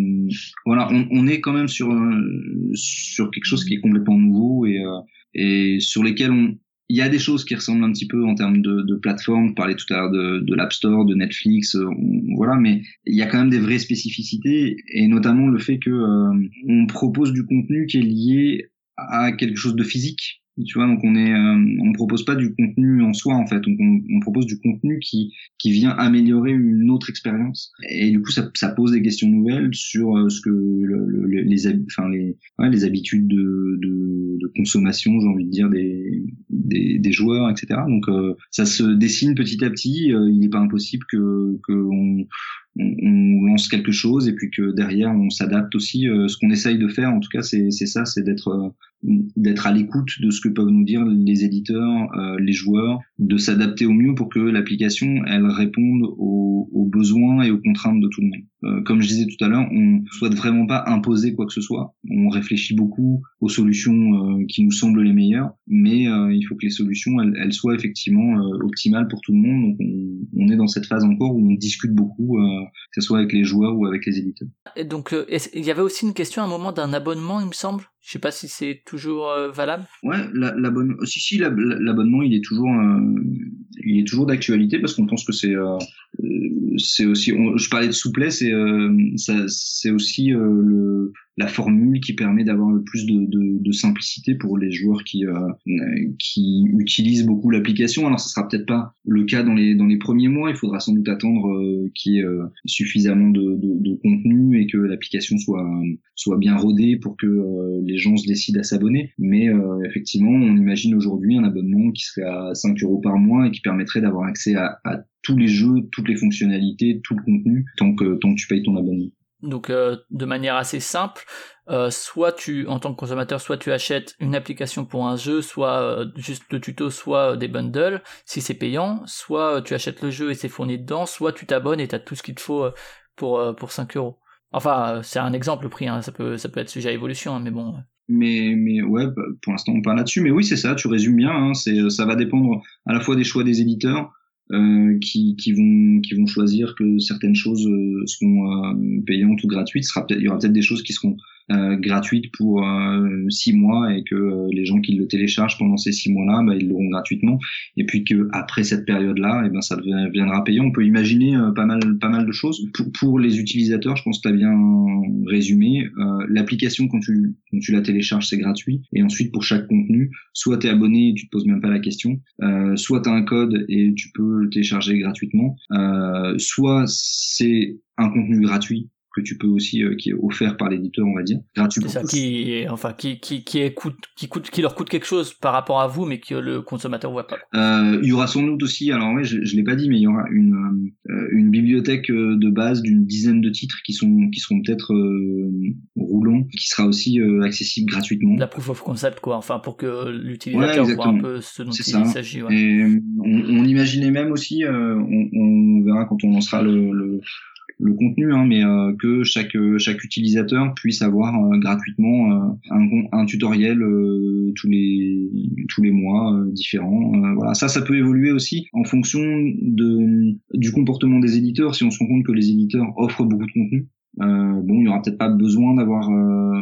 voilà on, on est quand même sur euh, sur quelque chose qui est complètement nouveau et euh, et sur lesquels on il y a des choses qui ressemblent un petit peu en termes de, plateforme. On parlait tout à l'heure de, de l'App Store, de Netflix, euh, voilà, mais il y a quand même des vraies spécificités et notamment le fait que euh, on propose du contenu qui est lié à quelque chose de physique. Tu vois, donc on est, euh, on propose pas du contenu en soi en fait, on, on, on propose du contenu qui qui vient améliorer une autre expérience. Et du coup, ça, ça pose des questions nouvelles sur euh, ce que le, le- le- les, enfin les, ouais, les habitudes de, de, de consommation, j'ai envie de dire des des, des joueurs, etc. Donc euh, ça se dessine petit à petit. Euh, il n'est pas impossible que que on, on, on lance quelque chose et puis que derrière on s'adapte aussi. Euh, ce qu'on essaye de faire, en tout cas, c'est ça, c'est d'être euh, d'être à l'écoute de ce que peuvent nous dire les éditeurs, euh, les joueurs, de s'adapter au mieux pour que l'application elle réponde aux, aux besoins et aux contraintes de tout le monde. Euh, comme je disais tout à l'heure, on souhaite vraiment pas imposer quoi que ce soit. On réfléchit beaucoup aux solutions euh, qui nous semblent les meilleures, mais euh, il faut que les solutions elles, elles soient effectivement optimales pour tout le monde. Donc on, on est dans cette phase encore où on discute beaucoup, que ce soit avec les joueurs ou avec les éditeurs. Donc, euh, il y avait aussi une question à un moment d'un abonnement, il me semble? Je sais pas si c'est toujours euh, valable. Ouais, la- l'abonnement. Si si, l'ab- l'abonnement, il est toujours, euh, il est toujours d'actualité parce qu'on pense que c'est, euh, c'est aussi. je parlais de souplesse et ça, c'est aussi la formule qui permet d'avoir le plus de, simplicité pour les joueurs qui, utilisent beaucoup l'application. Alors, ce sera peut-être pas le cas dans les premiers mois. Il faudra sans doute attendre qu'il y ait suffisamment de, contenu et que l'application soit soit bien rodée pour que les gens se décident à s'abonner. Mais euh, effectivement, on imagine aujourd'hui un abonnement qui serait à 5 euros par mois et qui permettrait d'avoir accès à, tous les jeux, toutes les fonctionnalités, tout le contenu, tant que tant que tu payes ton abonnement. Donc, euh, de manière assez simple, euh, soit tu, en tant que consommateur, soit tu achètes une application pour un jeu, soit juste le tuto, soit des bundles, si c'est payant, soit tu achètes le jeu et c'est fourni dedans, soit tu t'abonnes et t'as tout ce qu'il te faut pour, pour 5 euros. Enfin, euh, c'est un exemple le prix, hein, ça, peut, ça peut être sujet à évolution, hein, mais bon. Mais mais ouais, bah, pour l'instant on parle là-dessus. Mais oui, c'est ça. Tu résumes bien. Hein, c'est ça va dépendre à la fois des choix des éditeurs. Euh, qui, qui vont qui vont choisir que certaines choses euh, seront euh, payantes ou gratuites. Il y aura peut-être des choses qui seront euh, gratuites pour euh, six mois et que euh, les gens qui le téléchargent pendant ces six mois-là, bah, ils l'auront gratuitement. Et puis que après cette période-là, et ben ça deviendra payant. On peut imaginer euh, pas mal pas mal de choses. Pour, pour les utilisateurs, je pense que tu as bien résumé. Euh, L'application quand tu quand tu la télécharges, c'est gratuit. Et ensuite pour chaque contenu, soit tu es abonné et tu te poses même pas la question, soit tu as un code et tu peux le télécharger gratuitement, soit c'est un contenu gratuit que tu peux aussi euh, qui est offert par l'éditeur on va dire gratuit C'est ça qui, enfin, qui, qui, qui, est coûte, qui coûte, qui leur coûte quelque chose par rapport à vous, mais que le consommateur voit pas. Euh, il y aura sans doute aussi, alors ouais, je, je l'ai pas dit, mais il y aura une euh, une bibliothèque de base d'une dizaine de titres qui sont qui seront peut-être roulants, qui sera aussi accessible gratuitement. La proof of concept, quoi, enfin, pour que Ouais, l'utilisateur voit un peu ce dont il s'agit. Ouais. Et on, on imaginait même aussi, euh, on, on verra quand on lancera le, le, le contenu, hein, mais euh, que chaque chaque utilisateur puisse avoir euh, gratuitement euh, un, un tutoriel euh, tous les tous les mois euh, différents. Euh, voilà, ça, ça peut évoluer aussi en fonction de du comportement des éditeurs. Si on se rend compte que les éditeurs offrent beaucoup de contenu, euh, bon, il y aura peut-être pas besoin d'avoir euh,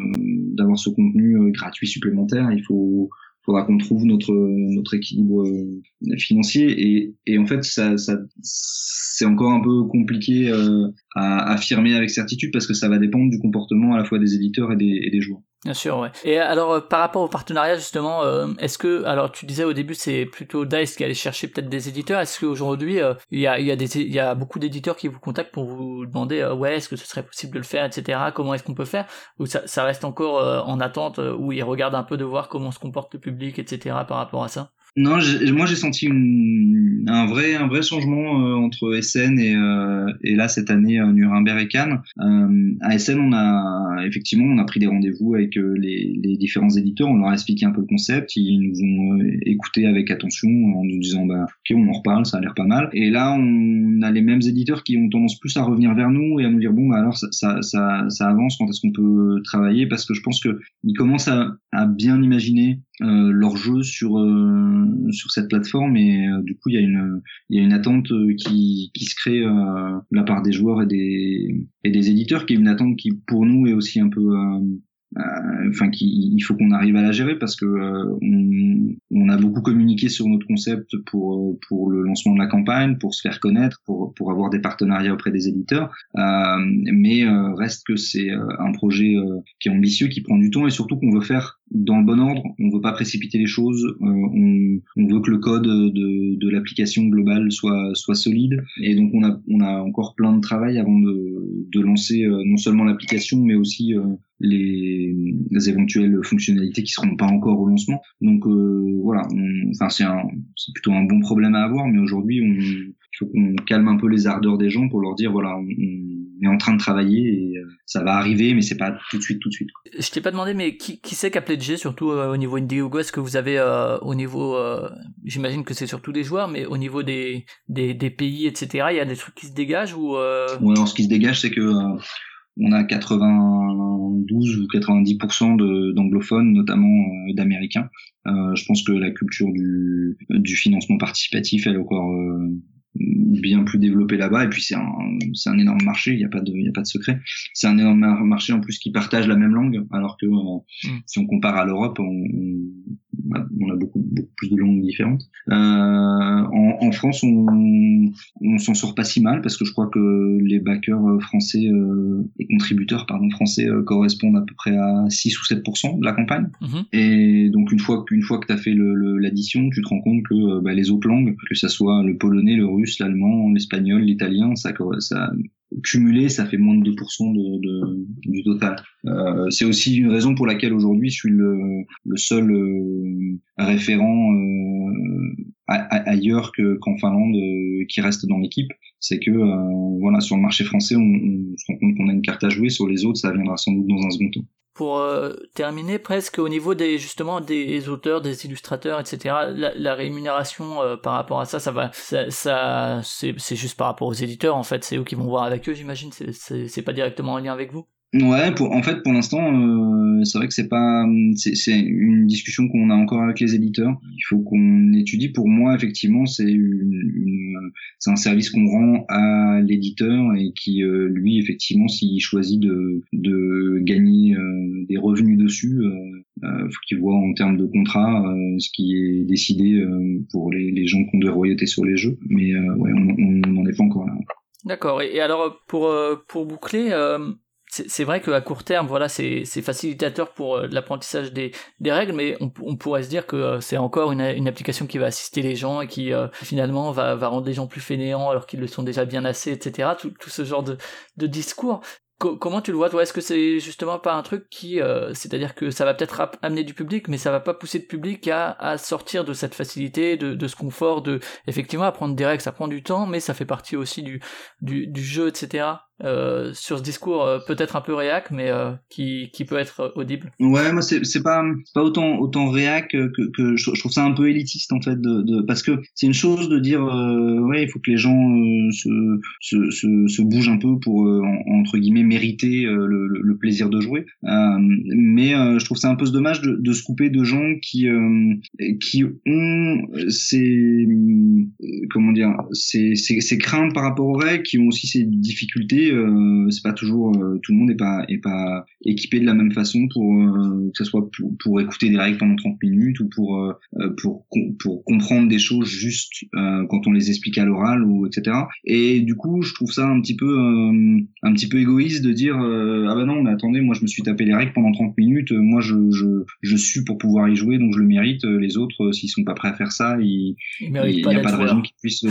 d'avoir ce contenu euh, gratuit supplémentaire. Il faut faudra qu'on trouve notre notre équilibre euh, financier et, et en fait ça, ça c'est encore un peu compliqué euh, à affirmer avec certitude parce que ça va dépendre du comportement à la fois des éditeurs et des, et des joueurs. Bien sûr, ouais. Et alors, euh, par rapport au partenariat, justement, euh, est-ce que, alors, tu disais au début, c'est plutôt Dice qui allait chercher peut-être des éditeurs. Est-ce qu'aujourd'hui, euh, il y a, il y a des, il y a beaucoup d'éditeurs qui vous contactent pour vous demander, euh, ouais, est-ce que ce serait possible de le faire, etc. Comment est-ce qu'on peut faire? Ou ça, ça reste encore en attente, où ils regardent un peu de voir comment se comporte le public, etc. Par rapport à ça? Non, moi j'ai senti une- un vrai un vrai changement euh, entre Essen et, euh, et là cette année euh, Nuremberg et Cannes. Euh, à Essen, on a effectivement on a pris des rendez-vous avec euh, les, les différents éditeurs, on leur a expliqué un peu le concept, ils nous ont euh, écouté avec attention en nous disant bah ok on en reparle, ça a l'air pas mal. Et là on a les mêmes éditeurs qui ont tendance plus à revenir vers nous et à nous dire bon bah alors ça ça ça, ça avance, quand est-ce qu'on peut travailler? Parce que je pense que ils commencent à, à bien imaginer euh, leur jeu sur euh, sur cette plateforme et euh, du coup il y a une il y a une attente euh, qui qui se crée de la part des joueurs et des et des éditeurs qui est une attente qui pour nous est aussi un peu enfin qui il faut qu'on arrive à la gérer parce que euh, on, on a beaucoup communiqué sur notre concept pour euh, pour le lancement de la campagne pour se faire connaître pour pour avoir des partenariats auprès des éditeurs. Euh, mais euh, reste que c'est euh, un projet euh, qui est ambitieux qui prend du temps et surtout qu'on veut faire dans le bon ordre. On veut pas précipiter les choses euh, on, on veut que le code de, de l'application globale soit soit solide. Et donc on a on a encore plein de travail avant de de lancer euh, non seulement l'application mais aussi euh, les, les éventuelles fonctionnalités qui seront pas encore au lancement. Donc euh, voilà, on- enfin c'est un c'est plutôt un bon problème à avoir, mais aujourd'hui on il faut qu'on calme un peu les ardeurs des gens pour leur dire voilà on, on est en train de travailler et euh, ça va arriver, mais c'est pas tout de suite tout de suite. Je t'ai pas demandé, mais qui, qui c'est qui a pledgé, surtout euh, au niveau Indiegogo? Est-ce que vous avez euh, au niveau, euh, j'imagine que c'est surtout des joueurs, mais au niveau des, des, des pays, etc., il y a des trucs qui se dégagent ou euh... Bon, alors ce qui se dégage, c'est que euh, on a 92 ou 90% de- d'anglophones, notamment euh, d'américains. Euh, je pense que la culture du, du financement participatif, elle est encore euh, bien plus développée là-bas. Et puis c'est un, c'est un énorme marché, il n'y a pas de, il y a pas de secret. C'est un énorme mar- marché en plus qui partage la même langue, alors que euh, Mm. si on compare à l'Europe, on, on- a beaucoup, beaucoup plus de langues différentes. Euh, en, en France, on, on s'en sort pas si mal parce que je crois que les backers euh, français euh, et contributeurs pardon français euh, correspondent à peu près à 6 ou 7% de la campagne. mhm. Et donc une fois qu'une fois que tu as fait le- le- l'addition, tu te rends compte que euh, bah, les autres langues, que ça soit le polonais, le russe, l'allemand, l'espagnol, l'italien, ça ça cumulé, ça fait moins de 2% de, de- du total. Euh, c'est aussi une raison pour laquelle aujourd'hui je suis le, le seul euh, référent euh, a- ailleurs que qu'en Finlande euh, qui reste dans l'équipe. C'est que euh, voilà sur le marché français, on, on se rend compte qu'on a une carte à jouer. Sur les autres, ça viendra sans doute dans un second temps. Pour euh, terminer, presque au niveau des justement des auteurs, des illustrateurs, etc. La, rémunération euh, par rapport à ça, ça va, ça, ça c'est juste par rapport aux éditeurs en fait. C'est eux qui vont voir avec eux, j'imagine. C'est pas directement en lien avec vous? Ouais, pour, en fait, pour l'instant, euh, c'est vrai que c'est pas, c'est, une discussion qu'on a encore avec les éditeurs. Il faut qu'on étudie. Pour moi, effectivement, c'est c'est un service qu'on rend à l'éditeur et qui, euh, lui, effectivement, s'il choisit de, de gagner euh, des revenus dessus, euh, euh, faut qu'il voit en termes de contrat euh, ce qui est décidé pour les, les gens qui ont des royautés sur les jeux. Mais ouais, on n'en est pas encore là. D'accord. Et, alors pour pour boucler, c'est vrai qu'à court terme, voilà, c'est facilitateur pour euh, l'apprentissage des des règles, mais on, on pourrait se dire que euh, c'est encore une une application qui va assister les gens et qui euh, finalement va va rendre les gens plus fainéants alors qu'ils le sont déjà bien assez, etc. Tout tout ce genre de de discours. Co- comment tu le vois toi? Est-ce que c'est justement pas un truc qui, euh, c'est-à-dire que ça va peut-être amener du public, mais ça va pas pousser le public à, à sortir de cette facilité, de, de ce confort, de effectivement apprendre des règles, ça prend du temps, mais ça fait partie aussi du du, du jeu, etc. Euh, sur ce discours euh, peut-être un peu réac, mais euh, qui qui peut être euh, audible. Ouais, moi c'est c'est pas pas autant autant réac que que je, trouve ça un peu élitiste en fait de, de parce que c'est une chose de dire euh, ouais il faut que les gens euh, se, se se se bougent un peu pour en- entre guillemets mériter le, le, plaisir de jouer mais je trouve ça un peu dommage de, de se couper de gens qui qui ont ces comment dire ces, ces ces craintes par rapport aux règles qui ont aussi ces difficultés euh, c'est pas toujours euh, tout le monde est pas est pas équipé de la même façon pour euh, que ce soit pour, pour écouter des règles pendant 30 minutes ou pour pour pour comprendre des choses juste quand on les explique à l'oral ou etc et du coup je trouve ça un petit peu un petit peu égoïste de dire ah bah non mais attendez moi je me suis tapé les règles pendant 30 minutes moi je je je suis pour pouvoir y jouer donc je le mérite les autres s'ils sont pas prêts à faire ça ils Il n'y a pas de raison qu'ils puissent.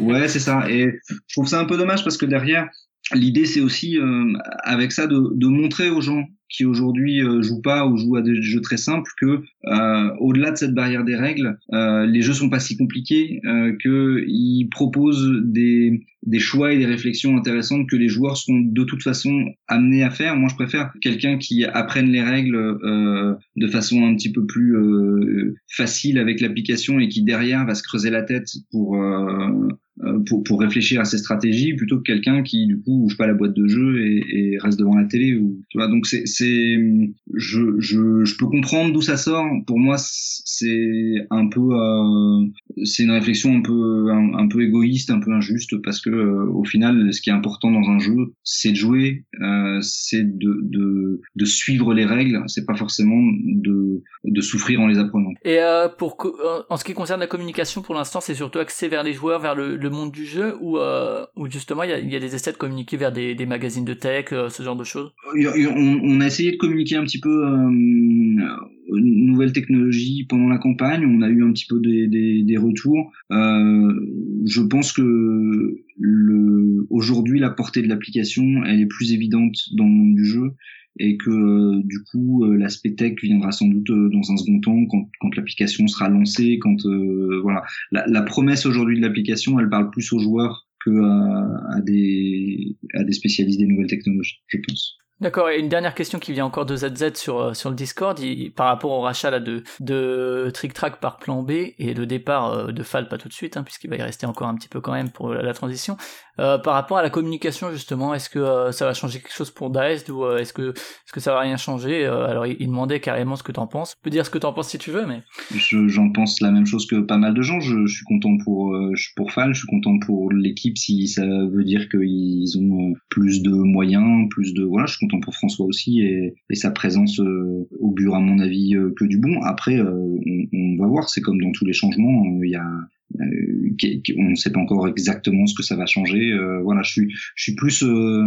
Ouais, c'est ça. Et je trouve ça un peu dommage parce que derrière, l'idée c'est aussi euh, avec ça de, montrer aux gens qui aujourd'hui euh, jouent pas ou jouent à des jeux très simples que euh, au-delà de cette barrière des règles, euh, les jeux sont pas si compliqués euh, que ils proposent des choix et des réflexions intéressantes que les joueurs seront de toute façon amenés à faire. Moi, je préfère quelqu'un qui apprenne les règles de façon un petit peu plus facile avec l'application et qui derrière va se creuser la tête pour pour, pour réfléchir à ses stratégies plutôt que quelqu'un qui du coup bouge pas la boîte de jeu et, et reste devant la télé ou tu vois. Donc c'est c'est je, je je peux comprendre d'où ça sort. Pour moi c'est un peu euh, c'est une réflexion un peu un, un, peu égoïste un peu injuste parce que euh, au final ce qui est important dans un jeu c'est de jouer euh, c'est de, de de suivre les règles. C'est pas forcément de de souffrir en les apprenant. Et euh, pour en ce qui concerne la communication pour l'instant c'est surtout axé vers les joueurs vers le, le monde du jeu ou euh, où justement il y a, y a, des essais de communiquer vers des, des magazines de tech, euh, ce genre de choses? On, on, a essayé de communiquer un petit peu euh, nouvelles technologies pendant la campagne. On a eu un petit peu des, des, des retours. Euh, je pense que aujourd'hui la portée de l'application elle est plus évidente dans le monde du jeu et que euh, du coup euh, l'aspect tech viendra sans doute euh, dans un second temps quand, l'application sera lancée quand voilà la, promesse aujourd'hui de l'application elle parle plus aux joueurs que à, des spécialistes des nouvelles technologies je pense D'accord, et une dernière question qui vient encore de ZZ sur, sur le Discord, par rapport au rachat là, de, de par plan B et le départ de Fall, pas tout de suite, hein, puisqu'il va y rester encore un petit peu quand même pour la transition. Euh, par rapport à la communication justement, est-ce que euh, ça va changer quelque chose pour Dice ou euh, est-ce que est-ce que ça va rien changer? Alors il, demandait carrément ce que t'en penses. Tu peux dire ce que t'en penses si tu veux, mais j'en pense la même chose que pas mal de gens. Je, je suis content pour pour Fall, je suis content pour l'équipe si ça veut dire qu'ils ont plus de moyens, plus de voilà. Je suis content pour François aussi et, sa présence augure à mon avis que du bon. Après, on, on va voir. C'est comme dans tous les changements, il y a euh, on ne sait pas encore exactement ce que ça va changer. Euh, voilà, je suis, je suis plus euh,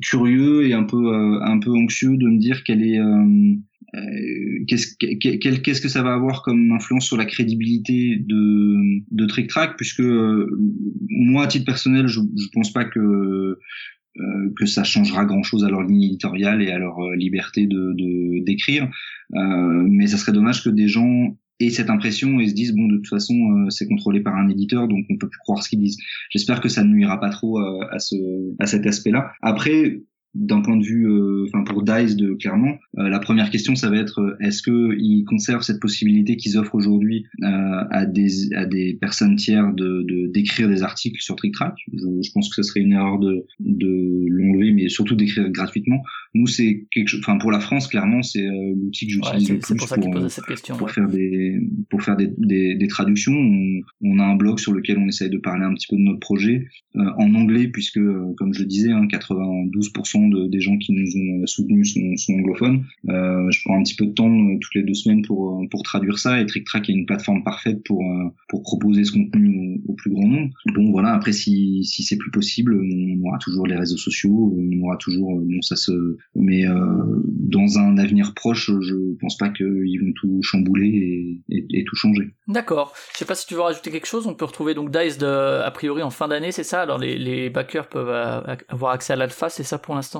curieux et un peu, un peu anxieux de me dire quelle est qu'est-ce qu'est-ce que ça va avoir comme influence sur la crédibilité de de Trick Track puisque moi à titre personnel je je pense pas que que ça changera grand chose à leur ligne éditoriale et à leur liberté de d'écrire mais ça serait dommage que des gens et cette impression et se disent bon de toute façon euh, c'est contrôlé par un éditeur donc on peut plus croire ce qu'ils disent. J'espère que ça ne nuira pas trop euh, à ce à cet aspect-là. Après d'un point de vue, euh, enfin pour Dice de clairement, euh, la première question ça va être euh, est-ce que ils conservent cette possibilité qu'ils offrent aujourd'hui à des à des personnes tiers de d'écrire des articles sur TrickTrack je, je pense que ce serait une erreur de de l'enlever, mais surtout d'écrire gratuitement. Nous c'est quelque chose, enfin pour la France clairement c'est l'outil que j'utilise ouais, le plus pour, pour, cette question, pour ouais. faire des pour faire des, des, des traductions. On, on, a un blog sur lequel on essaye de parler un petit peu de notre projet en anglais puisque comme je le disais, hein, 92% de, des gens qui nous ont soutenus sont, anglophones. Euh, je prends un petit peu de temps euh, toutes les deux semaines pour euh, pour traduire ça et TrickTrack est une plateforme parfaite pour pour proposer ce contenu au, plus grand nombre. Bon voilà, après si si c'est plus possible, on aura toujours les réseaux sociaux, on aura toujours bon ça se mais dans un avenir proche, je pense pas qu'ils vont tout chambouler et, tout changer. D'accord. Je sais pas si tu veux rajouter quelque chose. On peut retrouver donc Dice a priori en fin d'année, c'est ça? Alors les, les backers peuvent avoir accès à l'alpha, c'est ça pour l'instant?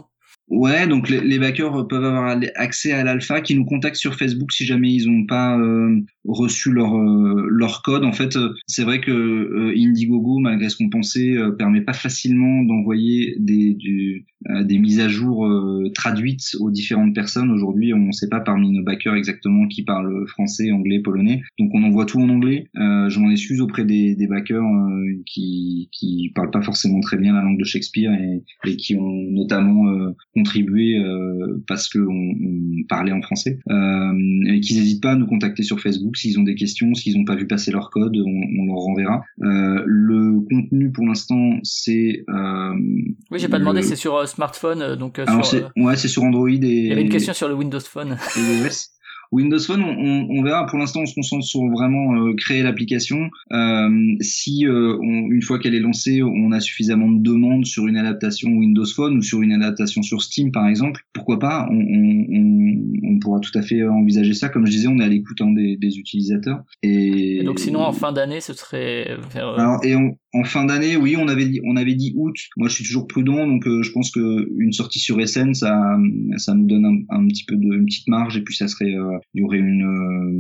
Ouais, donc les, les, backers peuvent avoir accès à l'alpha, qui nous contactent sur Facebook si jamais ils n'ont pas euh, reçu leur euh, leur code. En fait, euh, c'est vrai que euh, Indiegogo, malgré ce qu'on pensait, euh, permet pas facilement d'envoyer des du, euh, des mises à jour traduites aux différentes personnes. Aujourd'hui, on ne sait pas parmi nos backers exactement qui parle français, anglais, polonais. Donc on envoie tout en anglais. je m'en excuse auprès des, des backers qui qui parlent pas forcément très bien la langue de Shakespeare et, et qui ont notamment contribué euh, parce que on, parlait en français euh, et qu'ils n'hésitent pas à nous contacter sur Facebook s'ils ont des questions, s'ils n'ont pas vu passer leur code, on, on leur renverra. Euh, le contenu pour l'instant c'est oui j'ai pas le... demandé c'est sur smartphone donc Alors sur, ouais c'est sur Android et il y avait une question sur le Windows Phone et. Windows Phone, on, on, verra. Pour l'instant, on se concentre sur vraiment euh, créer l'application. Euh, si euh, on, une fois qu'elle est lancée, on a suffisamment de demandes sur une adaptation Windows Phone ou sur une adaptation sur Steam, par exemple, pourquoi pas? On, on pourra tout à fait envisager ça. Comme je disais, on est à l'écoute hein, des, des, utilisateurs. Et... et, donc, sinon, en fin d'année, ce serait. Vers... Alors, et on, en fin d'année, oui, on avait dit, on avait dit août. Moi, je suis toujours prudent, donc euh, je pense que une sortie sur SN, ça, ça nous donne un, un petit peu de, une petite marge, et puis ça serait, euh, il y aurait une,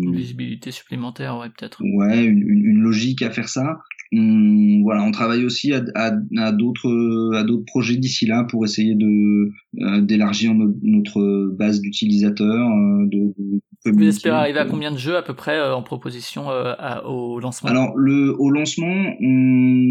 Une euh, visibilité supplémentaire, ouais, peut-être. ouais, une, une- une logique à faire ça. On, voilà, on travaille aussi à, à, à d'autres, à d'autres projets d'ici là pour essayer de euh, d'élargir no- notre base d'utilisateurs, euh, de, de Vous espérez arriver à combien de jeux à peu près euh, en proposition euh, à- au lancement? Alors le au lancement, on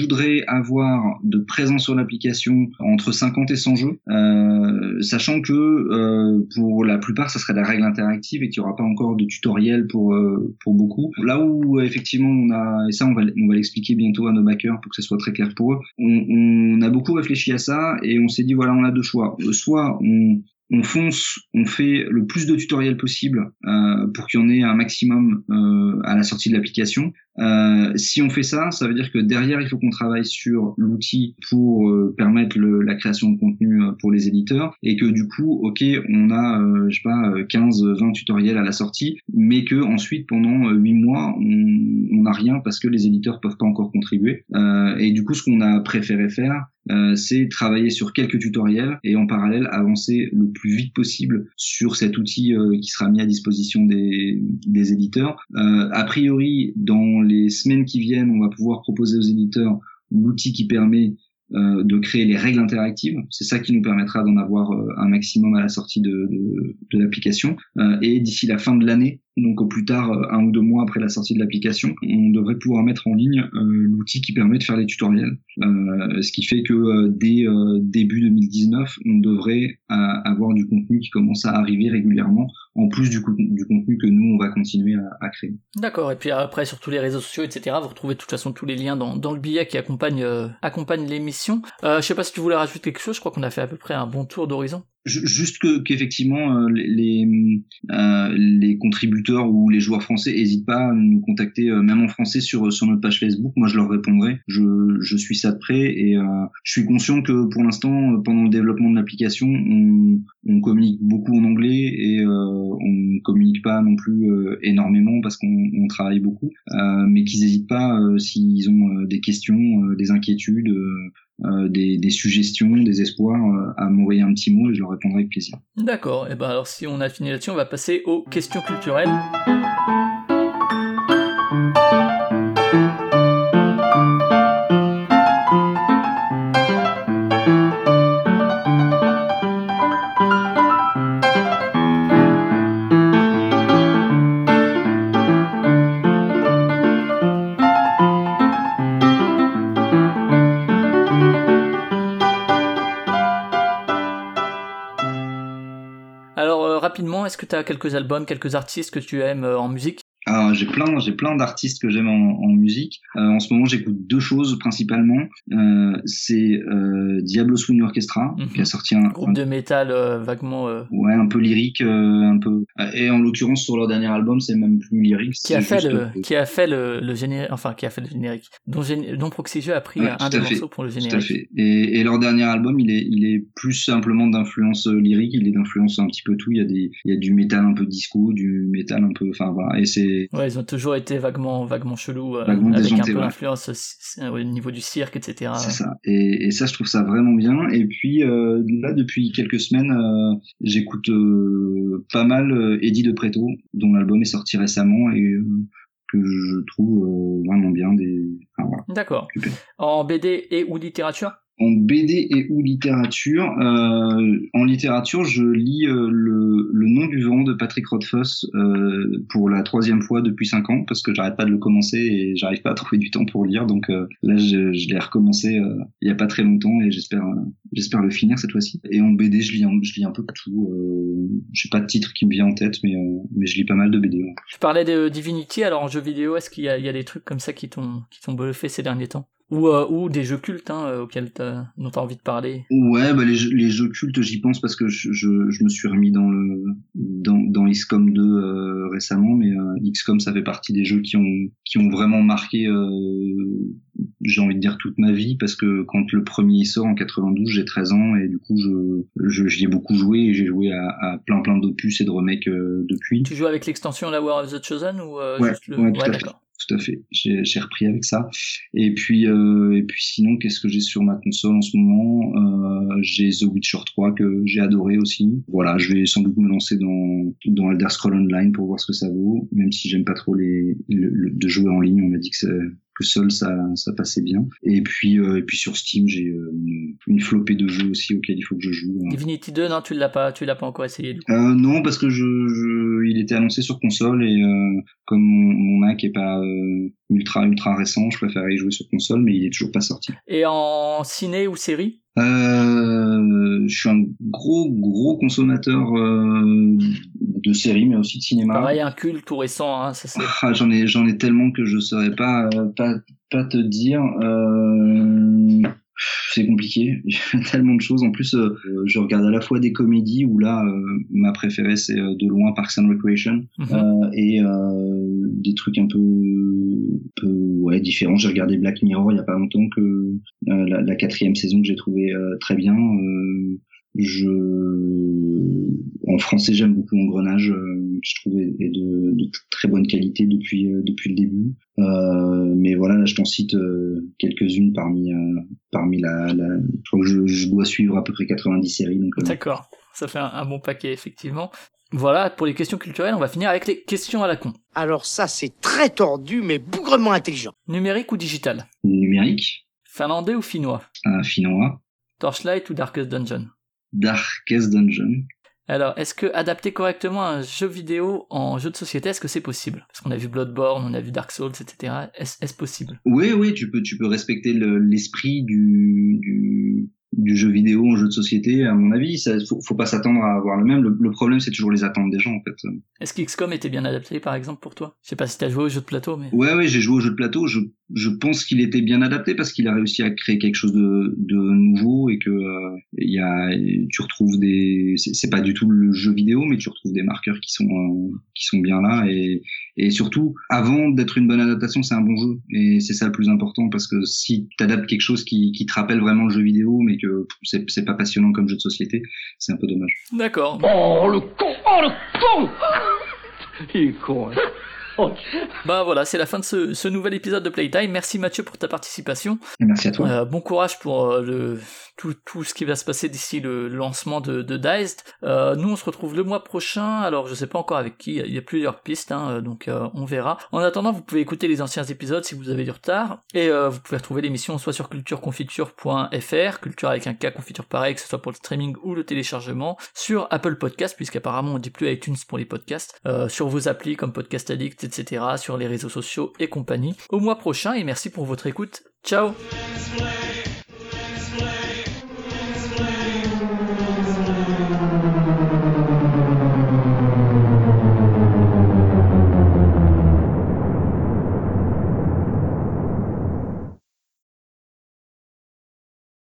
voudrait avoir de présence sur l'application entre 50 et 100 jeux, euh, sachant que euh, pour la plupart, ça serait de la règle interactive et qu'il n'y aura pas encore de tutoriel pour euh, pour beaucoup. Là où effectivement on a et ça on va on va l'expliquer bientôt à nos backers pour que ce soit très clair pour eux. On, on a beaucoup réfléchi à ça et on s'est dit voilà on a deux choix. Euh, Soit on on fonce, on fait le plus de tutoriels possible euh, pour qu'il y en ait un maximum euh, à la sortie de l'application. Euh, si on fait ça, ça veut dire que derrière, il faut qu'on travaille sur l'outil pour euh, permettre le- la création de contenu euh, pour les éditeurs et que du coup, ok, on a, euh, je sais pas, euh, 15, 20 tutoriels à la sortie, mais que ensuite, pendant euh, 8 mois, on n'a rien parce que les éditeurs peuvent pas encore contribuer. Euh, et du coup, ce qu'on a préféré faire, euh, c'est travailler sur quelques tutoriels et en parallèle avancer le plus vite possible sur cet outil euh, qui sera mis à disposition des, des éditeurs. Euh, a priori, dans les semaines qui viennent, on va pouvoir proposer aux éditeurs l'outil qui permet euh, de créer les règles interactives. C'est ça qui nous permettra d'en avoir euh, un maximum à la sortie de, l'application. Euh, et d'ici la fin de l'année, donc au plus tard, euh, un ou deux mois après la sortie de l'application, on devrait pouvoir mettre en ligne euh, l'outil qui permet de faire les tutoriels. Euh, ce qui fait que dès début 2019, on devrait avoir du contenu qui commence à arriver régulièrement, en plus du, co- du contenu que nous, on va continuer à, créer. D'accord, et puis après sur tous les réseaux sociaux, etc., vous retrouvez de toute façon tous les liens dans, le billet qui accompagne, l'émission. Je sais pas si tu voulais rajouter quelque chose, je crois qu'on a fait à peu près un bon tour d'horizon. Ju- Juste que qu'effectivement euh, euh, les contributeurs ou les joueurs français n'hésitent pas à nous contacter euh, même en français sur sur notre page Facebook. Moi je leur répondrai. Je suis ça de et je suis conscient que pour l'instant pendant le développement de l'application on communique beaucoup en anglais et euh, on communique pas non plus énormément parce qu'on on travaille beaucoup. Mais qu'ils n'hésitent pas s'ils ont des questions, des inquiétudes. Euh, des, des suggestions, des espoirs, euh, à m'envoyer un petit mot et je leur répondrai avec plaisir. D'accord, et ben alors si on a fini là-dessus, on va passer aux questions culturelles. Est-ce que tu as quelques albums, quelques artistes que tu aimes euh, en musique? Alors j'ai plein, j'ai plein d'artistes que j'aime en, en musique. Euh, en ce moment, j'écoute deux choses principalement. Euh, c'est euh, Diablo Swing Orchestra Mhm. qui a sorti un, Groupe de métal euh, vaguement... euh, ouais un peu lyrique, euh, un peu. Et en l'occurrence sur leur dernier album, c'est même plus lyrique. qui a fait le, qui a fait le, le générique, enfin qui a fait le générique, dont, dont Proxygeux a pris Ouais, un des fait. morceaux pour le Tout à générique. fait. Et, et leur dernier album, il est, il est plus simplement d'influence lyrique, il est d'influence un petit peu tout. Il y a des, il y a du métal un peu disco, du métal un peu, enfin voilà. Et c'est, Ouais, ils ont toujours été vaguement, vaguement chelous, euh, Vaguement avec un peu ouais. l'influence euh, au niveau du cirque, etc. C'est ça. Et, et ça, je trouve ça vraiment bien. Et puis euh, là, depuis quelques semaines, euh, j'écoute euh, pas mal euh, Eddie de Preto, dont l'album est sorti récemment et euh, que je trouve euh, vraiment bien. Des... Enfin, voilà. D'accord. En BD et ou littérature? En BD et ou littérature, euh, en littérature, je lis euh, le, le nom du vent de Patrick Rothfuss euh, pour la troisième fois depuis cinq ans parce que j'arrête pas de le commencer et j'arrive pas à trouver du temps pour lire. Donc là, je, je l'ai recommencé il y a pas très longtemps et j'espère j'espère le finir cette fois-ci. Et en BD, je lis un, je lis un peu tout. J'ai pas de titre qui me vient en tête, mais mais je lis pas mal de BD. ouais. Tu parlais de Divinity, alors en jeu vidéo, est-ce qu'il y y a des trucs comme ça qui t'ont qui t'ont bluffé ces derniers temps? Ou, euh, ou des jeux cultes hein, euh, auxquels t'as, dont t'as envie de parler Ouais, bah les, jeux, les jeux cultes, j'y pense parce que je, je, je me suis remis dans le dans, dans XCOM 2 euh, récemment, mais euh, XCOM ça fait partie des jeux qui ont qui ont vraiment marqué, euh, j'ai envie de dire toute ma vie parce que quand le premier sort en 92, j'ai 13 ans et du coup je je j'y ai beaucoup joué et j'ai joué à, à plein plein d'opus et de remakes euh, depuis. Tu joues avec l'extension La War of the Chosen ou euh, Ouais, juste le... ouais, fait. d'accord. Tout à fait. J'ai repris avec ça. Et puis, euh, et puis sinon, qu'est-ce que j'ai sur ma console en ce moment? Euh, J'ai The Witcher 3 que j'ai adoré aussi. Voilà, je vais sans doute me lancer dans dans Elder Scroll Online pour voir ce que ça vaut. Même si j'aime pas trop les le- le- de jouer en ligne, on m'a dit que c'est que seul ça ça passait bien. Et puis euh, et puis sur Steam, j'ai euh, une, une flopée de jeux aussi auxquels il faut que je joue. Divinity 2, non, tu l'as pas, tu l'as pas encore essayé. du coup. Euh, non, parce que je, je, il était annoncé sur console et euh, comme mon, mon Mac est pas ultra ultra récent, je préférais y jouer sur console, mais il est toujours pas sorti. Et en ciné ou série? Euh, je suis un gros gros consommateur euh, de séries, mais aussi de cinéma. Pareil, un culte tout récent, hein, ça c'est. Ah, j'en ai j'en ai tellement que je saurais pas euh, pas pas te dire. Euh, c'est compliqué. Il y a tellement de choses. En plus, euh, je regarde à la fois des comédies où là, euh, ma préférée c'est euh, de loin Parks and Recreation Mhm. euh, et euh, des trucs un peu, peu ouais différents. J'ai regardé Black Mirror il y a pas longtemps que euh, la, la quatrième saison que j'ai trouvé euh, très bien. Euh, je en français j'aime beaucoup Engrenage euh, je trouve est est de, de très bonne qualité depuis euh, depuis le début. Euh, mais voilà là je t'en cite euh, quelques-unes parmi euh, parmi la, la je crois que je, je dois suivre à peu près 90 séries donc euh, D'accord, ça fait un, un bon paquet, effectivement. Voilà, pour les questions culturelles, on va finir avec les questions à la con. Alors ça, c'est très tordu, mais bougrement intelligent. Numérique ou digital? Numérique. Finlandais ou finnois? Un finnois. Torchlight ou Darkest Dungeon? Darkest Dungeon Alors, est-ce que adapter correctement un jeu vidéo en jeu de société, est-ce que c'est possible? Parce qu'on a vu Bloodborne, on a vu Dark Souls, etc. Est-ce possible? Oui, oui, tu peux, tu peux respecter le- l'esprit du, du, du jeu vidéo en jeu de société. À mon avis, ça, faut, faut pas s'attendre à avoir le même. Le, le problème, c'est toujours les attentes des gens, en fait. Est-ce qu'XCOM était bien adapté, par exemple, pour toi? Je sais pas si t'as joué au jeu de plateau, mais... Ouais, ouais, j'ai joué au jeu de plateau. Je, je pense qu'il était bien adapté parce qu'il a réussi à créer quelque chose de, de nouveau et que euh, il y a, tu retrouves des, c'est pas du tout le jeu vidéo, mais tu retrouves des marqueurs qui sont, euh, qui sont bien là et, et surtout, avant d'être une bonne adaptation, c'est un bon jeu et c'est ça le plus important parce que si t'adaptes quelque chose qui, qui te rappelle vraiment le jeu vidéo, mais que c'est c'est pas passionnant comme jeu de société, c'est un peu dommage. D'accord. Oh le con Oh le con Il est con, hein. Oh, Bah voilà, c'est la fin de ce, ce nouvel épisode de Playtime. Merci Mathieu pour ta participation. Merci à toi. Euh, bon courage pour euh, le, tout, tout ce qui va se passer d'ici le lancement de, de Diced. Euh, nous, on se retrouve le mois prochain. Alors, je sais pas encore avec qui. Il y a plusieurs pistes, hein, euh, donc euh, on verra. En attendant, vous pouvez écouter les anciens épisodes si vous avez du retard. Et euh, vous pouvez retrouver l'émission soit sur cultureconfiture.fr, culture avec un K, confiture pareil, que ce soit pour le streaming ou le téléchargement, sur Apple Podcast, puisqu'apparemment on dit plus iTunes pour les podcasts, euh, sur vos applis comme Podcast Addict, etc., sur les réseaux sociaux et compagnie. Au mois prochain, et merci pour votre écoute. Ciao